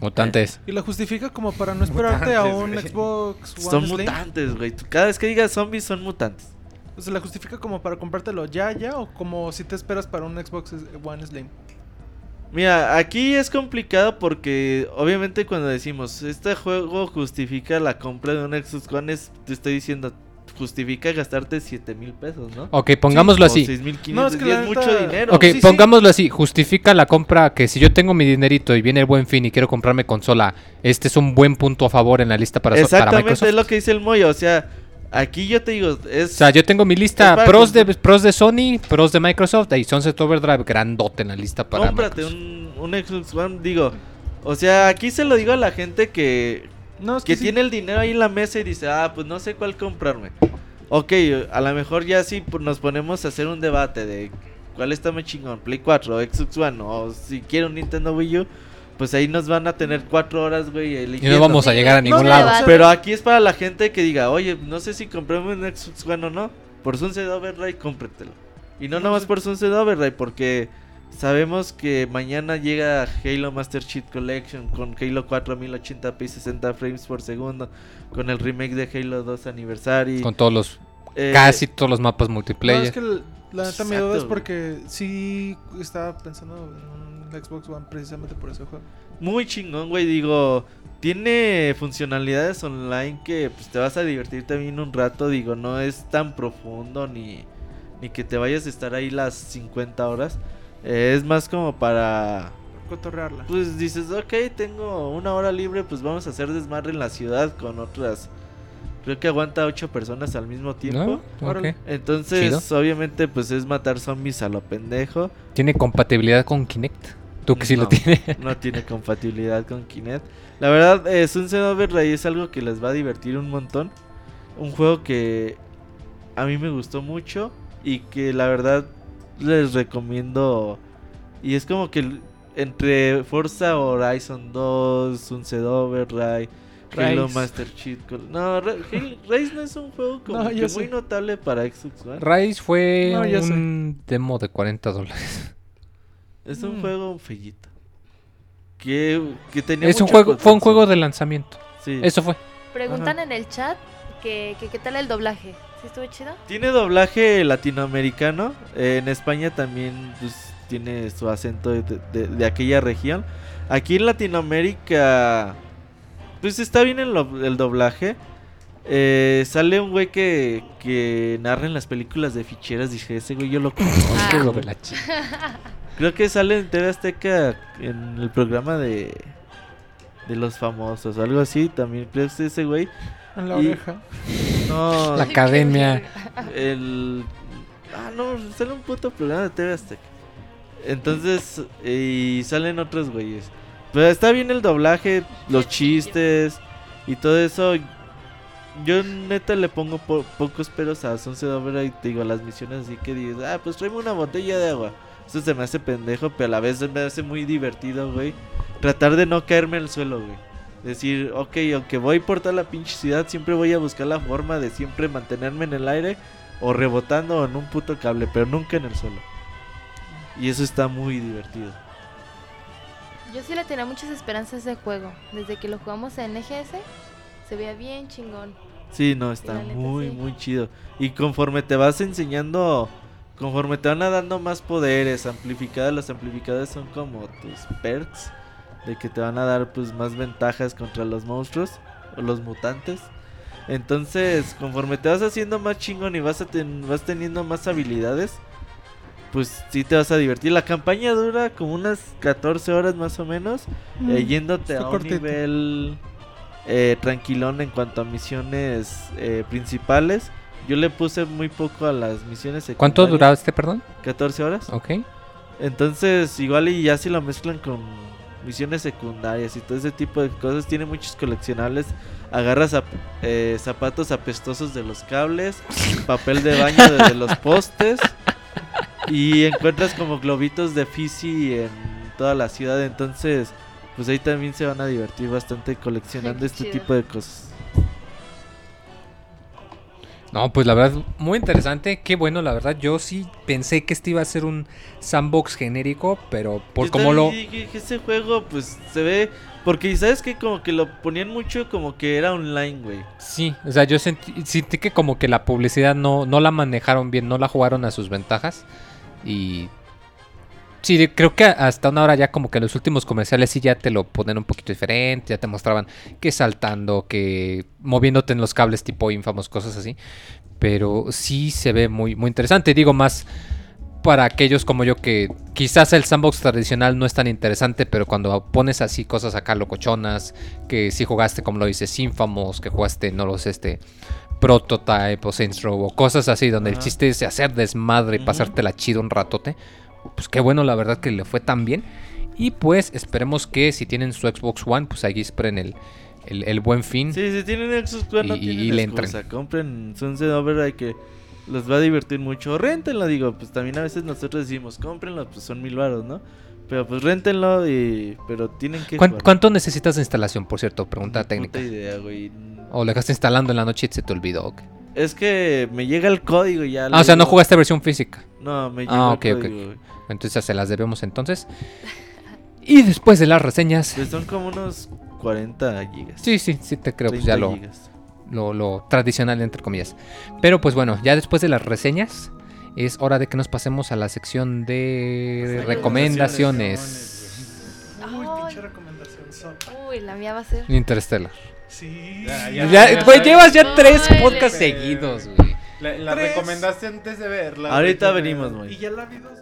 Mutantes. Y la justifica como para no esperarte a un Xbox One Son Slim. mutantes, güey. Cada vez que digas zombies son mutantes. O sea, la justifica como para comprártelo ya, ya, o como si te esperas para un Xbox One Slim. Mira, aquí es complicado porque obviamente cuando decimos este juego justifica la compra de un Xbox One, es- te estoy diciendo, justifica gastarte 7 mil pesos, ¿no? Ok, pongámoslo así. 6.500, No, es que es mucho dinero. Ok, Sí, sí. pongámoslo así. Justifica la compra que si yo tengo mi dinerito y viene el buen fin y quiero comprarme consola, este es un buen punto a favor en la lista para, so- para Exactamente Microsoft. es lo que dice el Moyo, o sea, aquí yo te digo, es... O sea, yo tengo mi lista pros de, pros de Sony, pros de Microsoft y Sunset Overdrive grandote en la lista para cómprate un, un Xbox One, digo, o sea, aquí se lo digo a la gente que, No, es que que sí. tiene el dinero ahí en la mesa y dice, ah, pues no sé cuál comprarme. Ok, a lo mejor ya sí pues, nos ponemos a hacer un debate de cuál está más chingón, Play 4 o Xbox One, o si quiere un Nintendo Wii U, pues ahí nos van a tener cuatro horas, güey, Y no vamos a llegar a ningún no, lado. debate. Pero aquí es para la gente que diga, oye, no sé si comprarme un Xbox One o no. Por Sunset Overdrive, cómpretelo. Y no No, nomás sí. por Sunset Overdrive, porque sabemos que mañana llega Halo Master Chief Collection con Halo 4 a 1080p y 60 frames por segundo, con el remake de Halo 2 Anniversary. Con todos los, Eh, casi todos los mapas No, multiplayer. es que La neta mi duda es Exacto, porque sí estaba pensando en un Xbox One precisamente por ese juego. Muy chingón, güey. Digo, tiene funcionalidades online que pues, te vas a divertir también un rato. Digo, no es tan profundo ni, ni que te vayas a estar ahí las 50 horas. Es más como para Cotorrearla. Pues dices, ok, tengo una hora libre, pues vamos a hacer desmadre en la ciudad con otras. Creo que aguanta ocho personas al mismo tiempo. Ok. Entonces, obviamente, pues es matar zombies a lo pendejo. ¿Tiene compatibilidad con Kinect? Tú que sí lo No, tienes. No tiene compatibilidad con Kinect. La verdad, eh, Sunset Override es algo que les va a divertir un montón. Un juego que a mí me gustó mucho y que la verdad les recomiendo. Y es como que entre Forza Horizon 2, Sunset Override, Halo. Master Chief. Col- No, Rise no es un juego como No, que muy notable para Xbox One. Rise fue No, ya sé. un demo de 40 dólares. Es un Mm. juego fellito. Que, que tenía Es un juego, fue un juego de lanzamiento. Sí. Eso fue. Preguntan en el chat que, que qué tal el doblaje. ¿Sí estuvo chido? Tiene doblaje latinoamericano. eh, en España también pues, tiene su acento de, de- de aquella región. Aquí en Latinoamérica, pues está bien el, doblaje. Eh, sale un güey que, que narra en las películas de ficheras. Dije, ese güey yo lo conozco. Ah. Creo que sale en TV Azteca en el programa de, de los famosos o algo así. También creo que es ese güey. En la Y- oreja. No, La academia. el. Ah, no, sale un puto programa de TV Azteca. Entonces, y salen otros güeyes. Pero está bien el doblaje, los chistes y todo eso. Yo neta le pongo po- pocos peros a Sunset Override, te digo, las misiones así que dices, ah, pues tráeme una botella de agua. Eso se me hace pendejo, pero a la vez se me hace muy divertido, güey. Tratar de no caerme al suelo, güey. Decir, ok, aunque voy por toda la pinche ciudad, siempre voy a buscar la forma de siempre mantenerme en el aire o rebotando en un puto cable, pero nunca en el suelo. Y eso está muy divertido. Yo sí le tenía muchas esperanzas ese juego. Desde que lo jugamos en EGS, se veía bien chingón. Sí, no, está neta, muy, sí. muy chido. Y conforme te vas enseñando, conforme te van dando más poderes, amplificadas, los amplificadas son como tus perks, de que te van a dar pues más ventajas contra los monstruos o los mutantes. Entonces, conforme te vas haciendo más chingón y vas, a ten- vas teniendo más habilidades, pues sí te vas a divertir. La campaña dura como unas 14 horas más o menos, eh, Mm, yéndote está a un cortito. nivel eh, tranquilón en cuanto a misiones eh, principales. Yo le puse muy poco a las misiones secundarias. ¿Cuánto duraba este, perdón? 14 horas. Ok. Entonces, igual y ya si lo mezclan con misiones secundarias y todo ese tipo de cosas, tiene muchos coleccionables. Agarras zap- eh, zapatos apestosos de los cables, papel de baño de, de los postes y encuentras como globitos de Fizzy en toda la ciudad. Entonces, pues ahí también se van a divertir bastante coleccionando Qué este chido. tipo de cosas. No, pues la verdad, muy interesante. Qué bueno, la verdad. Yo sí pensé que este iba a ser un sandbox genérico, pero por Yo como lo. ese juego, pues se ve. Porque, ¿sabes que Como que lo ponían mucho como que era online, güey. Sí, o sea, yo sentí, sentí que como que la publicidad no, no la manejaron bien, no la jugaron a sus ventajas. Y. Sí, creo que hasta una hora ya como que los últimos comerciales sí ya te lo ponen un poquito diferente, ya te mostraban que saltando, que moviéndote en los cables tipo infamos, cosas así. Pero sí se ve muy, muy interesante. Digo, más para aquellos como yo que quizás el sandbox tradicional no es tan interesante, pero cuando pones así cosas acá locochonas, que si jugaste como lo dices Infamous, que jugaste, no lo sé, este Prototype o Saints Row o cosas así, donde el chiste es hacer desmadre y Ujú. pasártela chido un ratote. Pues qué bueno, la verdad que le fue tan bien. Y pues esperemos que si tienen su Xbox One, pues ahí esperen el, el, el buen fin. Sí, si tienen Xbox One no Y- y- tienen y le excusa. Compren Sunset Overdrive que los va a divertir mucho. Réntenlo, digo, pues también a veces nosotros decimos, cómprenlo, pues son mil baros, ¿no? Pero pues réntenlo y... Pero tienen que ¿Cuán- jugar. ¿Cuánto necesitas de instalación, por cierto? Pregunta Ni técnica. puta idea, güey. ¿O lo dejaste instalando en la noche y se te olvidó? Es que me llega el código y ya. Ah, o sea, no jugaste versión física. No, me llega Ah, el ok, ok. código, güey. Entonces se las debemos entonces. Y después de las reseñas. Pues son como unos 40 gigas. Sí, sí, sí te creo, pues 30 ya lo, gigas. lo, lo tradicional entre comillas. Pero pues bueno, ya después de las reseñas, es hora de que nos pasemos a la sección de recomendaciones. Uy, Ay. pinche recomendación. Uy, la mía va a ser. Interstellar. Sí. Ya, sí. ya. Ya, güey, llevas ya No, tres podcasts seguidos, güey. La, la recomendaste antes de verla. Ahorita güey. venimos, Y güey. ya la vi dos.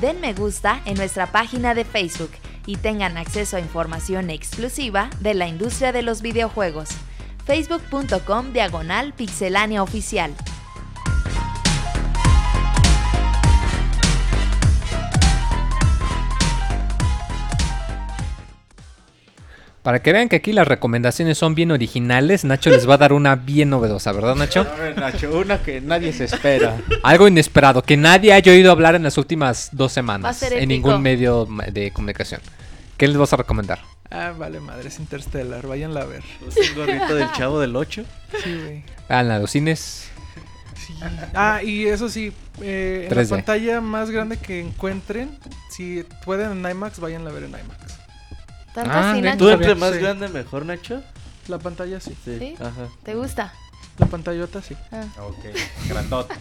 Den me gusta en nuestra página de Facebook y tengan acceso a información exclusiva de la industria de los videojuegos. facebook.com diagonal pixelánea oficial. Para que vean que aquí las recomendaciones son bien originales, Nacho les va a dar una bien novedosa, ¿verdad, Nacho? A ver, Nacho, una que nadie se espera. Algo inesperado, que nadie haya oído hablar en las últimas dos Va a semanas en ningún medio de comunicación. ¿Qué les vas a recomendar? Ah, vale, madre, es Interstellar. Váyanla a ver. Un gorrito del chavo del 8. Sí, güey. Ah, en los cines. Sí. Ah, y eso sí, eh, en 3D. la pantalla más grande que encuentren, si pueden en IMAX, váyanla a ver en IMAX. ¿Tanto Ah. ¿Tú entre más Sí. grande mejor, Nacho? La pantalla sí. ¿Sí? Ajá. ¿Te gusta? La pantallota sí. Ah. Ok, grandota.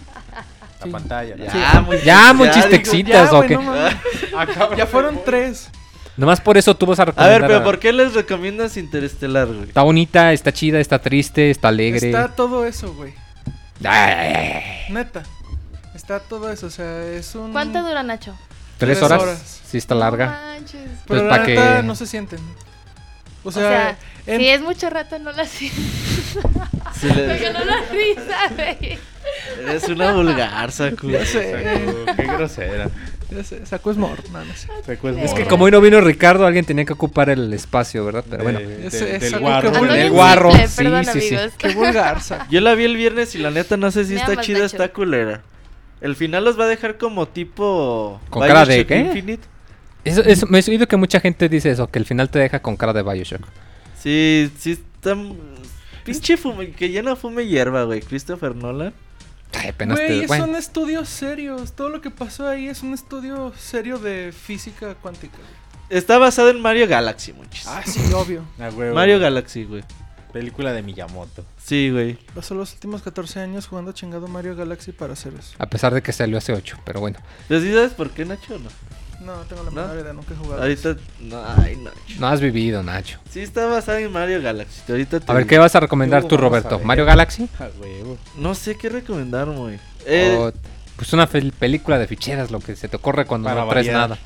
La Sí. pantalla. ¿no? Ya, muy Ya, monchis, te digo, excitas, Ya, ¿o qué? Acaba Ya fueron tres. Nomás por eso tú vas a A recomendar. ver, pero a- ¿por qué les recomiendas Interestelar, güey? Está bonita, está chida, está triste, está alegre. Está todo eso, güey. Ay. Neta. Está todo eso, o sea, es un... ¿Cuánto dura, Nacho? ¿Tres horas? horas. Sí, está No larga. manches. Pero Pues, la que- no se sienten. O O sea, en- si es mucho rato, no la siento. Sí, le- Porque no la risa, güey. Eres una vulgar, Saku. ya sé, Qué grosera. ya sé, saco es mort, no, no sé. Saco Es que Eh. como hoy no vino Ricardo, alguien tenía que ocupar el espacio, ¿verdad? Pero bueno. De- es del guarro. que Del guarro, sí, perdón, sí, sí. Qué vulgar. Yo la vi el viernes y la neta no sé si Me está chida, está culera. El final los va a dejar como tipo... ¿Con cara de qué? Infinite. Eso, eso- me he oído que mucha gente dice eso, que el final te deja con cara de Bioshock. Sí, sí está... Pinche fume, que ya no fume hierba, güey. Christopher Nolan. Ay, apenas Güey, te... bueno. son estudios serios. Todo lo que pasó ahí es un estudio serio de física cuántica. güey. Está basado en Mario Galaxy, muchis. Ah, sí, obvio. Ah. Mario Galaxy, güey. Película de Miyamoto. Sí, güey. Pasó los últimos 14 años jugando chingado Mario Galaxy para hacer eso. A pesar de que salió hace 8, pero bueno. ¿Pero sí sabes por qué, Nacho, o no? No, tengo la ¿No? menor idea, nunca he jugado. Ahorita... No, ay, Nacho. No has vivido, Nacho. Sí está basado en Mario Galaxy. Ahorita te A ver. ¿qué vas a recomendar Tú, a Roberto? ¿Mario Galaxy? Ah, huevo. No sé qué recomendar, güey. Eh, pues una película de ficheras, lo que se te ocurre cuando Para no traes variar. nada.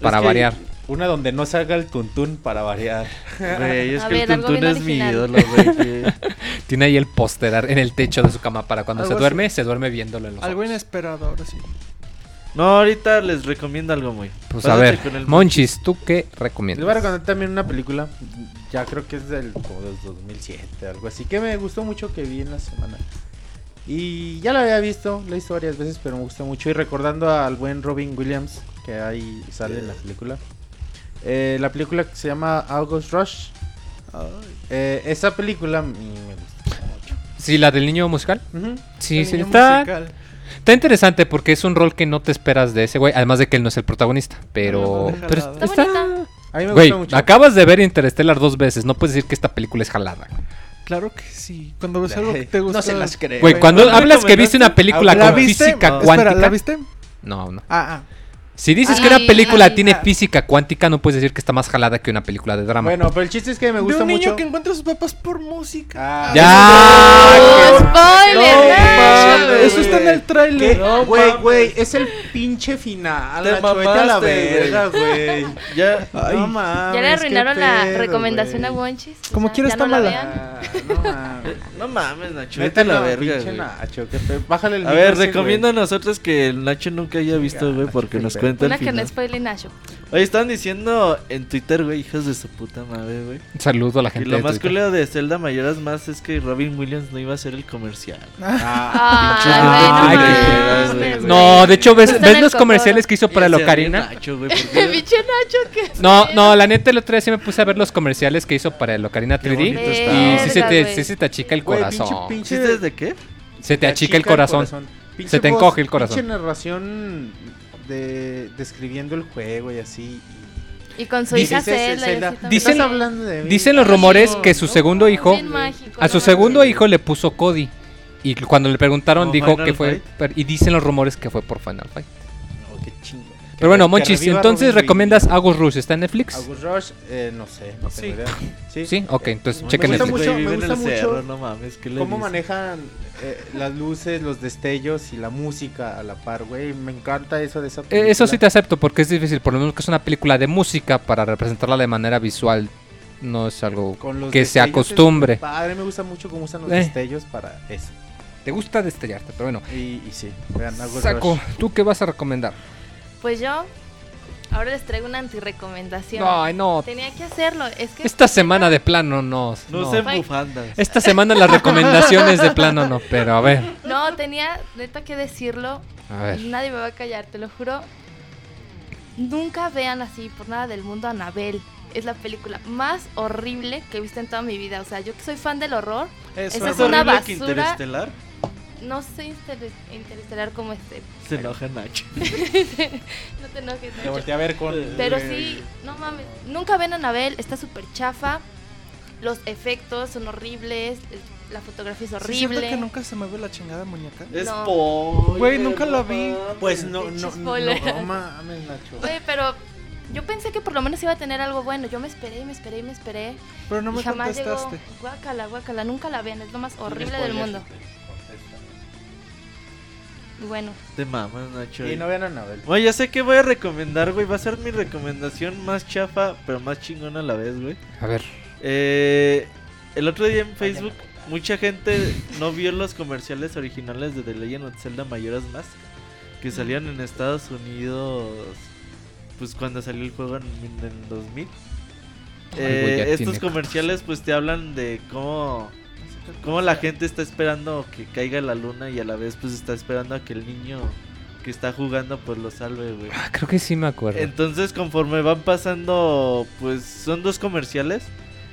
Para que- variar. Una donde no salga el tuntún para variar. Güey, es A que ver, el Tuntún es mi original. ídolo, güey. Tiene ahí el póster en el techo de su cama para cuando se duerme, se duerme viéndolo en los Algo ojos. inesperado, ahora sí. No, ahorita les recomiendo algo muy. Pues a Pásate ver, con el Monchis, ¿tú qué Les voy a recomiendas? recomendar también una película. Ya creo que es del, como del 2007, algo así. Que me gustó mucho que vi en la semana. Y ya la había visto, la he visto varias veces, pero me gustó mucho. Y recordando al buen Robin Williams, que ahí sale en la película. Eh, la película que se llama August Rush. Eh, esa película me gustó mucho. Sí, la del niño musical. Sí, sí, está, musical. está interesante porque es un rol que no te esperas de ese güey, además de que él no es el protagonista, pero... No, no, no, pero jalada. Está. A mí me Güey, mucho. acabas de ver Interstellar dos veces, no puedes decir que esta película es jalada. Claro que sí. Cuando ves algo que te gusta. No se las creo. Güey, cuando ¿no hablas que viste una película ¿La con viste? física No. cuántica... Espera, ¿la viste? No, no. Ah, ah. Si dices Ay, que una película ay, tiene ah. física cuántica, no puedes decir que está más jalada que una película de drama. Bueno, pero el chiste es que me De gusta un niño mucho. que encuentra a sus papás por música. Ah, ¡Ya! ¡Oh, spoiler! No. Eso está en el tráiler. No Güey, mames. güey, es el pinche final. Te Nacho, vete a la mamaste, verga, güey. Ya. Ay, no mames. Ya le arruinaron la recomendación a. Wonchis. o Como sea, quiera está no la mala. vean. Ah, no mames. No mames, Nacho. Vete a la verga, pinche. Nacho. Bájale el A ver, recomienda a nosotros que el Nacho nunca haya visto, güey, porque nos pedo. Cuenta Una que no final. spoile Nacho. Oye, estaban diciendo en Twitter, güey, hijos de su puta madre, güey. Un saludo a la Y gente lo de más Twitter. culero de Zelda Mayoras más es que Robin Williams no iba a hacer el comercial. Ah, Ay, Ay, güey, qué no mames, de hecho, ¿ves, en ¿ves el los comerciales que hizo para el Ese Ocarina? Nacho, güey, Biche Nacho, ¿qué? No, no, la neta, el otro día sí me puse a ver los comerciales que hizo para el Ocarina Qué 3D. bonito está. Y sí se, Verga, te, güey. sí se te achica el güey, corazón. pinche- pinche- ¿Chistes de qué? Se te achica el corazón. Pinche Se te encoge el corazón. Pinche narración de describiendo el juego y así. Y con su Dice- hija Dice- Zelda. y Zelda. Dicen- Estás hablando de mí. Dicen los rumores que su segundo hijo, mágico, a su segundo hijo le puso Cody. Y cuando le preguntaron ¿Como dijo Final que fue... Fight? Y dicen los rumores que fue por Final Fight. Pero bueno, reviva entonces recomiendas. Agus Rush, ¿está en Netflix? Agus Rush, eh, no sé, no tengo idea. Sí. Sí, ok, entonces Me chequen gusta Netflix. mucho, me gusta el mucho cerro, no mames, ¿qué le ¿Cómo dices? manejan eh, las luces, los destellos y la música a la par, güey? Me encanta eso de esa película. Eh, Eso sí te acepto porque es difícil, por lo menos que es una película de música para representarla de manera visual. No es algo que se acostumbre. Padre, me gusta mucho cómo usan los Eh. destellos para eso. Te gusta destellarte, pero bueno. Y, y sí, vean, Agus Saco, Rush. ¿tú qué vas a recomendar? Pues yo ahora les traigo una antirecomendación. Ay, no. Tenía que hacerlo. Es que Esta semana de plano no. No no. Ay. bufandas. Esta semana las recomendaciones de plano no, pero a ver. no tenía neta que decirlo. A ver. Nadie me va a callar, te lo juro. Nunca vean así por nada del mundo Anabel. Es la película más horrible que he visto en toda mi vida. O sea, yo que soy fan del horror, Eso Esa ¿Es es una que basura. Interestelar? No sé inter- interestelar como este. Se enoja Nacho. No te enojes. Te Nacho. volteé a ver con... Pero sí, no mames. Nunca ven a Anabel, está súper chafa. Los efectos son horribles. La fotografía es ¿Sí horrible. que nunca se mueve la chingada muñeca? Es No. spoiler, Güey, nunca la vi. Pues no, no, no, mames, Nacho. Güey, pero yo pensé que por lo menos iba a tener algo bueno. Yo me esperé, me esperé, me esperé. Pero no me y jamás llegó. contestaste. Guácala, guácala. Nunca la vean, es lo más horrible del mundo. Bueno, Te mamas, Nacho. Y no vean a Anabel. Güey, ya sé que voy a recomendar, güey. Va a ser mi recomendación más chafa, pero más chingona a la vez, güey. A ver. Eh, el otro día en Facebook, mucha gente no vio los comerciales originales de The Legend of Zelda Majora's Mask que salían en Estados Unidos, pues cuando salió el juego en, en 2000. Algo Eh, estos comerciales, pues te hablan de cómo, cómo la gente está esperando que caiga la luna y a la vez, pues está esperando a que el niño que está jugando, pues lo salve, güey. Ah, creo que sí me acuerdo. Entonces, conforme van pasando, pues son dos comerciales.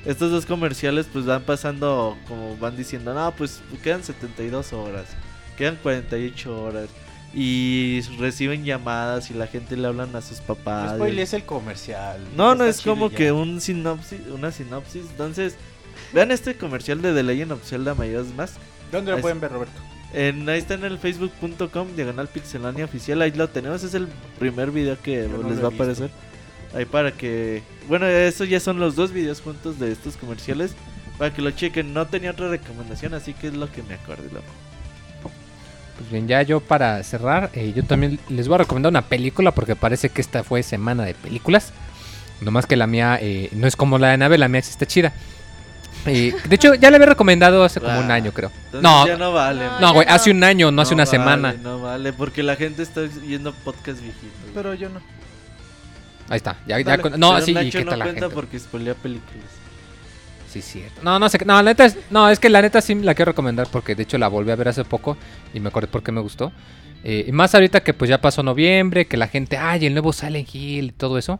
Estos dos comerciales, pues van pasando, como van diciendo, no, pues quedan 72 horas, quedan 48 horas. Y reciben llamadas y la gente le hablan a sus papás. No spoilees el comercial. No, no, es como ya. que un sinopsis, una sinopsis. Entonces, vean este comercial de The Legend of Zelda Majora's Mask. ¿Dónde lo pueden ver, Roberto? En, ahí está en el facebook.com, diagonal pixelania oficial, ahí lo tenemos, es el primer video que no les va a aparecer. Ahí para que... Bueno, eso ya son los dos videos juntos de estos comerciales, para que lo chequen. No tenía otra recomendación, así que es lo que me acordé. loco. Pues bien, ya yo para cerrar, eh, yo también les voy a recomendar una película porque parece que esta fue semana de películas. Nomás que la mía eh, no es como la de Nave, la mía sí está chida. De hecho, ya la había recomendado hace como un Ah, año, creo. Entonces No, ya no vale. No, no, güey, no. hace un año, no, hace una vale, semana. No vale, porque la gente está yendo podcast viejitos. güey. Pero yo no. Ahí está, ya, ya con- no, sí, Nacho ¿qué no tal la cuenta gente? porque spoilea películas. Sí, cierto. No, no sé, no, la neta es, no, es que la neta sí la quiero recomendar porque de hecho la volví a ver hace poco y me acordé por qué me gustó. Eh, y más ahorita que pues ya pasó noviembre, que la gente, ay, el nuevo Silent Hill y todo eso.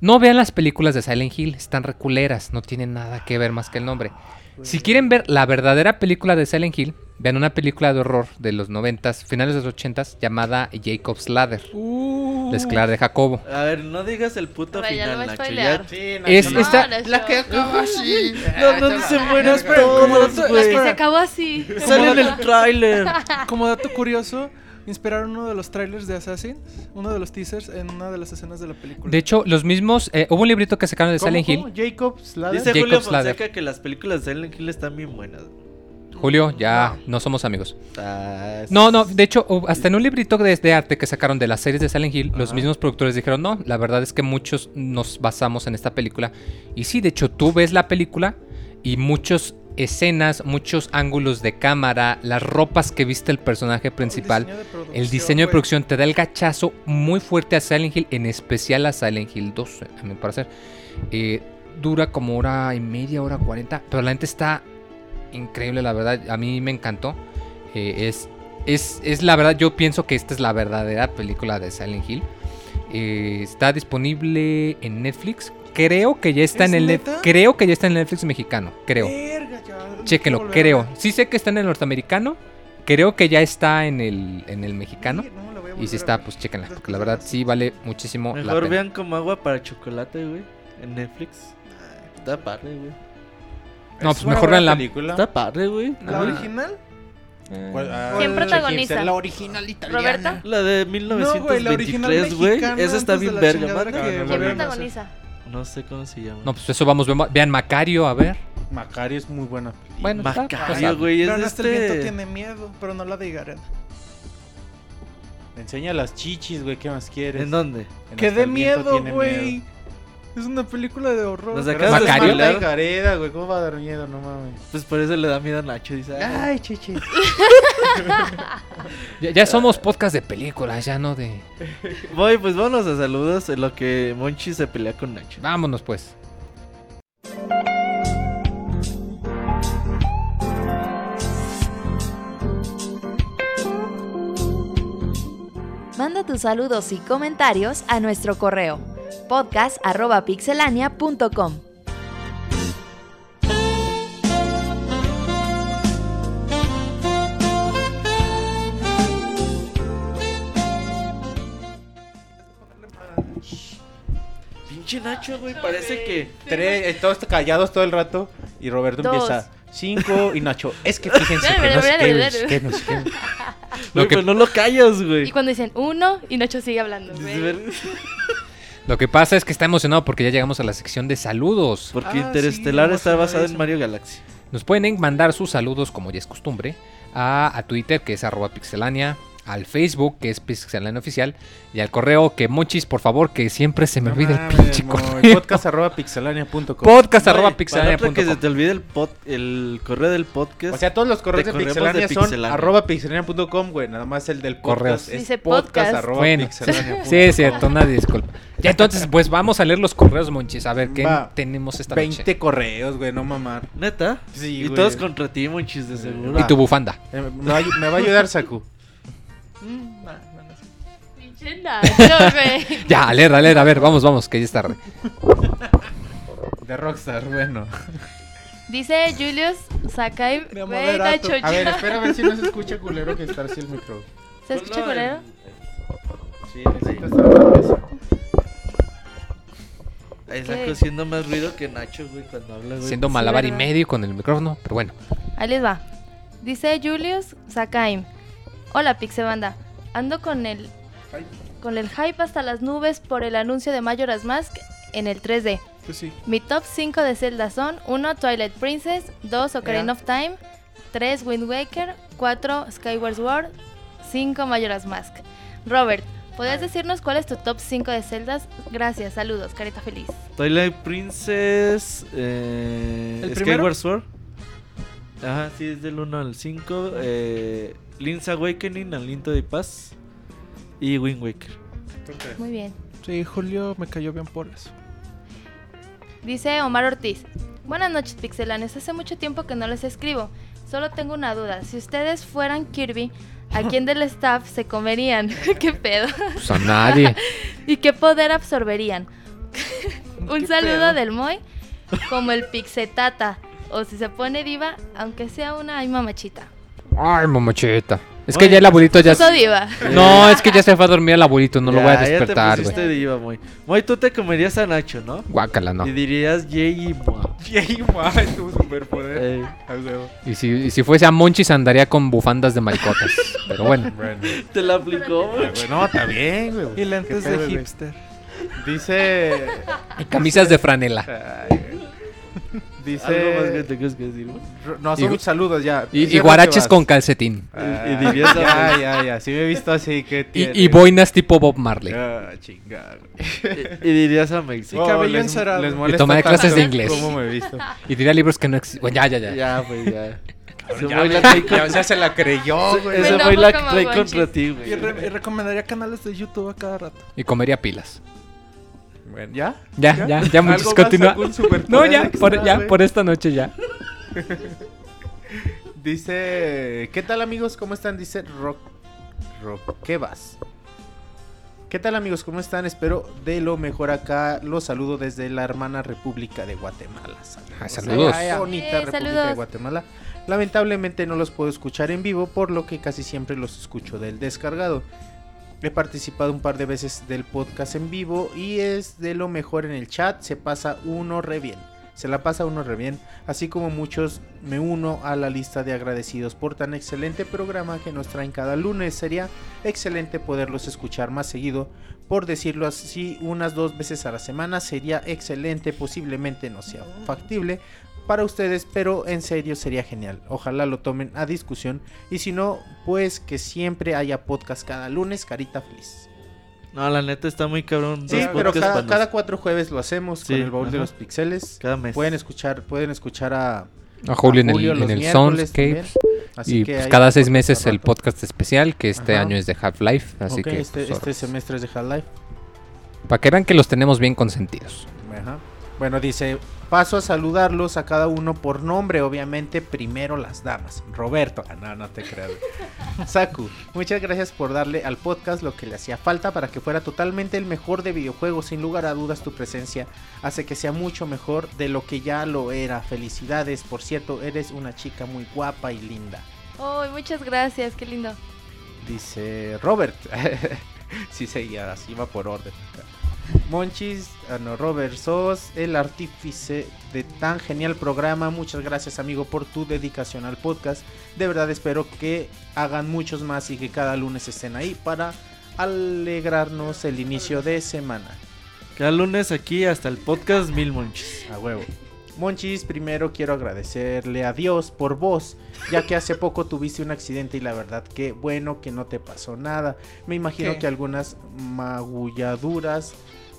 No vean las películas de Silent Hill, están reculeras, no tienen nada que ver más que el nombre. Si quieren ver la verdadera película de Silent Hill, vean una película de horror de los noventas, finales de los ochentas, llamada Jacob's Ladder, Uh, la de Jacobo. A ver, no digas el puto final, Nacho. Ya... Sí, Es- no, esta- No, La que acaba así. No, no se como todos, que se acabó así. Sale en el tráiler. Como dato curioso, inspiraron uno de los trailers de Assassin, uno de los teasers, en una de las escenas de la película. De hecho, los mismos, eh, hubo un librito que sacaron de ¿Cómo, Silent Hill. cómo? Jacob's Ladder. Dice Jacob's Julio Fonseca Ladder. que las películas de Silent Hill están bien buenas. Julio, ya no somos amigos. Ah, No, no, de hecho, hasta en un librito de, de arte que sacaron de las series de Silent Hill, los mismos productores dijeron, no, la verdad es que muchos nos basamos en esta película. Y sí, de hecho, tú ves la película y muchas escenas, muchos ángulos de cámara, las ropas que viste el personaje principal, el diseño de producción te da el gachazo muy fuerte a Silent Hill, en especial a Silent Hill 2, a mi parecer. Eh, dura como hora y media, hora cuarenta, pero la gente está increíble, la verdad. A mí me encantó. Eh, es, es, es la verdad, yo pienso que esta es la verdadera película de Silent Hill. Eh, está disponible en Netflix. Creo que ya está ¿Es en el neta? creo que ya está en el Netflix mexicano, creo. Verga, ya, a creo. Sí sé que está en el norteamericano. Creo que ya está en el, en el mexicano. Sí, no, la Y si está, pues chéquenla, porque la verdad sí vale muchísimo la Mejor pena. vean como agua para chocolate, güey. En Netflix. Está padre, güey. No, Es pues mejor vean la... película. Está padre, güey. ¿La original? ¿Cuál? Ah, ¿Quién protagoniza? La original italiana. ¿Roberta? La de No, güey, la original 1923, güey. mexicana Esa está bien la verga, No, no, ¿Quién no, protagoniza? No sé cómo se llama. No, pues eso vamos, vean Macario, a ver. Macario es muy buena. Bueno, está Macario, güey. Es Pero de hasta el viento este... tiene miedo, pero no la de Garena. Enseña las chichis, güey. ¿Qué más quieres? ¿En dónde? En ¡Que de miedo, güey! Es una película de horror. Nos acabas de spoilear. Gareda, güey. ¿Cómo va a dar miedo? No mames. Pues por eso le da miedo a Nacho. Dice, "Ah, Ay, chichis. Ya, ya somos podcast de películas, ya no de... Voy, pues vámonos a saludos en lo que Monchi se pelea con Nacho. Vámonos pues. Manda tus saludos y comentarios a nuestro correo podcast.pixelania.com. Pinche Nacho, güey, parece que... Tres, eh, todos callados todo el rato. Y Roberto Dos. empieza. Cinco. Y Nacho. Es que fíjense que no sé qué, no sé qué, no sé qué. Güey, que- pues no lo callas, güey. Y cuando dicen uno, y Nacho sigue hablando, güey. Lo que pasa es que está emocionado porque ya llegamos a la sección de saludos. Porque Ah, sí, Interestelar está basado en. Mario Galaxy. Nos pueden mandar sus saludos, como ya es costumbre, a, a Twitter, que es arroba pixelania, al Facebook, que es pixelania oficial, y al correo que Monchis, por favor, que siempre se me No olvida el pinche correo. Podcast arroba pixelania.com. Podcast arroba para otra que se te olvide el, pod- el correo del podcast. O sea, todos los correos de corremos Pixelania de son Pixelania. arroba pixelania.com, güey. Nada más el del podcast Correos. es Dice podcast, arroba Bueno, pixelania.com. sí, es cierto, una disculpa. Ya entonces, pues vamos a leer los correos, Monchis, a ver qué Va. tenemos esta 20 noche. correos, güey, no mamar. ¿Neta? Sí, y güey. todos contra ti, Monchis, de seguro. Y tu bufanda. Eh, me, va, a ayu- me va a ayudar Saku. Mm, nah. Pinche Nacho. Ya, a leer, a leer, a ver, vamos, vamos, que ya es tarde. De Rockstar, bueno. Dice Julius Sakai, güey. Nacho, A ver, espera a ver si no se escucha culero que está así el micro. ¿Se escucha culero? Sí, necesito estar haciendo más ruido que Nacho, güey, cuando habla, güey. Siendo Sí, malabar y medio con el micrófono, pero bueno. Ahí les va. Dice Julius Sakaim. Hola Pixebanda. Ando con el con el hype hasta las nubes por el anuncio de Majora's Mask en el 3D. Pues sí. Mi top 5 de Zelda son 1 Twilight Princess, 2 Ocarina of Time, 3 Wind Waker, 4 Skyward Sword, 5 Majora's Mask. Robert, ¿podrías decirnos cuál es tu top 5 de Zeldas? Gracias, saludos, carita feliz. Twilight Princess. Eh, ¿El Skyward primero? Sword. Ajá, sí, es del 1 al 5. Eh, Link's Awakening, Aliento de Paz. Y Wind Waker. Muy bien. Sí, Julio me cayó bien por eso. Dice Omar Ortiz. Buenas noches, pixelanes. Hace mucho tiempo que no les escribo. Solo tengo una duda. Si ustedes fueran Kirby, ¿a quién del staff se comerían? ¿Qué pedo? Pues a nadie. ¿Y qué poder absorberían? Un ¿Qué saludo pedo? del Moy, como el Pixetata. O si se pone diva, aunque sea una ay mamachita. Ay, mamacheta. Es que Oye, ya el abuelito ya... Puso diva. No, es que ya se fue a dormir el abuelito, no lo voy a Ya, ya te despertar, diva, Moy. Moy, tú te comerías a Nacho, ¿no? Guácala, no. Y dirías Jay y Moa. Yay, guay, tu superpoder. Y si, y si fuese a Monchis andaría con bufandas de maricotas. Pero bueno. Bueno, te la aplicó, güey. no, está bien, güey. Y lentes de hipster. Dice. Y camisas de franela. Ay, güey. Algo más que Dice. tengas que decir, güey. No, son Y- muchos saludos ya. Y, y guaraches con calcetín. Ah, Y- dirías Ya, algo. ya, ya. Sí me he visto así que Y, tiene. y boinas tipo Bob Marley. Ah, chingada. güey. Y, y dirías a México. Y cabello les- encerado. les Y tanto clases de inglés. ¿Cómo me he visto? Y diría libros que no existen. Bueno, ya, ya, ya. Ya, pues ya. Ese Ya, Moy me- la trae ya, con- o sea, se la creyó, güey. Ese enojo la trae contra ti, Y, güey. re- y recomendaría canales de YouTube a cada rato. Y comería pilas. Bueno, ¿ya? Ya, ya, ya, ¿Algo más, continúa. No, ya, por, ya, por esta noche ya. Dice, ¿qué tal amigos? ¿Cómo están? Dice Rock, Roquebas. ¿Qué tal amigos? ¿Cómo están? Espero de lo mejor acá. Los saludo desde la hermana República de Guatemala. Saludos. Ah, saludos. a la bonita Eh, República saludos. de Guatemala. Lamentablemente no los puedo escuchar en vivo, por lo que casi siempre los escucho del descargado. He participado un par de veces del podcast en vivo y es de lo mejor en el chat, se pasa uno re bien. Se la pasa uno re bien, así como muchos me uno a la lista de agradecidos por tan excelente programa que nos traen cada lunes. Sería excelente poderlos escuchar más seguido, por decirlo así, unas dos veces a la semana sería excelente, posiblemente no sea factible para ustedes, pero en serio sería genial. Ojalá lo tomen a discusión y si no, pues que siempre haya podcast cada lunes, carita feliz. No, la neta está muy cabrón. Sí, dos pero cada, cuatro jueves lo hacemos Sí, con el baúl de los pixeles. Cada mes. Pueden escuchar, pueden escuchar a, A Julio en el, Julio en los el Soundscape. Así Y que pues cada seis meses el podcast especial, que este Ajá. año es de Half-Life. Así que este, pues, este semestre es de Half-Life. para que vean que los tenemos bien consentidos. Ajá. Bueno, dice, paso a saludarlos a cada uno por nombre, obviamente primero las damas. Roberto, ah, no, no te creo. Saku, muchas gracias por darle al podcast lo que le hacía falta para que fuera totalmente el mejor de videojuegos. Sin lugar a dudas, tu presencia hace que sea mucho mejor de lo que ya lo era. Felicidades, por cierto, eres una chica muy guapa y linda. Oh, muchas gracias, qué lindo. Dice Robert. sí, seguía, así va por orden. Monchis, ah, no, Robert, sos el artífice de tan genial programa. Muchas gracias, amigo, por tu dedicación al podcast. De verdad espero que hagan muchos más y que cada lunes estén ahí para alegrarnos el inicio de semana. Cada lunes aquí hasta el podcast Mil Monchis. A huevo. Monchis, primero quiero agradecerle a Dios por vos, ya que hace poco tuviste un accidente y la verdad que bueno que no te pasó nada. Me imagino ¿Qué? que algunas magulladuras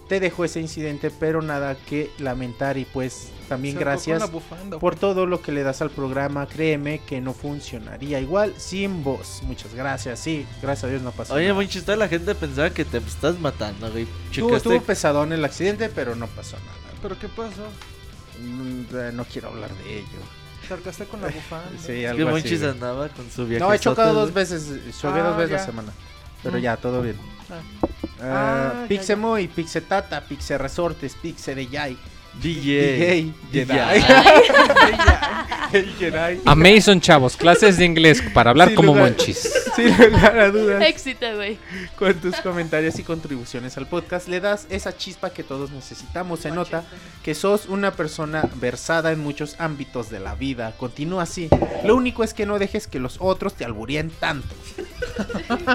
te dejó ese incidente, pero nada que lamentar y pues también Se gracias bufanda, por todo lo que le das al programa. Créeme que no funcionaría igual sin vos. Muchas gracias. Sí, gracias a Dios no pasó Oye, nada. Monchis, toda la gente pensaba que te estás matando, güey. Estuvo, estuvo pesadón el accidente, pero no pasó nada. ¿Pero qué pasó? Mm, No quiero hablar de ello. Charcaste con la bufanda. Sí, Es que algo así, andaba con su viaje. No, he chocado dos veces. Choqué Ah, dos veces la ya. semana. Pero Mm. ya, todo bien. Ah. Uh, Ah, ya, Pixemoy, Pixetata, Pixe Resortes, Pixe de Yay. DJ. DJ. Jedi. Amazon, chavos, clases de inglés para hablar Sin como lugar- monchis. Sin lugar a dudas. Éxito, güey. Con tus comentarios y contribuciones al podcast le das esa chispa que todos necesitamos. Se nota que sos una persona versada en muchos ámbitos de la vida. Continúa así. Lo único es que no dejes que los otros te alburíen tanto.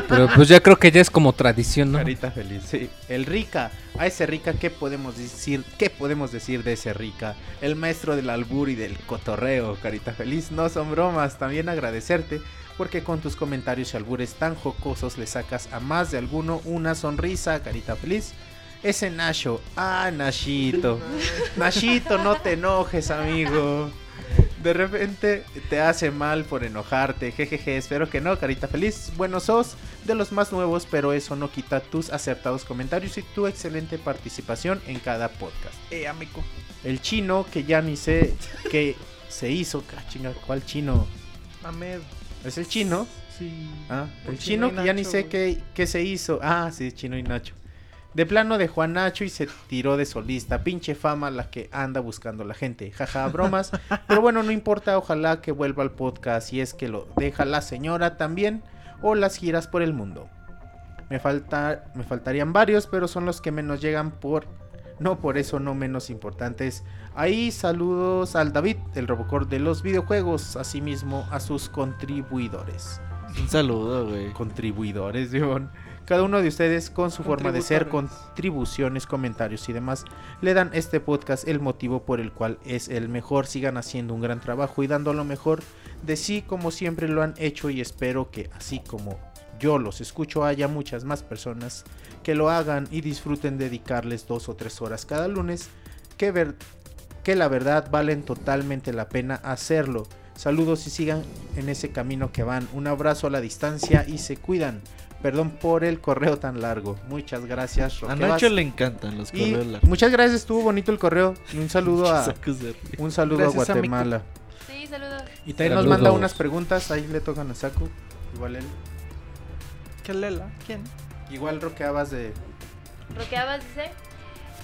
Pero pues ya creo que ya es como tradición, ¿no? Carita feliz. Sí. El Rica. A ese Rica, ¿qué podemos decir? ¿Qué podemos decir de ese Rica? El maestro del albur y del cotorreo, carita feliz. No son bromas. También agradecerte porque con tus comentarios y albures tan jocosos le sacas a más de alguno una sonrisa, carita feliz. Ese Nasho. Ah, Nashito. Nashito, no te enojes, amigo. De repente te hace mal por enojarte. Jejeje, espero que no, carita feliz. Bueno, sos de los más nuevos, pero eso no quita tus acertados comentarios y tu excelente participación en cada podcast. Eh, amigo. El chino, que ya ni sé qué se hizo. Chinga, ¿cuál chino? Ahmed. ¿Es el chino? Sí. Ah, el Chino que ya ni sé qué, qué se hizo. Ah, sí, chino y Nacho. De plano dejó a Nacho y se tiró de solista. Pinche fama la que anda buscando la gente. Jaja, bromas. Pero bueno, no importa. Ojalá que vuelva al podcast. Y es que lo deja la señora también. O las giras por el mundo. Me, falta, me faltarían varios, pero son los que menos llegan por... No por eso no menos importantes. Ahí saludos al David, el Robocor de los videojuegos. Asimismo a sus contribuidores Un saludo, güey. contribuidores, Dion. Cada uno de ustedes con su forma de ser, contribuciones, comentarios y demás, le dan este podcast el motivo por el cual es el mejor. Sigan haciendo un gran trabajo y dando lo mejor de sí como siempre lo han hecho y espero que así como yo los escucho haya muchas más personas que lo hagan y disfruten dedicarles dos o tres horas cada lunes que ver que la verdad valen totalmente la pena hacerlo. Saludos y sigan en ese camino que van. Un abrazo a la distancia y se cuidan. Perdón por el correo tan largo. Muchas gracias. A Roquebas. Nacho le encantan los Y correos largos. muchas gracias, estuvo bonito el correo. Y un saludo a un saludo Gracias, a. Guatemala. Sí, saludos. Y también nos manda unas preguntas, ahí le tocan a Saku. Igual él. ¿Qué lela? ¿Quién? Igual roqueabas de Roqueabas dice: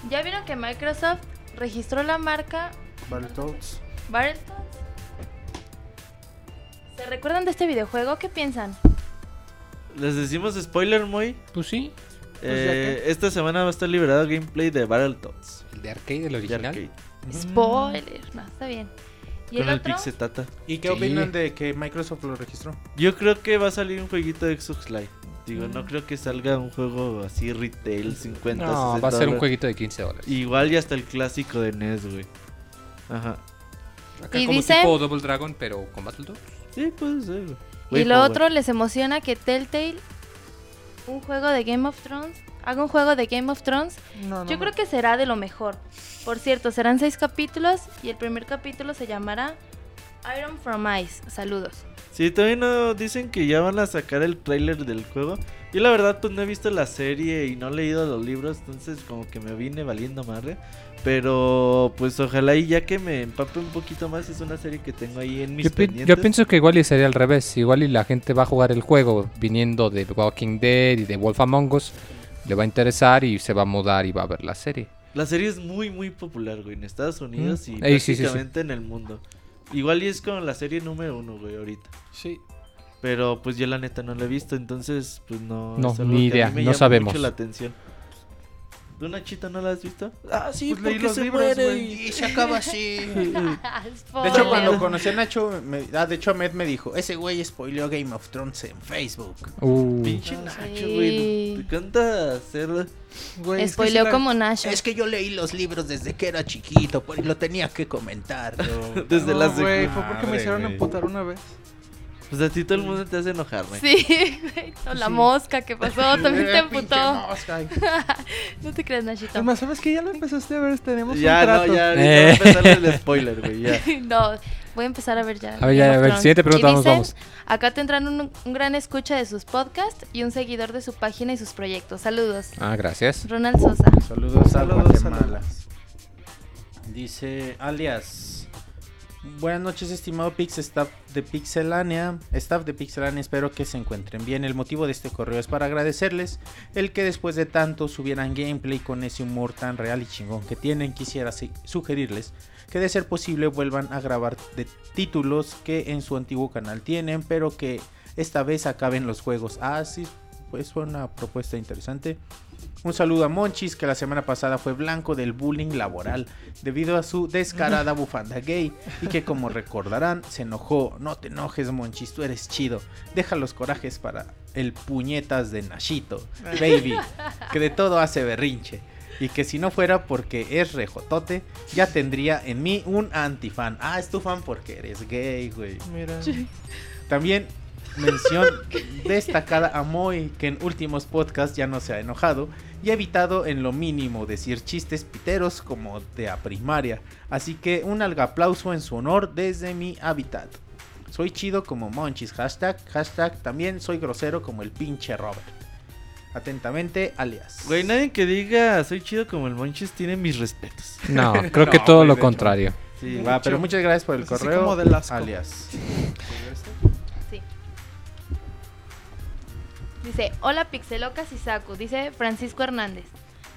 ¿Ya vieron que Microsoft registró la marca Battletoads. Battletoads? ¿Se recuerdan de este videojuego? ¿Qué piensan? ¿Les decimos spoiler, muy? Pues sí. Eh, esta semana va a estar liberado gameplay de Battletoads. El de arcade, el de original. arcade. Spoiler, no, está bien. ¿Y Con el el otro? Pixetata. ¿Y qué Sí. opinan de que Microsoft lo registró? Yo creo que va a salir un jueguito de Xbox Live. Digo, Mm. no creo que salga un juego así retail 50, No, 60 va a ser un jueguito de 15 dólares. Igual ya hasta el clásico de NES, güey. Ajá. Acá Y como dice- tipo Double Dragon, pero con Battletoads. Sí, puede ser, güey. Y Way lo forward. otro, ¿les emociona que Telltale, un juego de Game of Thrones, haga un juego de Game of Thrones? No, no Yo me- creo que será de lo mejor. Por cierto, serán seis capítulos y el primer capítulo se llamará Iron from Ice. Saludos. Sí, todavía no dicen que ya van a sacar el tráiler del juego. Yo la verdad pues no he visto la serie y no he leído los libros, entonces como que me vine valiendo madre. Pero pues ojalá y ya que me empape un poquito más es una serie que tengo ahí en mis Yo, pendientes. yo pienso que igual y sería al revés. Igual y la gente va a jugar el juego viniendo de Walking Dead y de Wolf Among Us. Le va a interesar y se va a mudar y va a ver la serie. La serie es muy muy popular, güey, en Estados Unidos Mm. y Ey, sí, sí, sí. prácticamente en el mundo. Igual y es como la serie número uno, güey, ahorita. Sí. Pero pues yo la neta no la he visto, entonces pues no. No, ni idea, no sabemos. mucho la atención. ¿Tú, Nachita, no la has visto? Ah, sí, Pues leí porque los se libros, muere güey. Y se acaba así. De hecho, cuando conocí a Nacho, me- ah, de hecho Ahmed me dijo, ese güey spoileó Game of Thrones en Facebook. Uh, Pinche Ah, Nacho, sí. güey. Te canta hacer. Güey, es que Spoileó sí la- como Nash. Es que yo leí los libros desde que era chiquito, pues lo tenía que comentar. yo. Desde No, la güey, fue porque me hicieron emputar una vez. Pues a ti todo el mundo te hace enojar, güey. Sí, güey. O la Sí. mosca que pasó, también te emputó. No te creas, Nachito. Además, ¿sabes qué? Ya lo empezaste a ver, tenemos Ya, un no, trato. ya, ahorita Eh. va a empezar el spoiler, güey, ya. No, voy a empezar a ver ya. A ver, ya, a ver, siguiente pregunta, vamos, vamos. Acá tendrán un, un gran escucha de sus podcasts y un seguidor de su página y sus proyectos. Saludos. ah, gracias. Ronald Sosa. Saludos a Saludos, Guatemala. Dice alias. Buenas noches, estimado Pix Staff de Pixelania. Staff de Pixelania, espero que se encuentren bien. El motivo de este correo es para agradecerles el que después de tanto subieran gameplay con ese humor tan real y chingón que tienen. Quisiera si- sugerirles que de ser posible vuelvan a grabar de títulos que en su antiguo canal tienen, pero que esta vez acaben los juegos. Ah, sí, pues fue una propuesta interesante. Un saludo a Monchis, que la semana pasada fue blanco del bullying laboral debido a su descarada bufanda gay y que como recordarán se enojó. No te enojes Monchis, tú eres chido. Deja los corajes para el puñetas de Nashito, baby, que de todo hace berrinche. Y que si no fuera porque es rejotote, ya tendría en mí un antifan. Ah, es tu fan porque eres gay, güey. Mira. También mención destacada a Moy, que en últimos podcasts ya no se ha enojado y ha evitado en lo mínimo decir chistes piteros como de a primaria. Así que un alga aplauso en su honor desde mi hábitat. Soy chido como Monchis, hashtag, hashtag, también soy grosero como el pinche Robert. Atentamente, alias. Güey, nadie que diga soy chido como el Monchis tiene mis respetos. No, creo que No, todo güey, lo hecho. contrario. Sí, Va, pero muchas gracias por el Es así correo. como del asco. alias. Dice, hola Pixelocas y Saku, dice Francisco Hernández.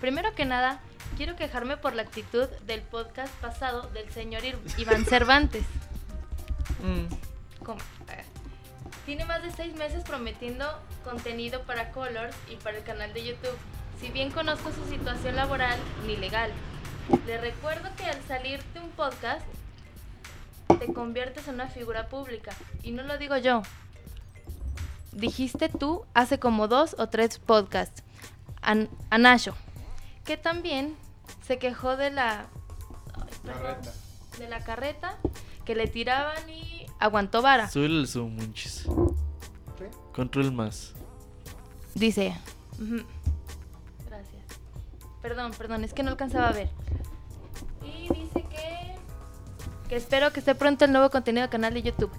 Primero que nada, quiero quejarme por la actitud del podcast pasado del señor Iván Cervantes. Mm. Tiene más de seis meses prometiendo contenido para Colors y para el canal de YouTube. Si bien conozco su situación laboral ni legal, le recuerdo que al salir de un podcast te conviertes en una figura pública. Y no lo digo yo. Dijiste tú hace como dos o tres podcasts. An Anasho, que también se quejó de la ay, perdón, de la carreta que le tiraban y aguantó vara. Súbele el zoom, Monchis. Control más. Dice. ujú, Gracias. Perdón, perdón, es que no alcanzaba a ver. Y dice que. Que espero que esté pronto el nuevo contenido del canal de YouTube.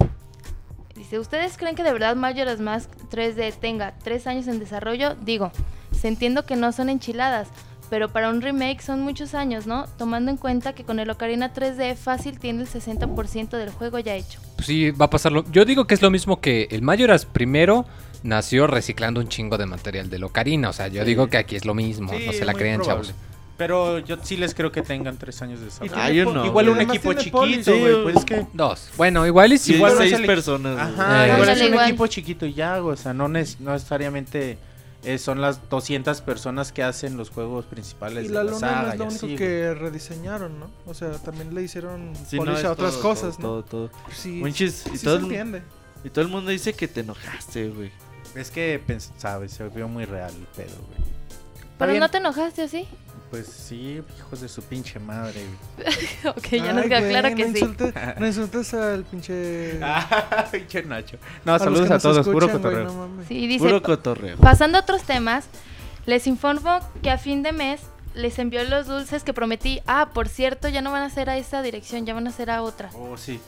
Dice: ¿Ustedes creen que de verdad Majora's Mask 3D tenga 3 años en desarrollo? Digo, se entiendo que no son enchiladas. Pero para un remake son muchos años, ¿no? Tomando en cuenta que con el Ocarina 3D fácil tiene el 60% del juego ya hecho. Pues sí, va a pasarlo. Yo digo que es lo mismo que el Mayoras primero nació reciclando un chingo de material de Ocarina. O sea, yo Sí. digo que aquí es lo mismo. Sí, no se la crean, probable. chavos. Pero yo sí les creo que tengan tres años de desarrollo. Ah, yo no, Igual güey. un Además equipo tiene chiquito, güey. Pues es que. Dos. Bueno, igual y sí. Igual Igual no es seis el- personas. güey. Ajá, Eh, igual es Ándale, un igual. equipo chiquito y ya, güey, o sea, no, nes- no necesariamente eh, son las 200 personas que hacen los juegos principales Y de la la luna saga es y lo así, único güey. que rediseñaron, ¿no? O sea, también le hicieron Sí, no, polish es a otras todo, cosas, todo, ¿no? todo, todo. Sí, Monchis, y sí todo se el- entiende. Y todo el mundo dice que te enojaste, güey. Es que, pens- sabes, se vio muy real el pedo, güey. Pero bien. no te enojaste así. Pues sí, hijos de su pinche madre, güey. ok, ya nos queda güey, claro no que sí. insultes, no insultes al pinche... Ah, pinche Nacho. No, saludos a todos, puro güey, cotorreo. no. Sí, dice, Puro cotorreo. pasando a otros temas, les informo que a fin de mes les envió los dulces que prometí. Ah, por cierto, ya no van a ser a esa dirección, ya van a ser a otra. Oh, sí.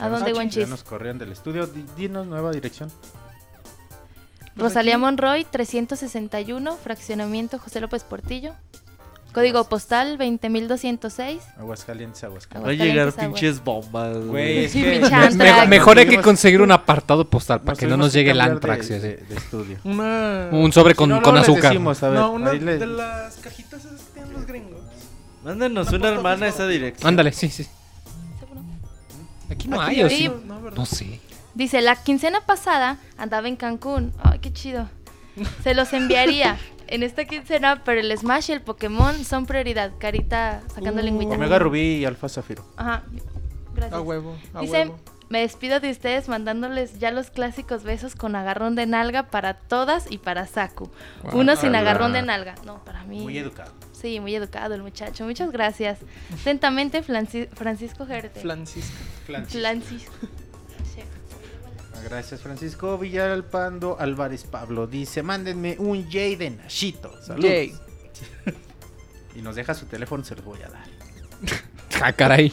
¿A dónde, Ya Wenchis? nos corrieron del estudio. Di- Dinos nueva dirección. Rosalía Monroy, 361, fraccionamiento José López Portillo. Código postal 20206. Aguascalientes, Va a Aguascalientes. llegar Aguascalientes, pinches bombas, Güey, es que... Me- mejor hay que conseguir un apartado postal para nos que no nos llegue el Antrax. de, de- de estudio. Una... Un sobre Si con, no, con azúcar. decimos, a ver, no, una le- de las cajitas esas que tienen los gringos. Mándenos Una una hermana a esa dirección. Ándale, sí, sí. Aquí no Aquí hay, ¿o sí? No, ¿verdad? No sé. Dice, la quincena pasada andaba en Cancún. Ay, qué chido. Se los enviaría en esta quincena, pero el Smash y el Pokémon son prioridad. Carita sacando Uh, lengüita. Omega Rubí y Alfa Zafiro. Ajá. Gracias. A huevo, a Dice, huevo. me despido de ustedes mandándoles ya los clásicos besos con agarrón de nalga para todas y para Saku. Uno sin agarrón de nalga. No, para mí. Muy educado. Sí, muy educado el muchacho. Muchas gracias. Atentamente, Franci- Francisco Gerte. Francisco. Francisco. Gracias, Francisco Villalpando Álvarez Pablo. Dice, mándenme un Jay de Nashito. Saludos. Jay. y nos deja su teléfono, se los voy a dar. Ah, caray.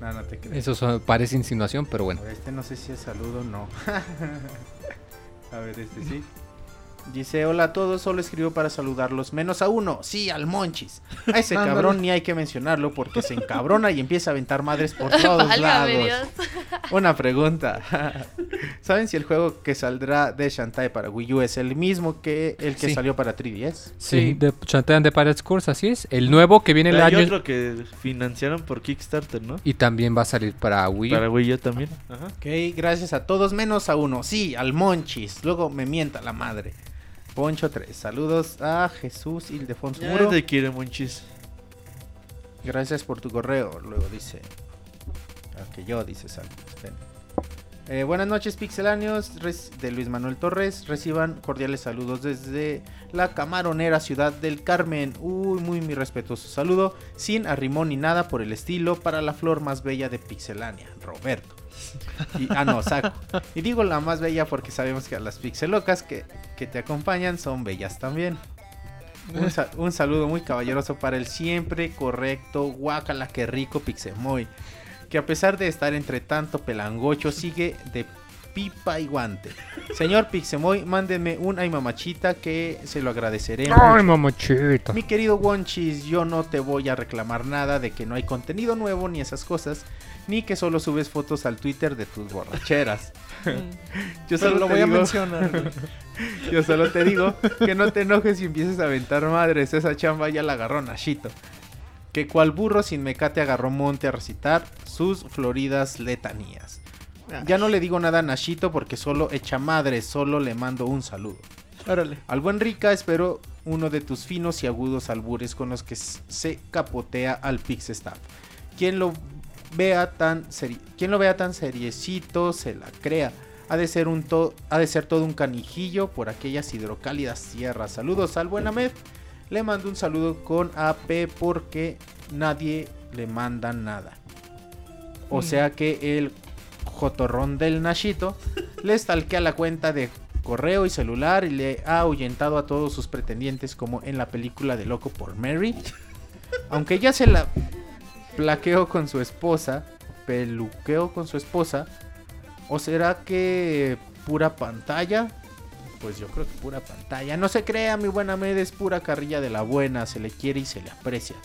No, no te. Eso so- parece insinuación, pero bueno. Este no sé si es saludo o no. a ver, este sí. Dice, hola a todos, solo escribo para saludarlos, menos a uno, sí, al Monchis. A ese cabrón ni hay que mencionarlo porque se encabrona y empieza a aventar madres por todos Válgame lados. Dios. Una pregunta. ¿Saben si el juego que saldrá de Shantae para Wii U es el mismo que el que Sí. salió para 3DS? Sí, de Chantean de Pirates Course, así es. El nuevo que viene el Hay año. otro que financiaron por Kickstarter, ¿no? Y también va a salir para Wii. U. Para Wii yo también. Ajá. Ok, gracias a todos, menos a uno. Sí, al Monchis. Luego me mienta la madre. Poncho 3. Saludos a Jesús Ildefonso Ya Muro. te quiere, Monchis. Gracias por tu correo. Luego dice. ah, que yo dice esperen. Eh, buenas noches, pixeláneos. de Luis Manuel Torres. Reciban cordiales saludos desde la camaronera ciudad del Carmen. Uy, muy mi respetuoso saludo. Sin arrimón ni nada por el estilo. Para la flor más bella de Pixelania, Roberto. Y, ah, no, Saco. Y digo la más bella porque sabemos que las pixelocas que, que te acompañan son bellas también. Un, sa- un saludo muy caballeroso para el siempre correcto, guacala que rico Pixemoy. Que a pesar de estar entre tanto pelangocho, sigue de pipa y guante. Señor Pixemoy, mándenme un ay mamachita que se lo agradeceré. Ay, mamachita. Mi querido Wonchis, yo no te voy a reclamar nada de que no hay contenido nuevo ni esas cosas, ni que solo subes fotos al Twitter de tus borracheras. Yo Pero solo lo voy a mencionar. yo solo te digo que no te enojes y empieces a aventar madres. Esa chamba ya la agarró Nashito. Que cual burro sin mecate agarró monte a recitar sus floridas letanías. Ya no le digo nada a Nashito porque solo echa madres, solo le mando un saludo. Órale. Al buen Rica espero uno de tus finos y agudos albures con los que se capotea al Pixestaff. Quien lo vea tan seri- quien lo vea tan seriecito se la crea. Ha de ser un to- ha de ser todo un canijillo por aquellas hidrocálidas tierras. Saludos al buen Ahmed. Le mando un saludo con AP porque nadie le manda nada. O Mm. sea que el jotorrón del Nashito le stalkea la cuenta de correo y celular y le ha ahuyentado a todos sus pretendientes como en la película de Loco por Mary. Aunque ya se la plaqueó con su esposa, peluqueó con su esposa, ¿o será que pura pantalla? Pues yo creo que pura pantalla. No se crea, mi buena Med es pura carrilla de la buena, se le quiere y se le aprecia.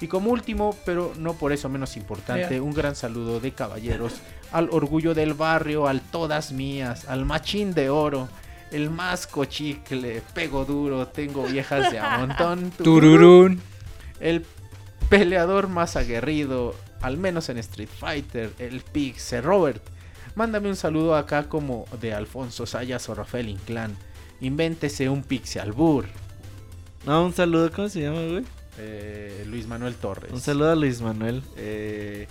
Y como último, pero no por eso menos importante, Yeah. un gran saludo de caballeros al orgullo del barrio, al todas mías, al machín de oro, el más cochicle, pego duro, tengo viejas de a montón. Tururún. El peleador más aguerrido, al menos en Street Fighter, el Pixel Robert. Mándame un saludo acá como de Alfonso Sayas o Rafael Inclán. Invéntese un Pixel Albur. No, un saludo, ¿cómo se llama, güey? Eh, Luis Manuel Torres. Un saludo a Luis Manuel. Eh,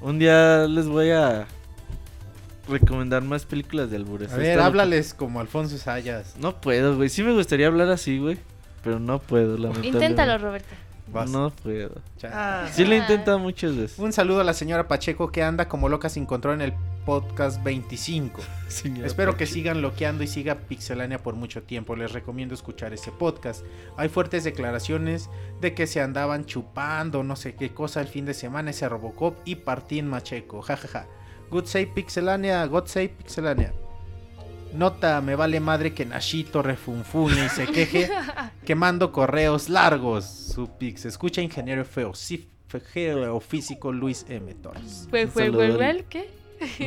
un día les voy a recomendar más películas de albures. A ver, háblales como Alfonso Sayas. No puedo, güey. Sí me gustaría hablar así, güey. Pero no puedo, lamentablemente. Inténtalo, Roberto. Vas. No puedo. Cha- Sí lo he intentado muchas veces. Un saludo a la señora Pacheco que anda como loca sin control en el podcast 25. Señora Espero que sigan loqueando y siga Pixelania por mucho tiempo. Les recomiendo escuchar ese podcast. Hay fuertes declaraciones de que se andaban chupando no sé qué cosa el fin de semana ese Robocop y Partín Macheco. Jajaja. Good save Pixelania, God save Pixelania. Nota, me vale madre que Nashito refunfune y se queje quemando correos largos. Su pix. Escucha ingeniero feo, sí, geofísico Luis M. Torres. Fue, fue, fue, ¿qué?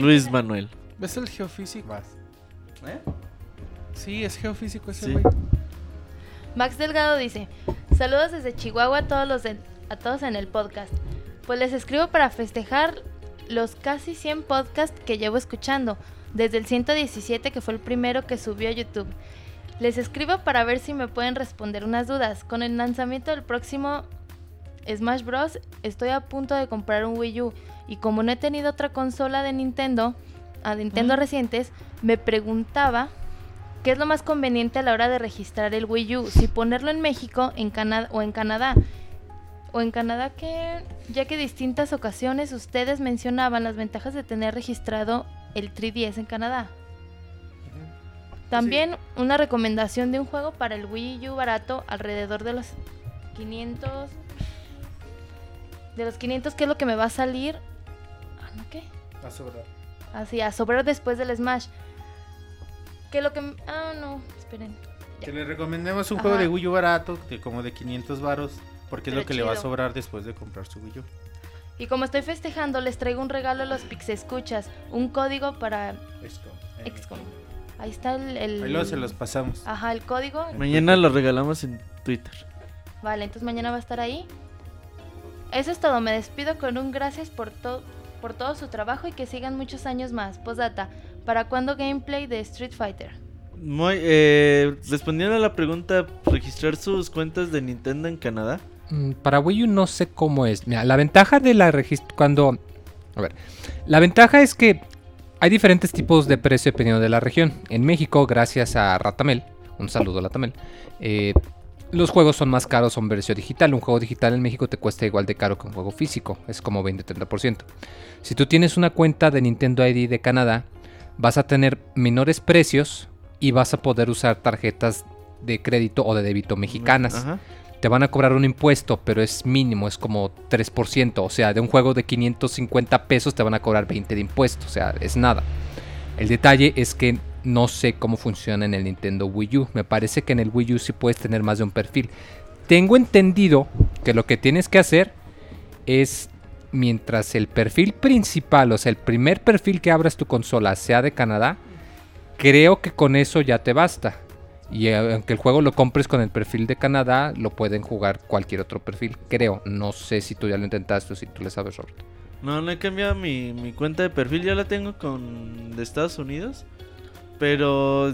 Luis Manuel. ¿Ves el geofísico? Vas. Sí, es geofísico ese Sí. güey. Max Delgado dice, saludos desde Chihuahua a todos los de- a todos en el podcast. Pues les escribo para festejar los casi 100 podcasts que llevo escuchando, desde el 117 que fue el primero que subió a YouTube. Les escribo para ver si me pueden responder unas dudas. Con el lanzamiento del próximo Smash Bros. estoy a punto de comprar un Wii U y como no he tenido otra consola de Nintendo, a Nintendo recientes, me preguntaba ¿Qué es lo más conveniente a la hora de registrar el Wii U? Si ponerlo en México en Canadá o en Canadá. O en Canadá que, ya que distintas ocasiones ustedes mencionaban las ventajas de tener registrado el 3DS en Canadá. También una recomendación de un juego para el Wii U barato alrededor de los 500 de los 500 ¿qué es lo que me va a salir? Ah, ¿no qué? A sobrar. Así, a sobrar después del Smash. ¿Qué es lo que ah no, esperen. Que le recomendemos un Ajá. juego de Wii U barato, de como de 500 varos, porque es lo que le va a sobrar después de comprar su Wii U. Y como estoy festejando, les traigo un regalo a los Pixescuchas, un código para XCOM. Ahí está el, el- Ahí luego se los pasamos. Ajá, el código. Mañana lo regalamos en Twitter. Vale, entonces mañana va a estar ahí. Eso es todo, me despido con un gracias por todo por todo su trabajo y que sigan muchos años más. Postdata, ¿para cuándo gameplay de Street Fighter? Muy, eh, respondiendo a la pregunta, registrar sus cuentas de Nintendo en Canadá. Mm, Para Wii U no sé cómo es. Mira, la ventaja de la registro cuando a ver, la ventaja es que hay diferentes tipos de precio dependiendo de la región. En México, gracias a Ratamel, un saludo a Ratamel, eh, los juegos son más caros, son versión digital. Un juego digital en México te cuesta igual de caro que un juego físico, es como 20-30%. Si tú tienes una cuenta de Nintendo ID de Canadá, vas a tener menores precios y vas a poder usar tarjetas de crédito o de débito mexicanas Ajá. Te van a cobrar un impuesto, pero es mínimo, es como 3%. O sea, de un juego de 550 pesos te van a cobrar 20 de impuesto, o sea, es nada. El detalle es que no sé cómo funciona en el Nintendo Wii U. Me parece que en el Wii U sí puedes tener más de un perfil. Tengo entendido que lo que tienes que hacer es mientras el perfil principal, o sea, el primer perfil que abras tu consola sea de Canadá, creo que con eso ya te basta. Y eh, aunque el juego lo compres con el perfil de Canadá, lo pueden jugar cualquier otro perfil. Creo. No sé si tú ya lo intentaste o si tú le sabes, Robert. No, no he cambiado mi, mi cuenta de perfil, ya la tengo con de Estados Unidos. Pero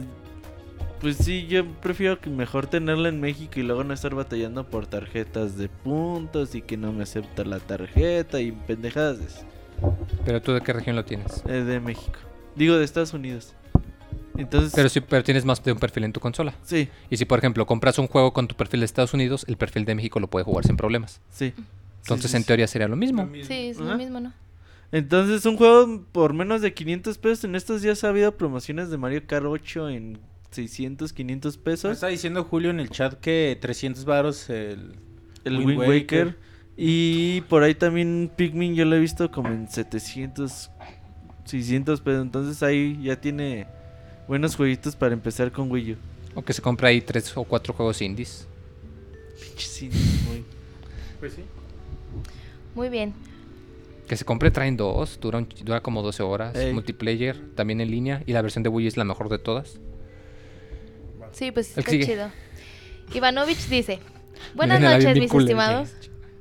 pues sí, yo prefiero que mejor tenerla en México y luego no estar batallando por tarjetas de puntos y que no me acepta la tarjeta y pendejadas. Pero tú de qué región lo tienes. Eh, de México. Digo de Estados Unidos. Entonces, Pero sí, pero tienes más de un perfil en tu consola. sí, Y si por ejemplo compras un juego con tu perfil de Estados Unidos, el perfil de México lo puede jugar sin problemas. sí. Entonces Sí, sí, en sí. teoría sería lo mismo. Sí, es Ajá. lo mismo, ¿no? Entonces, un juego por menos de 500 pesos. En estos días ha habido promociones de Mario Kart 8 en 600, 500 Me pesos. está diciendo Julio en el chat que 300 varos el... El Wind Wind Waker. Waker. Y por ahí también Pikmin yo lo he visto como en 700, 600 pesos. Entonces ahí ya tiene buenos jueguitos para empezar con Wii U. O que se compra ahí tres o cuatro juegos indies. Pinches indies, muy- Pues sí. Muy bien. Que se compre traen dos, dura, un- dura como 12 horas. Ey. Multiplayer, también en línea. Y la versión de Wii es la mejor de todas. Sí, pues está sigue. chido. Ivanovich dice, buenas Miren noches, mis culero, estimados.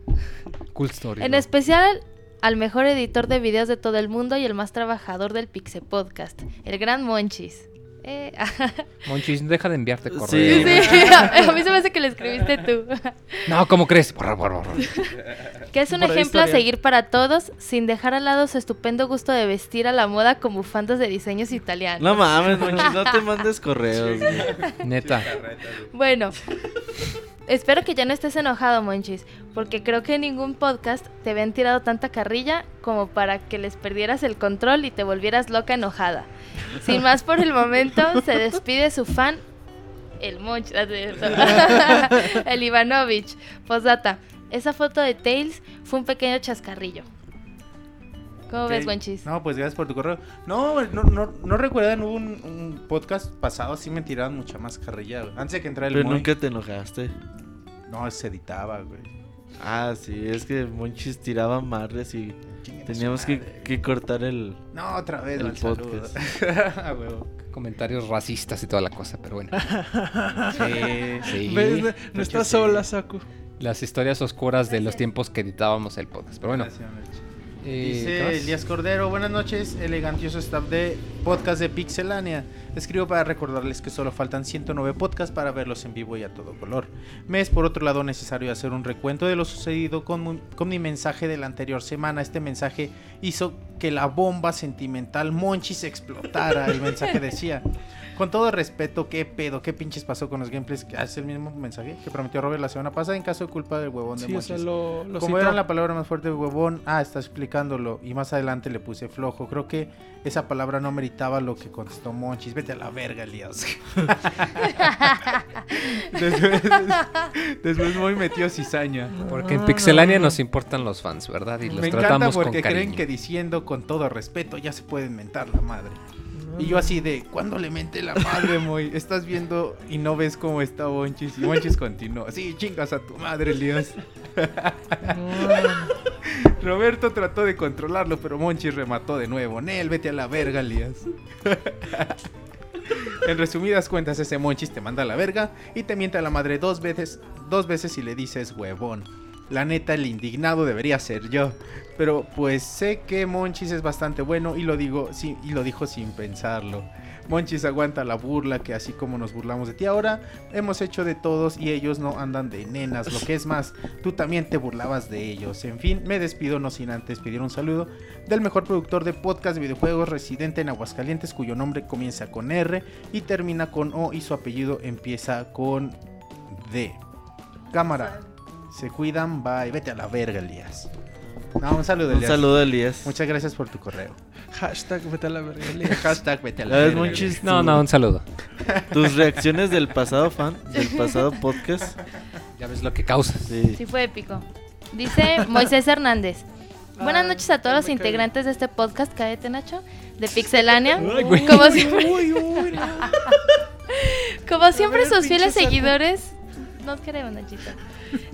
Cool story. En ¿no? especial al mejor editor de videos de todo el mundo y el más trabajador del Pixe Podcast, el gran Monchis. Eh, Monchis, deja de enviarte Sí. correos. sí, a mí se me hace que lo escribiste tú. No, ¿cómo crees? Borra, borra, borra. Que es un Por ejemplo a seguir para todos, sin dejar al lado su estupendo gusto de vestir a la moda con bufandas de diseños italianos. No mames, Monchis, no te mandes correos. güey. Neta. Bueno, espero que ya no estés enojado, Monchis, porque creo que en ningún podcast te habían tirado tanta carrilla como para que les perdieras el control y te volvieras loca enojada. Sin más por el momento, se despide su fan, el Monchis, el Ivanovich. Postdata, esa foto de Tails fue un pequeño chascarrillo. ¿Cómo ves, Ok. Monchis? No, pues gracias por tu correo. No, no, no, no recuerdan, hubo un, un podcast pasado, sí me tiraban mucha más carrilla, güey. Antes de que entrara el Pero Moy. nunca te enojaste. No, se editaba, güey. Ah, sí, es que Monchis tiraba madres y teníamos que, que cortar el... No, otra vez, el podcast. Ah. Comentarios racistas y toda la cosa, pero bueno. Sí. Sí. ¿Ves? No, estás sí. sola, Saku. Las historias oscuras de los tiempos que editábamos el podcast. Pero bueno. Gracias. Eh, ¿qué Dice? Elías Cordero, buenas noches, elegantioso staff de podcast de Pixelania. Escribo para recordarles que solo faltan 109 podcasts para verlos en vivo y a todo color. Me es por otro lado necesario hacer un recuento de lo sucedido con, con mi mensaje de la anterior semana. Este mensaje hizo que la bomba sentimental Monchis explotara. El mensaje decía, con todo respeto, ¿qué pedo? ¿Qué pinches pasó con los gameplays? Ah, Es el mismo mensaje que prometió Robert la semana pasada en caso de culpa del huevón de Sí, o Monchis. sea, lo, lo Como citó. era la palabra más fuerte de huevón, ah, está explicándolo. Y más adelante le puse flojo. Creo que esa palabra no meritaba lo que contestó Monchis. Vete a la verga, Elías. después, después muy metió cizaña. Porque en Pixelania nos importan los fans, ¿verdad? Y los Me encanta tratamos con porque creen que diciendo con todo respeto ya se pueden mentar la madre. Y yo así de, ¿cuándo le mente la madre, Moy? Estás viendo y no ves cómo está Monchis. Y Monchis continuó. Sí, chingas a tu madre, Elías. Roberto trató de controlarlo, pero Monchis remató de nuevo. Nel, vete a la verga, Elías. en resumidas cuentas, ese Monchis te manda a la verga y te miente a la madre dos veces, dos veces y le dices huevón. La neta, el indignado debería ser yo. Pero pues sé que Monchis es bastante bueno y lo digo sí, y lo dijo sin pensarlo. Monchis aguanta la burla que así como nos burlamos de ti ahora, hemos hecho de todos y ellos no andan de nenas. Lo que es más, tú también te burlabas de ellos. En fin, me despido no sin antes pedir un saludo del mejor productor de podcast de videojuegos residente en Aguascalientes cuyo nombre comienza con R y termina con O y su apellido empieza con D. Cámara. Se cuidan, bye. Vete a la verga, Elías. No, un saludo, Un Elías. saludo, Elías. Muchas gracias por tu correo. Hashtag vete a la verga. Elías. Hashtag vete a la verga. No, no, un saludo. tus reacciones del pasado fan, del pasado podcast. Ya ves lo que causas. Sí. Sí fue épico. Dice Moisés Hernández. Buenas noches a todos los integrantes de este podcast, Cadete Nacho, de Pixelania. Como siempre, como siempre sus fieles seguidores, nos queremos Nachito.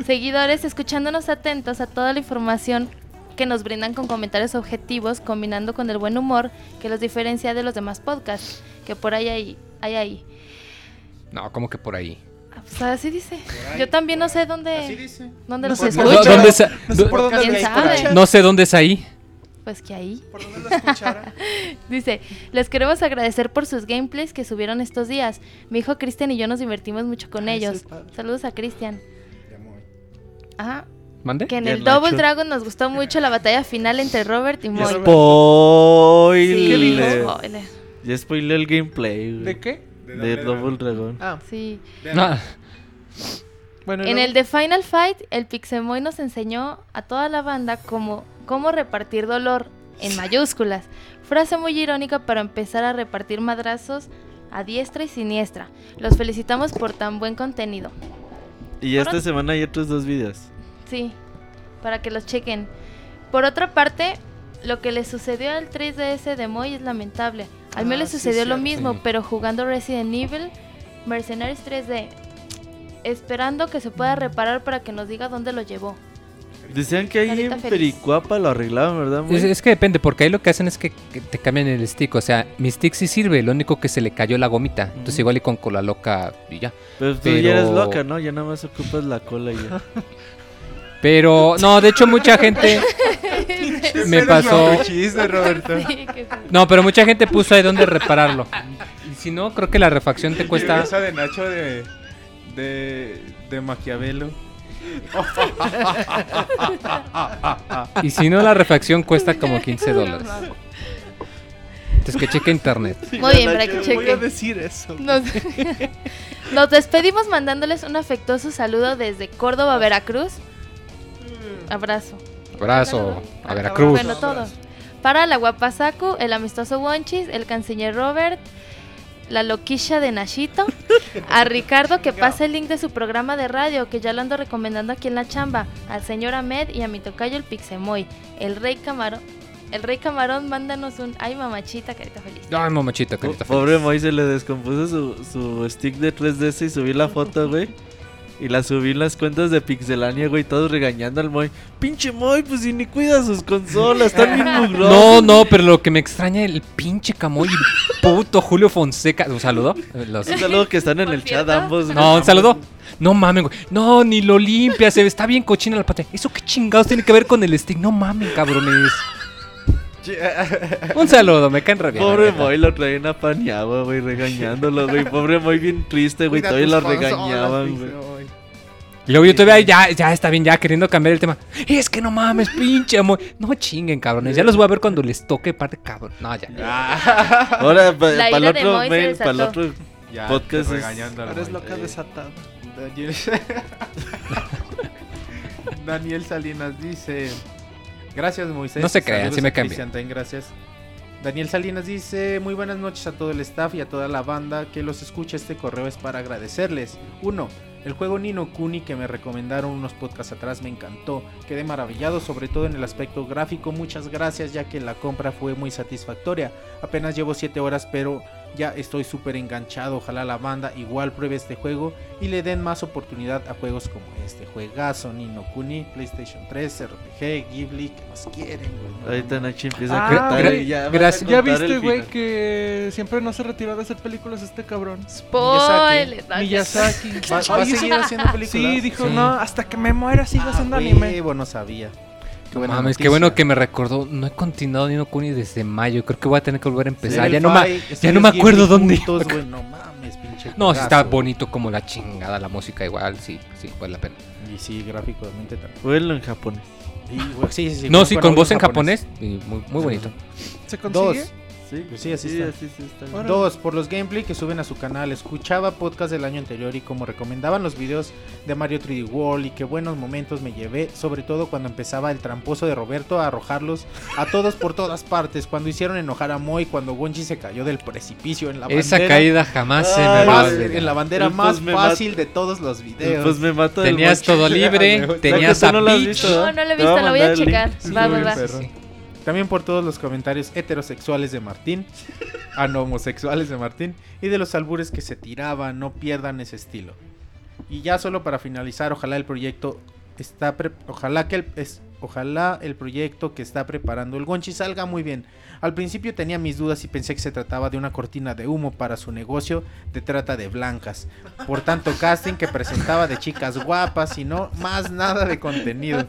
Seguidores, escuchándonos atentos a toda la información que nos brindan con comentarios objetivos, combinando con el buen humor que los diferencia de los demás podcasts, que por ahí hay, hay ahí. No, como que por ahí. Ah, Pues así dice. Yo también no sé Así dónde, dice. dónde los escucho. dónde- ¿Dónde es, No sé dónde ¿Quién lo sabe? escucha. no sé dónde es ahí. Pues que ahí. ¿Por dónde lo escuchara? Dice, les queremos agradecer por sus gameplays que subieron estos días. Mi hijo Cristian y yo nos divertimos mucho con Ay, ellos. sí. Saludos a Cristian. Ajá. ¿Mande? Que en el. Double Dragon nos gustó mucho la batalla final entre Robert y Moy. Robert. Spoiler. Sí, spoiler. Ya spoilé el gameplay. güey. ¿De qué? De Double Dragon. Ah, Sí. Ah, bueno. y En el de Final Fight, el Pixemoy nos enseñó a toda la banda cómo, cómo repartir dolor en mayúsculas. Frase muy irónica para empezar a repartir madrazos a diestra y siniestra. Los felicitamos por tan buen contenido. Y esta semana hay otros dos videos. Sí, para que los chequen. Por otra parte, lo que le sucedió al 3DS de Moy es lamentable. Al Ah, menos le sí, sucedió lo mismo, Sí. pero jugando Resident Evil, Mercenaries 3D. Esperando que se pueda reparar para que nos diga dónde lo llevó. Decían que ahí en. Pericuapa lo arreglaban, ¿verdad? Es, es que depende, porque ahí lo que hacen es que, que te cambian el stick. O sea, mi stick sí sirve, lo único que se le cayó la gomita. Entonces igual y con cola loca y ya. Pero tú pero- ya eres loca, ¿no? Ya nada más ocupas la cola y ya. Pero, no, de hecho mucha gente me pasó... chiste, Roberto. No, pero mucha gente puso ahí donde repararlo. Y si no, creo que la refacción te cuesta... Esa de Nacho de, de, de Maquiavelo. Y si no, la refacción cuesta como 15 dólares. Entonces que cheque internet. Muy bien, para que Voy a decir eso. Nos, nos despedimos mandándoles un afectuoso saludo desde Córdoba, Veracruz. Abrazo. Abrazo a Veracruz. Bueno, todo. Para la guapa Saku, el amistoso Wonchis, el canciller Robert, la loquilla de Nashito, a Ricardo que pase el link de su programa de radio que ya lo ando recomendando aquí en la chamba, al señor Ahmed y a mi tocayo el Pixemoy, el rey camarón. El rey camarón, mándanos un ay mamachita, carita feliz. Ay, mamachita, carita feliz. Pobre Moy se le descompuso su, su stick de 3DS y subí la foto, güey. Y la subí en las cuentas de Pixelania, güey, todos regañando al Moy. Pinche Moy, pues si ni cuida sus consolas, están bien No, mugrosos. no, pero lo que me extraña el pinche Camoy, el puto Julio Fonseca. ¿Un saludo? Los- Un saludo que están en el chat ambos. No, un saludo. No mames, güey. No, ni lo limpia, se ve, está bien cochina la pantalla. ¿Eso qué chingados tiene que ver con el stick? No mames, cabrones. Un saludo, me caen re bien. Pobre. Moy lo traían a Paniagua, güey, regañándolo, güey. Pobre Moy bien triste, güey, todavía lo regañaban, güey. Y luego yo todavía ya, ya está bien, ya queriendo cambiar el tema. Es que no mames, pinche amor. No chinguen, cabrones. Ya los voy a ver cuando les toque parte, cabrón. No, ya. Ahora, para el otro mail, para el otro Ya, podcast Eres loca desatada. Daniel, Daniel Salinas dice: Gracias, Moisés. No se crean, sí me Tain, gracias. Daniel Salinas dice: Muy buenas noches a todo el staff y a toda la banda que los escucha. Este correo es para agradecerles. Uno, el juego Nino Kuni que me recomendaron unos podcasts atrás me encantó. Quedé maravillado, sobre todo en el aspecto gráfico. Muchas gracias, ya que la compra fue muy satisfactoria. Apenas llevo 7 horas, pero ya estoy súper enganchado. Ojalá la banda igual pruebe este juego y le den más oportunidad a juegos como este. Juegazo, Nino Kuni, PlayStation 3, RPG, Ghibli, ¿qué más quieren, güey? No, Ahorita Nachi empieza Ah, a gra- y ya. gracias. ¿Ya viste, el güey, que siempre no se retiró de hacer películas este cabrón? Spoiler. Miyazaki. ¿Va, va a seguir haciendo películas? Sí, dijo, Sí. no, hasta que me muera sigo Ah, haciendo anime. huevo, no sabía. Qué buena mames, qué noticia. bueno que me recordó. No he continuado Nino Kuni desde mayo. Creo que voy a tener que volver a empezar. Ya no, ma- Five, ya no me acuerdo dónde. juntos, no mames, pinche No, sí está bonito como la chingada, la música igual. Sí, sí, vale la pena. Y sí, gráficamente también. Vuelo en japonés. Sí, sí, sí, sí, No, sí, con voz en japonés. y muy, muy bonito. ¿Se consigue? Dos. Sí, Pues sí, así sí, está. así sí. Dos, por los gameplay que suben a su canal. Escuchaba podcast del año anterior y como recomendaban los videos de Mario 3D World y qué buenos momentos me llevé, sobre todo cuando empezaba el tramposo de Roberto a arrojarlos a todos por todas partes, cuando hicieron enojar a Moy, cuando Gonchi se cayó del precipicio en la Esa bandera. caída jamás se me Ay, va a más- en la bandera El más fácil de todos los videos. Pues me del Tenías todo libre, tenías a no lo visto, No, no lo he visto, lo voy a checar. Va, va. También por todos los comentarios heterosexuales de Martín, ah, no, homosexuales de Martín, y de los albures que se tiraban, no pierdan ese estilo. Y ya solo para finalizar, ojalá el proyecto está pre- ojalá que el es- ojalá el proyecto que está preparando el Gonchi salga muy bien. Al principio tenía mis dudas y pensé que se trataba de una cortina de humo para su negocio de trata de blancas. Por tanto casting que presentaba de chicas guapas y no más nada de contenido.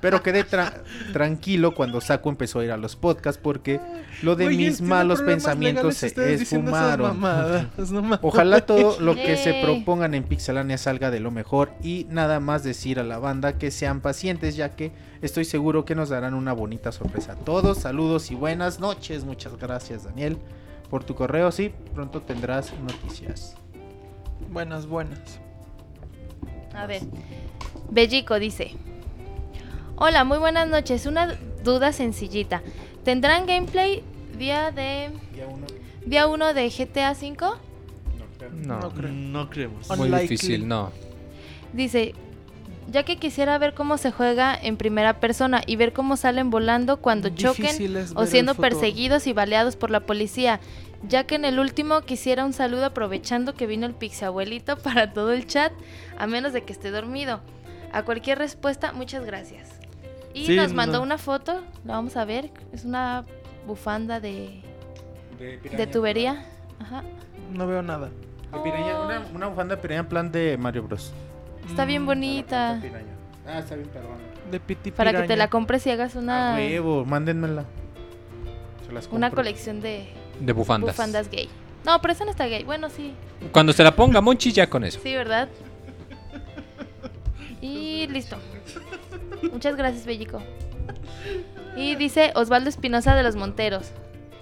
Pero quedé tra- tranquilo cuando Saco empezó a ir a los podcasts porque lo de mis malos pensamientos se esfumaron. mamadas, no. Ojalá todo lo que se propongan en Pixelania salga de lo mejor y nada más decir a la banda que sean pacientes ya que estoy seguro que nos darán una bonita sorpresa a todos. Saludos y buenas noches. Muchas gracias Daniel por tu correo. Sí, pronto tendrás noticias. Buenas, buenas. A ver. Bellico dice: Hola, muy buenas noches. Una duda sencillita. ¿Tendrán gameplay día de. Día 1 de GTA V? No, No creo. No creemos. Muy Unlikely. difícil, no. Dice, ya que quisiera ver cómo se juega en primera persona y ver cómo salen volando cuando choquen Difícil o siendo perseguidos y baleados por la policía. Ya que en el último quisiera un saludo aprovechando que vino el pixabuelito para todo el chat, a menos de que esté dormido. A cualquier respuesta, muchas gracias. Y Sí, nos mandó no. una foto, la vamos a ver, es una bufanda de, de tubería. Ajá. No veo nada. De piraña, una, una bufanda de piraña en plan de Mario Bros. Está bien Mm, bonita. Ah, está bien, perdón. De Piti Para que te la compres y hagas A una, huevo, mándenmela. Se las una colección de De bufandas. bufandas gay. No, pero esa no está gay. Bueno, sí. Cuando se la ponga Monchis ya con eso. Sí, ¿verdad? Y listo. Muchas gracias, Bellico. Y dice Osvaldo Espinosa de los Monteros.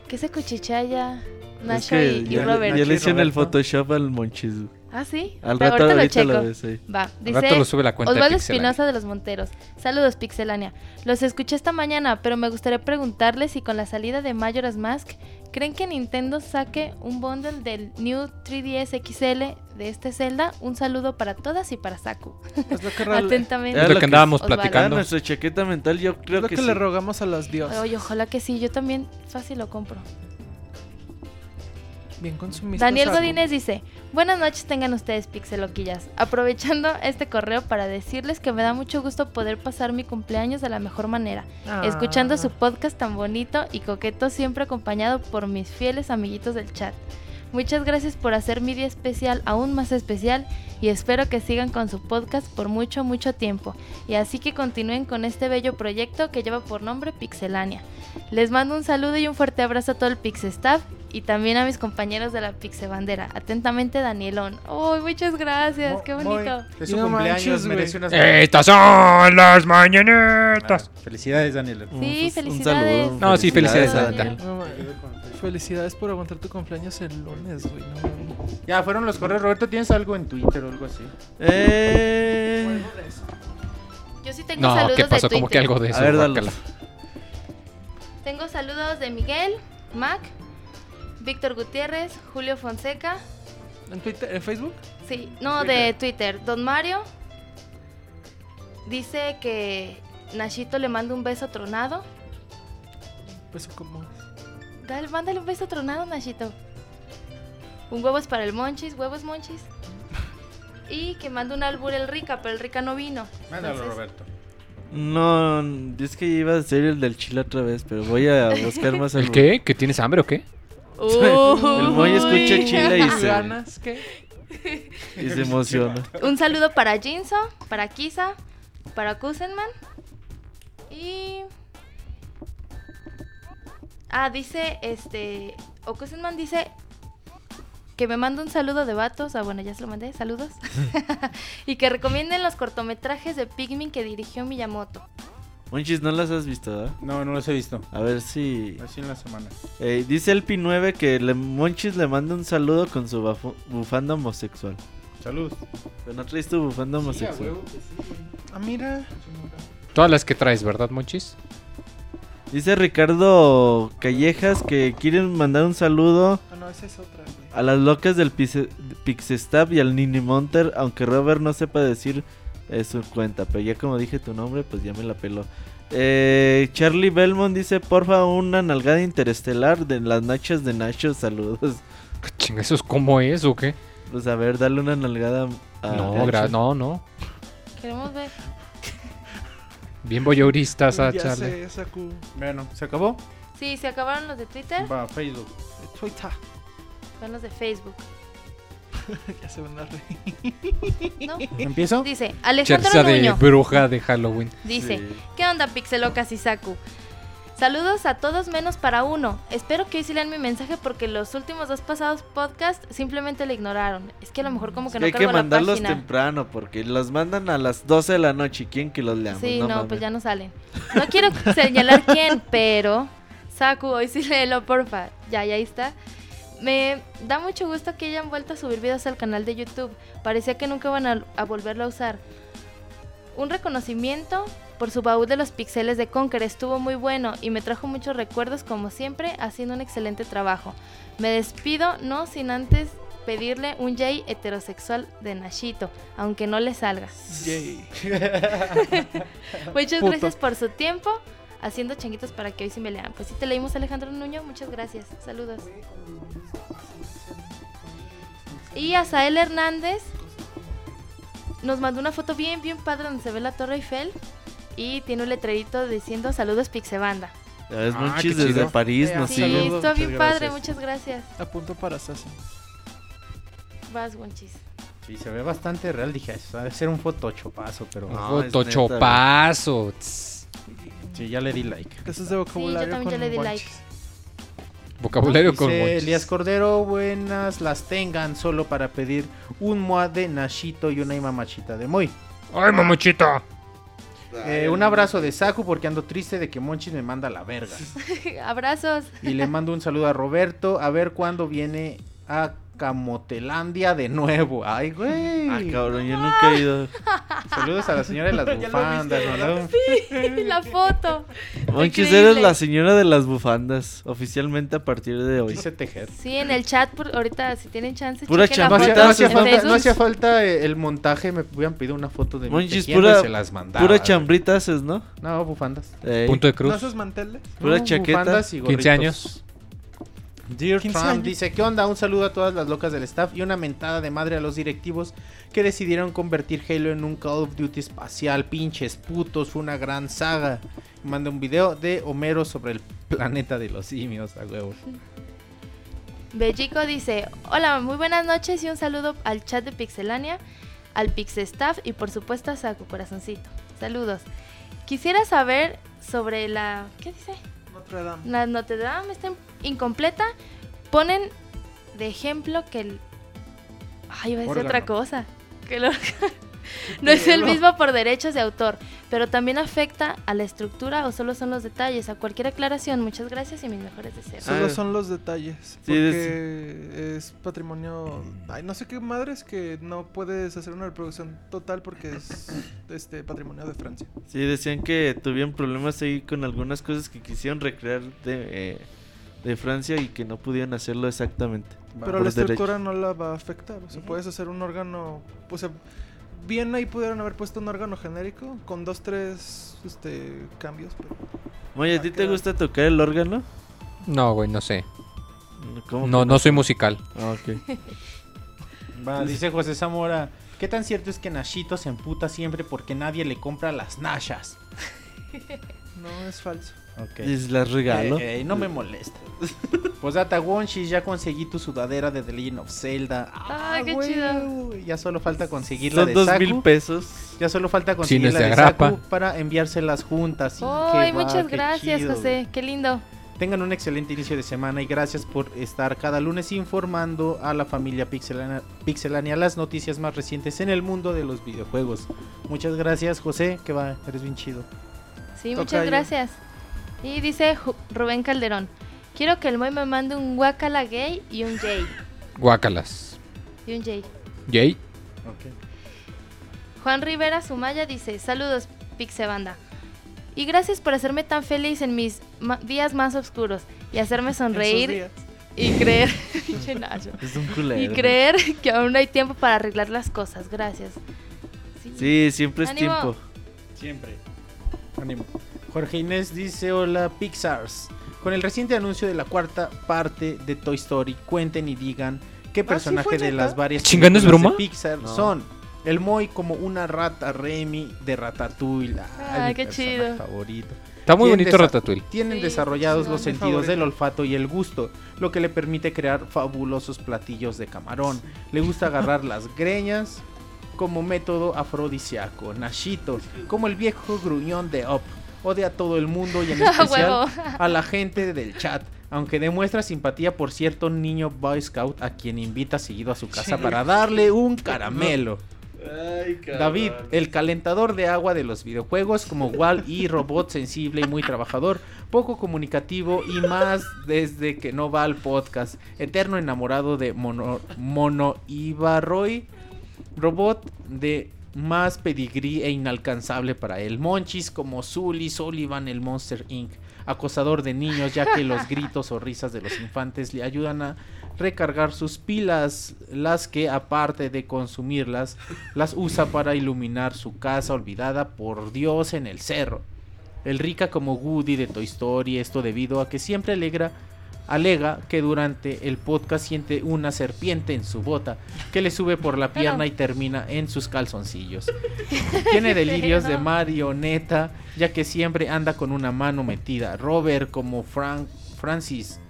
¿Qué se cuchichaya? Es Nacho que y, Robert. ya le hicieron el. Photoshop al Monchis. Ah, sí. Al Pero rato ahorita lo ahorita checo. lo ves ahí. Va, Al dice rato lo sube la cuenta Osvaldo. Espinosa de los Monteros. Saludos, Pixelania. Los escuché esta mañana, pero me gustaría preguntarles si con la salida de Majora's Mask, ¿creen que Nintendo saque un bundle del New 3DS XL de este Zelda? Un saludo para todas y para Saku. Es lo que, Atentamente. Es lo que andábamos Osvaldo. Platicando. nuestra chaqueta mental, yo es creo lo que, que sí. le rogamos a las diosas. Oye, ojalá que sí. Yo también fácil lo compro. Bien consumista. Daniel. Godínez dice, buenas noches tengan ustedes pixeloquillas. Aprovechando este correo para decirles que me da mucho gusto poder pasar mi cumpleaños de la mejor manera, Ah. escuchando su podcast tan bonito y coqueto siempre acompañado por mis fieles amiguitos del chat. Muchas gracias por hacer mi día especial aún más especial y espero que sigan con su podcast por mucho, mucho tiempo. Y así que continúen con este bello proyecto que lleva por nombre Pixelania. Les mando un saludo y un fuerte abrazo a todo el Pixestaff y también a mis compañeros de la Pixebandera. Atentamente, Danielón. ¡Oh, muchas gracias! Mo- ¡Qué bonito! Es su no cumpleaños, manches, merece unas Estas son las mañanitas. Ah, Felicidades, Daniel. Sí, Un- un felicidades. saludo, No, sí, felicidades, Daniel. Felicidades por aguantar tu cumpleaños el lunes, güey. No. Ya fueron los correos. Roberto, ¿tienes algo en Twitter o algo así? Eh... Yo sí tengo No, saludos ¿qué pasó? de Como que algo de eso. A ver. Tengo saludos de Miguel, Mac, Víctor Gutiérrez, Julio Fonseca. ¿En, Twitter, ¿En Facebook? Sí, no, de Twitter. Don Mario dice que Nachito le manda un beso tronado. Pues como. Dale, mándale un beso tronado, Nachito. Un huevo es para el Monchis, huevos Monchis. Y que manda un albur el Rica, pero el Rica no vino. Mándalo, Entonces, Roberto. No, es que iba a ser el del chile otra vez, pero voy a buscar más ¿El algo. qué? ¿Que tienes hambre o qué? El Moy escucha chile y se, ¿Ganas? ¿Qué? y se emociona. Un saludo para Jinso, para Kisa, para Kusenman. Y. Ah, dice este. O Kusenman dice que me manda un saludo de vatos. Ah, bueno, ya se lo mandé. Saludos. y que recomienden los cortometrajes de Pikmin que dirigió Miyamoto. Monchis, no las has visto, ¿verdad? No, no los he visto. A ver si... Así en la semana. Eh, dice el Pi9 que le, Monchis le manda un saludo con su bafu- bufanda homosexual. Salud. Pero no traes tu bufanda homosexual. Ah, mira. Todas las que traes, ¿verdad, Monchis? Dice Ricardo Callejas que quieren mandar un saludo Ah, no, esa es otra, güey. a las locas del Pixe- Pixestab y al Ninimonter, aunque Robert no sepa decir eh, su cuenta, pero ya como dije tu nombre, pues ya me la peló. Eh, Charlie Belmont dice, porfa, una nalgada interestelar de las nachas de Nacho, saludos. Chinga, ¿eso es cómo es o qué? Pues a ver, dale una nalgada a No, Nacho. no, no. Queremos ver. Bien voyeuristas a ya Charlie. sé, Saku. Bueno, ¿se acabó? Sí, se acabaron los de Twitter. Va, Facebook. Twitter. Van los de Facebook. ya se van a reír. ¿No? ¿Empiezo? Dice Alejandro Cherza de Nuño. bruja de Halloween. Dice, Sí. ¿qué onda Pixelocas y Saku? Saludos a todos menos para uno. Espero que hoy sí lean mi mensaje porque los últimos dos pasados podcasts simplemente le ignoraron. Es que a lo mejor como que no hay que la mandarlos página. temprano porque los mandan a las 12 de la noche y quieren que los leamos. Sí, no, pues ya no salen. No quiero señalar quién, pero Saku, hoy sí léelo, porfa. Ya, ya ahí está. Me da mucho gusto que hayan vuelto a subir videos al canal de YouTube. Parecía que nunca van a, a volverlo a usar. Un reconocimiento por su baúl de los pixeles de Conker estuvo muy bueno y me trajo muchos recuerdos como siempre, haciendo un excelente trabajo. Me despido, no sin antes pedirle un Jay heterosexual de Nashito, aunque no le salga. Muchas Puto. gracias por su tiempo haciendo changuitos para que hoy sí me lean. Pues sí te leímos Alejandro Nuño, muchas gracias. Saludos. Y Asael Hernández nos mandó una foto bien, bien padre donde se ve la Torre Eiffel y tiene un letrerito diciendo saludos Pixebanda. Ya ves, Ah, Monchis desde chido. París, Eh, nos Sí, está bien muchas padre, gracias. muchas gracias. Apunto para Assassin. Vas, Wonchis. Sí, se ve bastante real. Dije, eso debe ser un photoshopazo, pero... No, es Photoshopazo. tss. Sí, ya le di like. Eso es de vocabulario también ya con le di monchis. like. Vocabulario con monchis. Elías Cordero, buenas las tengan solo para pedir un moa de Nashito y una mamachita de Moy. ¡Ay, mamuchita! Eh, un abrazo de Saku porque ando triste de que Monchis me manda la verga. Abrazos. Y le mando un saludo a Roberto a ver cuándo viene a Camotelandia de nuevo. Ay, güey. Ah, cabrón, yo nunca he ido. Saludos a la señora de las bufandas, ¿no? la foto. Monchis, eres la señora de las bufandas. Oficialmente a partir de hoy. Dice Tejer. Sí, en el chat, por, ahorita si tienen chance, Pura No la hacía, foto no hacía falta, no hacía falta eh, el montaje, me hubieran pedido una foto de mi Monchis, pura, se las mandaba. pura chambrita haces, ¿no? No, bufandas. Punto de ¿No cruz. esos manteles? Pura No, chaqueta. bufandas y 15 gorritos. años. Dear 15 Trump dice, ¿qué onda? Un saludo a todas las locas del staff y una mentada de madre a los directivos que decidieron convertir Halo en un Call of Duty espacial. Pinches putos, fue una gran saga. Manda un video de Homero sobre el planeta de los simios, a huevo. Bellico dice, hola, muy buenas noches y un saludo al chat de Pixelania, al Pixestaff y por supuesto a Saco Corazoncito. Saludos. Quisiera saber sobre la... ¿Qué dice? Notre Dame. La Notre Dame está incompleta. Ponen de ejemplo que el... Ay, iba a decir otra cosa. Que el órgano no es el mismo por derechos de autor, pero también afecta a la estructura o solo son los detalles. A cualquier aclaración, muchas gracias y mis mejores deseos. Solo Ah. son los detalles. Sí, Porque es patrimonio. Ay, no sé qué madres que no puedes hacer una reproducción total porque es este patrimonio de Francia. Sí, decían que tuvieron problemas ahí con algunas cosas que quisieron recrear de, eh, de Francia y que no pudieron hacerlo exactamente. Pero la estructura no la va a afectar. O sea, puedes hacer un órgano. O sea, bien ahí pudieron haber puesto un órgano genérico con dos, tres este, cambios. Pero Oye, ¿a ti te gusta tocar el órgano? No, güey, no sé. ¿Cómo que No, no soy musical. Ah, ok. Va, dice José Zamora, ¿qué tan cierto es que Nashito se emputa siempre porque nadie le compra las Nashas? no es falso. Ok. Y las regalo. Eh, eh, no me molesta. Pues data Wonshis, ya conseguí tu sudadera de The Legend of Zelda. Ah, qué güey, chido. Ya solo falta conseguir la Son de dos Saku. mil pesos. Ya solo falta Sí, conseguir no es la de de agrapa. Saku para enviárselas juntas. Sí, Ay, qué muchas qué gracias, chido, José. Qué lindo. Tengan un excelente inicio de semana y gracias por estar cada lunes informando a la familia Pixelania, Pixelania las noticias más recientes en el mundo de los videojuegos. Muchas gracias, José, que va, eres bien chido. Sí, Tocayo. muchas gracias. Y dice Rubén Calderón, quiero que el Moy me mande un guacala gay y un Jay. Guácalas. Y un Jay. Jay. Juan Rivera Sumaya dice, saludos Pixebanda. Y gracias por hacerme tan feliz en mis días más oscuros y hacerme sonreír y creer. Es un culero. y creer que aún hay tiempo para arreglar las cosas. Gracias. Sí. Sí, siempre es Ánimo. tiempo. Siempre. Ánimo. Jorge Inés dice, hola Pixars. Con el reciente anuncio de la cuarta parte de Toy Story, cuenten y digan qué personaje fue de las varias Chingando, ¿es películas de? Pixar No. son el Moy como una rata Remy de Ratatouille. Ay, mi qué personaje chido. favorito. Está muy ¿Quién bonito Ratatouille. Tienen Sí, desarrollados los sentidos favorito. del olfato y el gusto, lo que le permite crear fabulosos platillos de camarón. Le gusta agarrar las greñas como método afrodisíaco. Nashito, como el viejo gruñón de Up. Odia a todo el mundo y en especial a la gente del chat. Aunque demuestra simpatía por cierto niño Boy Scout a quien invita seguido a su casa para darle un caramelo. David, el calentador de agua de los videojuegos, como Wall y robot sensible y muy trabajador, poco comunicativo y más desde que no va al podcast. Eterno enamorado de Mono, Mono Ibarroy, robot de más pedigrí e inalcanzable para él. Monchis como Zully Sullivan, el Monster Inc. Acosador de niños, ya que los gritos o risas de los infantes le ayudan a recargar sus pilas, las que aparte de consumirlas, las usa para iluminar su casa olvidada por Dios en el cerro. El rica como Woody de Toy Story, esto debido a que siempre alegra, alega que durante el podcast siente una serpiente en su bota que le sube por la pierna y termina en sus calzoncillos. Tiene delirios de marioneta, ya que siempre anda con una mano metida. Robert como Frank, Francis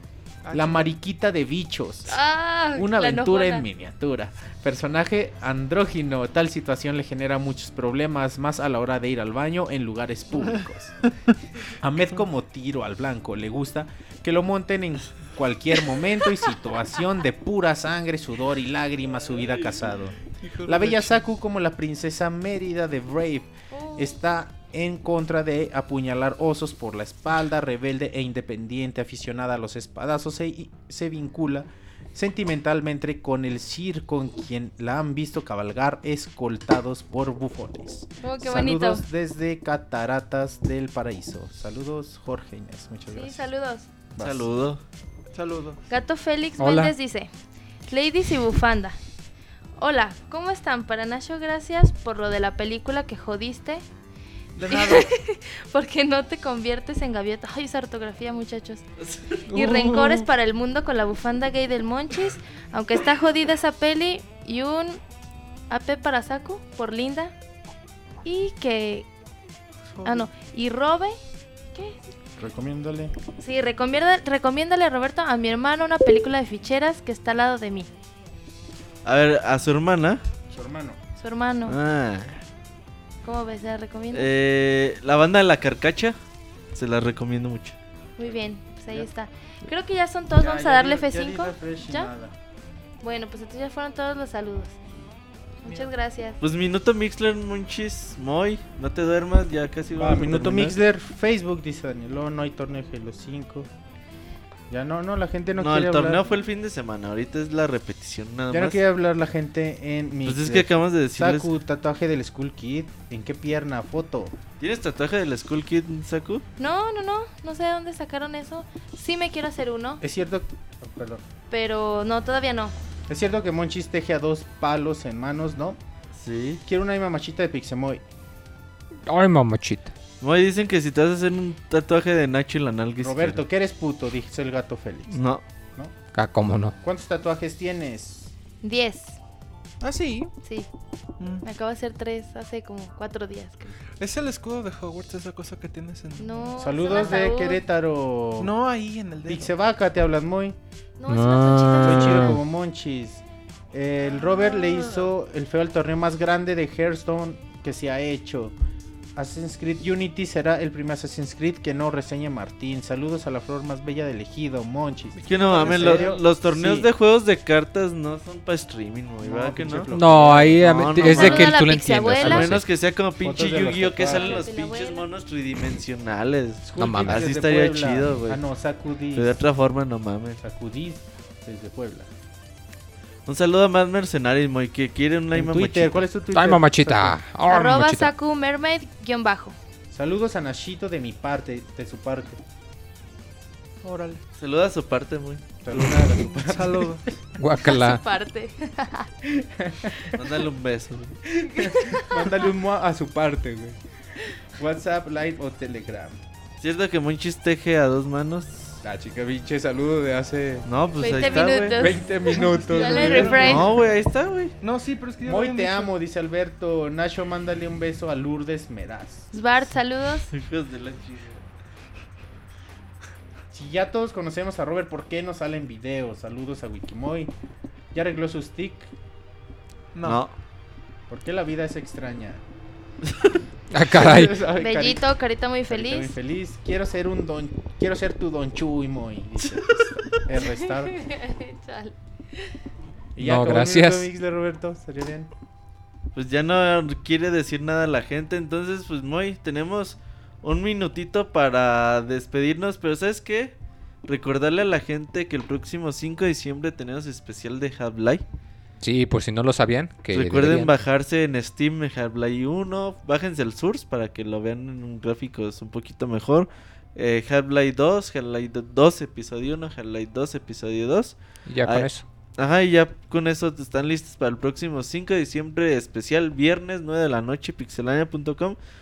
Ah, La mariquita de bichos. Ah, Una aventura en miniatura. Personaje andrógino. Tal situación le genera muchos problemas más a la hora de ir al baño en lugares públicos. Ahmed como tiro al blanco. Le gusta que lo monten en cualquier momento y situación de pura sangre, sudor y lágrimas su vida casado. La bella Saku como la princesa Mérida de Brave Oh. está en contra de apuñalar osos por la espalda, rebelde e independiente, aficionada a los espadazos e- y se vincula sentimentalmente con el Sir con quien la han visto cabalgar escoltados por bufones. Oh, qué bonito. Saludos desde Cataratas del Paraíso. Saludos Jorge Inés, muchas Sí, gracias. saludos. Vas. Saludo. Saludos. Gato Félix Hola. Méndez dice: Ladies y bufanda. Hola, ¿cómo están? Para Nacho, gracias por lo de la película que jodiste. De nada. Porque no te conviertes en gaviota. Ay, esa ortografía, muchachos. Y rencores para el mundo con la bufanda gay del Monchis. Aunque está jodida esa peli. Y un AP para Saku por Linda. Y que. Ah, no. Y Robe. ¿Qué? Recomiéndole. Sí, recomienda, recomiéndale, Roberto, a mi hermano una película de ficheras que está al lado de mí. A ver, a su hermana. Su hermano. Su hermano. Ah. ¿Cómo ves? ¿La recomienda? Eh, la banda de la carcacha. Se la recomiendo mucho. Muy bien, pues ahí está. Creo que ya son todos. Vamos a darle F5. ¿Ya? Bueno, pues entonces ya fueron todos los saludos. Muchas gracias. Pues minuto Mixler, Monchis, Moy. No te duermas, ya casi Ah, vamos a Minuto terminar. Mixler, Facebook, dice Daniel. no hay torneo de Halo 5. Ya no, no, la gente no, No, quiere el torneo hablar. fue el fin de semana. Ahorita es la repetición nada Ya no más. quiere hablar la gente en mi. Pues es que acabamos de decirles. Saku, tatuaje del School Kid. ¿En qué pierna? Foto. ¿Tienes tatuaje del Skull Kid, Saku? No, no, no. No sé de dónde sacaron eso. Sí me quiero hacer uno, Es cierto. oh, perdón. pero no, todavía no. Es cierto que Monchis teje a dos palos en manos, ¿no? Sí. Quiero una mamachita de Pixemoy. Ay, mamachita. Moy dicen que si te vas a hacer un tatuaje de Nacho en la nalga Roberto, ¿qué eres puto? Dice el gato Félix. izquierda. No. Ah, cómo no. ¿Cuántos tatuajes tienes? 10. Ah, sí. Sí, Mm. me acabo de hacer tres hace como cuatro días. creo. Es el escudo de Hogwarts, esa cosa que tienes en. No. Saludos de. Querétaro. No, ahí en el dedo. Pixevaca, te hablas muy. No, es una Ah. Soy chido como Monchis. El Robert le hizo el feo al torneo más grande de Hearthstone que se ha hecho. Assassin's Creed Unity será el primer Assassin's Creed que no reseña Martín. Saludos a la flor más bella del ejido, Monchis. Que no mames, los torneos Sí. de juegos de cartas no son para streaming, Moy, No, ¿verdad que pinche no? ahí a- No, no, es de que tú lo entiendas. A menos que sea como pinche Yu-Gi-Oh! que salen los pinches monos tridimensionales. No mames. Así estaría Puebla. chido, güey. Ah, no, Sacudís. De otra forma, no mames. Sacudís desde Puebla. Un saludo a más mercenarios, Moy, que quiere un En like Twitter, ¿cuál es tu Twitter? Ay, mamachita. Ay, Arroba mamachita. Saku Mermaid guion bajo. Saludos a Nashito de mi parte, de su parte. Órale. Saluda a su parte, Moy. Saludos a su parte. Saludos. Guácala. Parte. Mándale un beso. güey. Mándale un mua a su parte, güey. WhatsApp, Live o Telegram. ¿Cierto que Monchis teje a dos manos? La chica pinche saludo de hace No, pues ahí 20 está, güey. minutos. 20 minutos. Dale refresh. No, güey, ahí está, güey. No, sí, pero es que ya lo Muy te amo, dice Alberto. Nacho, mándale un beso a Lourdes Meraz. Svart, saludos. Hijos de la chica. Si ya todos conocemos a Robert, ¿por qué no salen videos? Saludos a Wikimoy. ¿Ya arregló su stick? No. No. ¿Por qué la vida es extraña? Ah, caray. Bellito, carita muy carita muy feliz. Quiero ser un don... Quiero ser tu don Chuy, Moy. Dice. El restar. Chale. Y ya No, gracias. minuto mix de Roberto. Estaría bien. Pues ya no quiere decir nada la gente. Entonces, pues, Moy, tenemos un minutito para despedirnos. Pero, ¿sabes qué? Recordarle a la gente que el próximo 5 de diciembre tenemos especial de Half-Life. Sí, por si no lo sabían. Que Recuerden deberían. bajarse en Steam Half-Life 1. Bájense el Source para que lo vean en un gráficos un poquito mejor. Eh, Half-Life 2, Half-Life 2 episodio 1, Half-Life 2 episodio 2. Y Ya con Ay, eso. Ajá, y ya con eso están listos para el próximo 5 de diciembre especial, viernes 9 de la noche, pixelania.com.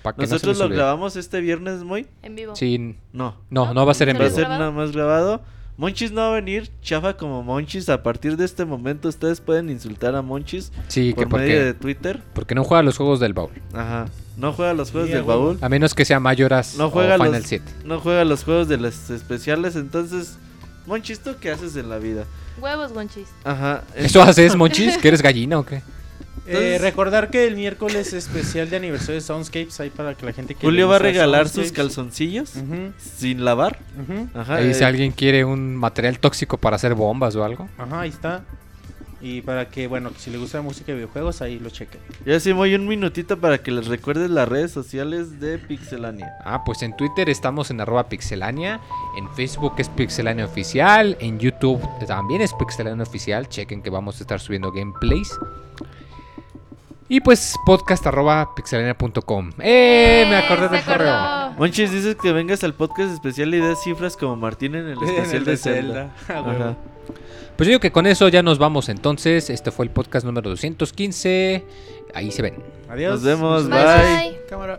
No Nosotros les lo grabamos este viernes, muy. En vivo. Sí, No, no, no va a ser en va a ¿Salió vivo. ser nada más grabado. Monchis no va a venir, chafa como Monchis. A partir de este momento ustedes pueden insultar a Monchis Sí, que por medio de Twitter. porque no juega los juegos del baúl. Ajá. No juega los juegos Sí, del baúl. A menos que sea Mayoras No o juega Final los, 7. no juega los juegos de los especiales, entonces Monchis, ¿tú qué haces en la vida? Huevos, Gonchis. Ajá. ¿Eso haces, Monchis? ¿Que eres gallina o qué? Eh, recordar que el miércoles especial de aniversario de Soundscapes ahí para que la gente que Julio va a regalar sus calzoncillos sin lavar. Ajá. Ahí si eh, alguien quiere un material tóxico para hacer bombas o algo. Ajá, ahí está. Y para que, bueno, si le gusta la música de videojuegos, ahí lo chequen. Ya sí, voy un minutito para que les recuerdes las redes sociales de Pixelania. Ah, pues en Twitter estamos en arroba pixelania, en Facebook es pixelania oficial, en YouTube también es pixelania oficial, chequen que vamos a estar subiendo gameplays. Y pues podcast arroba pixelania.com. ¡Eh! Me acordé Se del correo. Monchis, dices que vengas al podcast especial y des cifras como Martín en el especial de Zelda. Ah. Ajá. Pues yo digo que con eso ya nos vamos entonces. Este fue el podcast número 215. Ahí se ven. Adiós. Nos vemos, Bye, bye. bye. Cámara.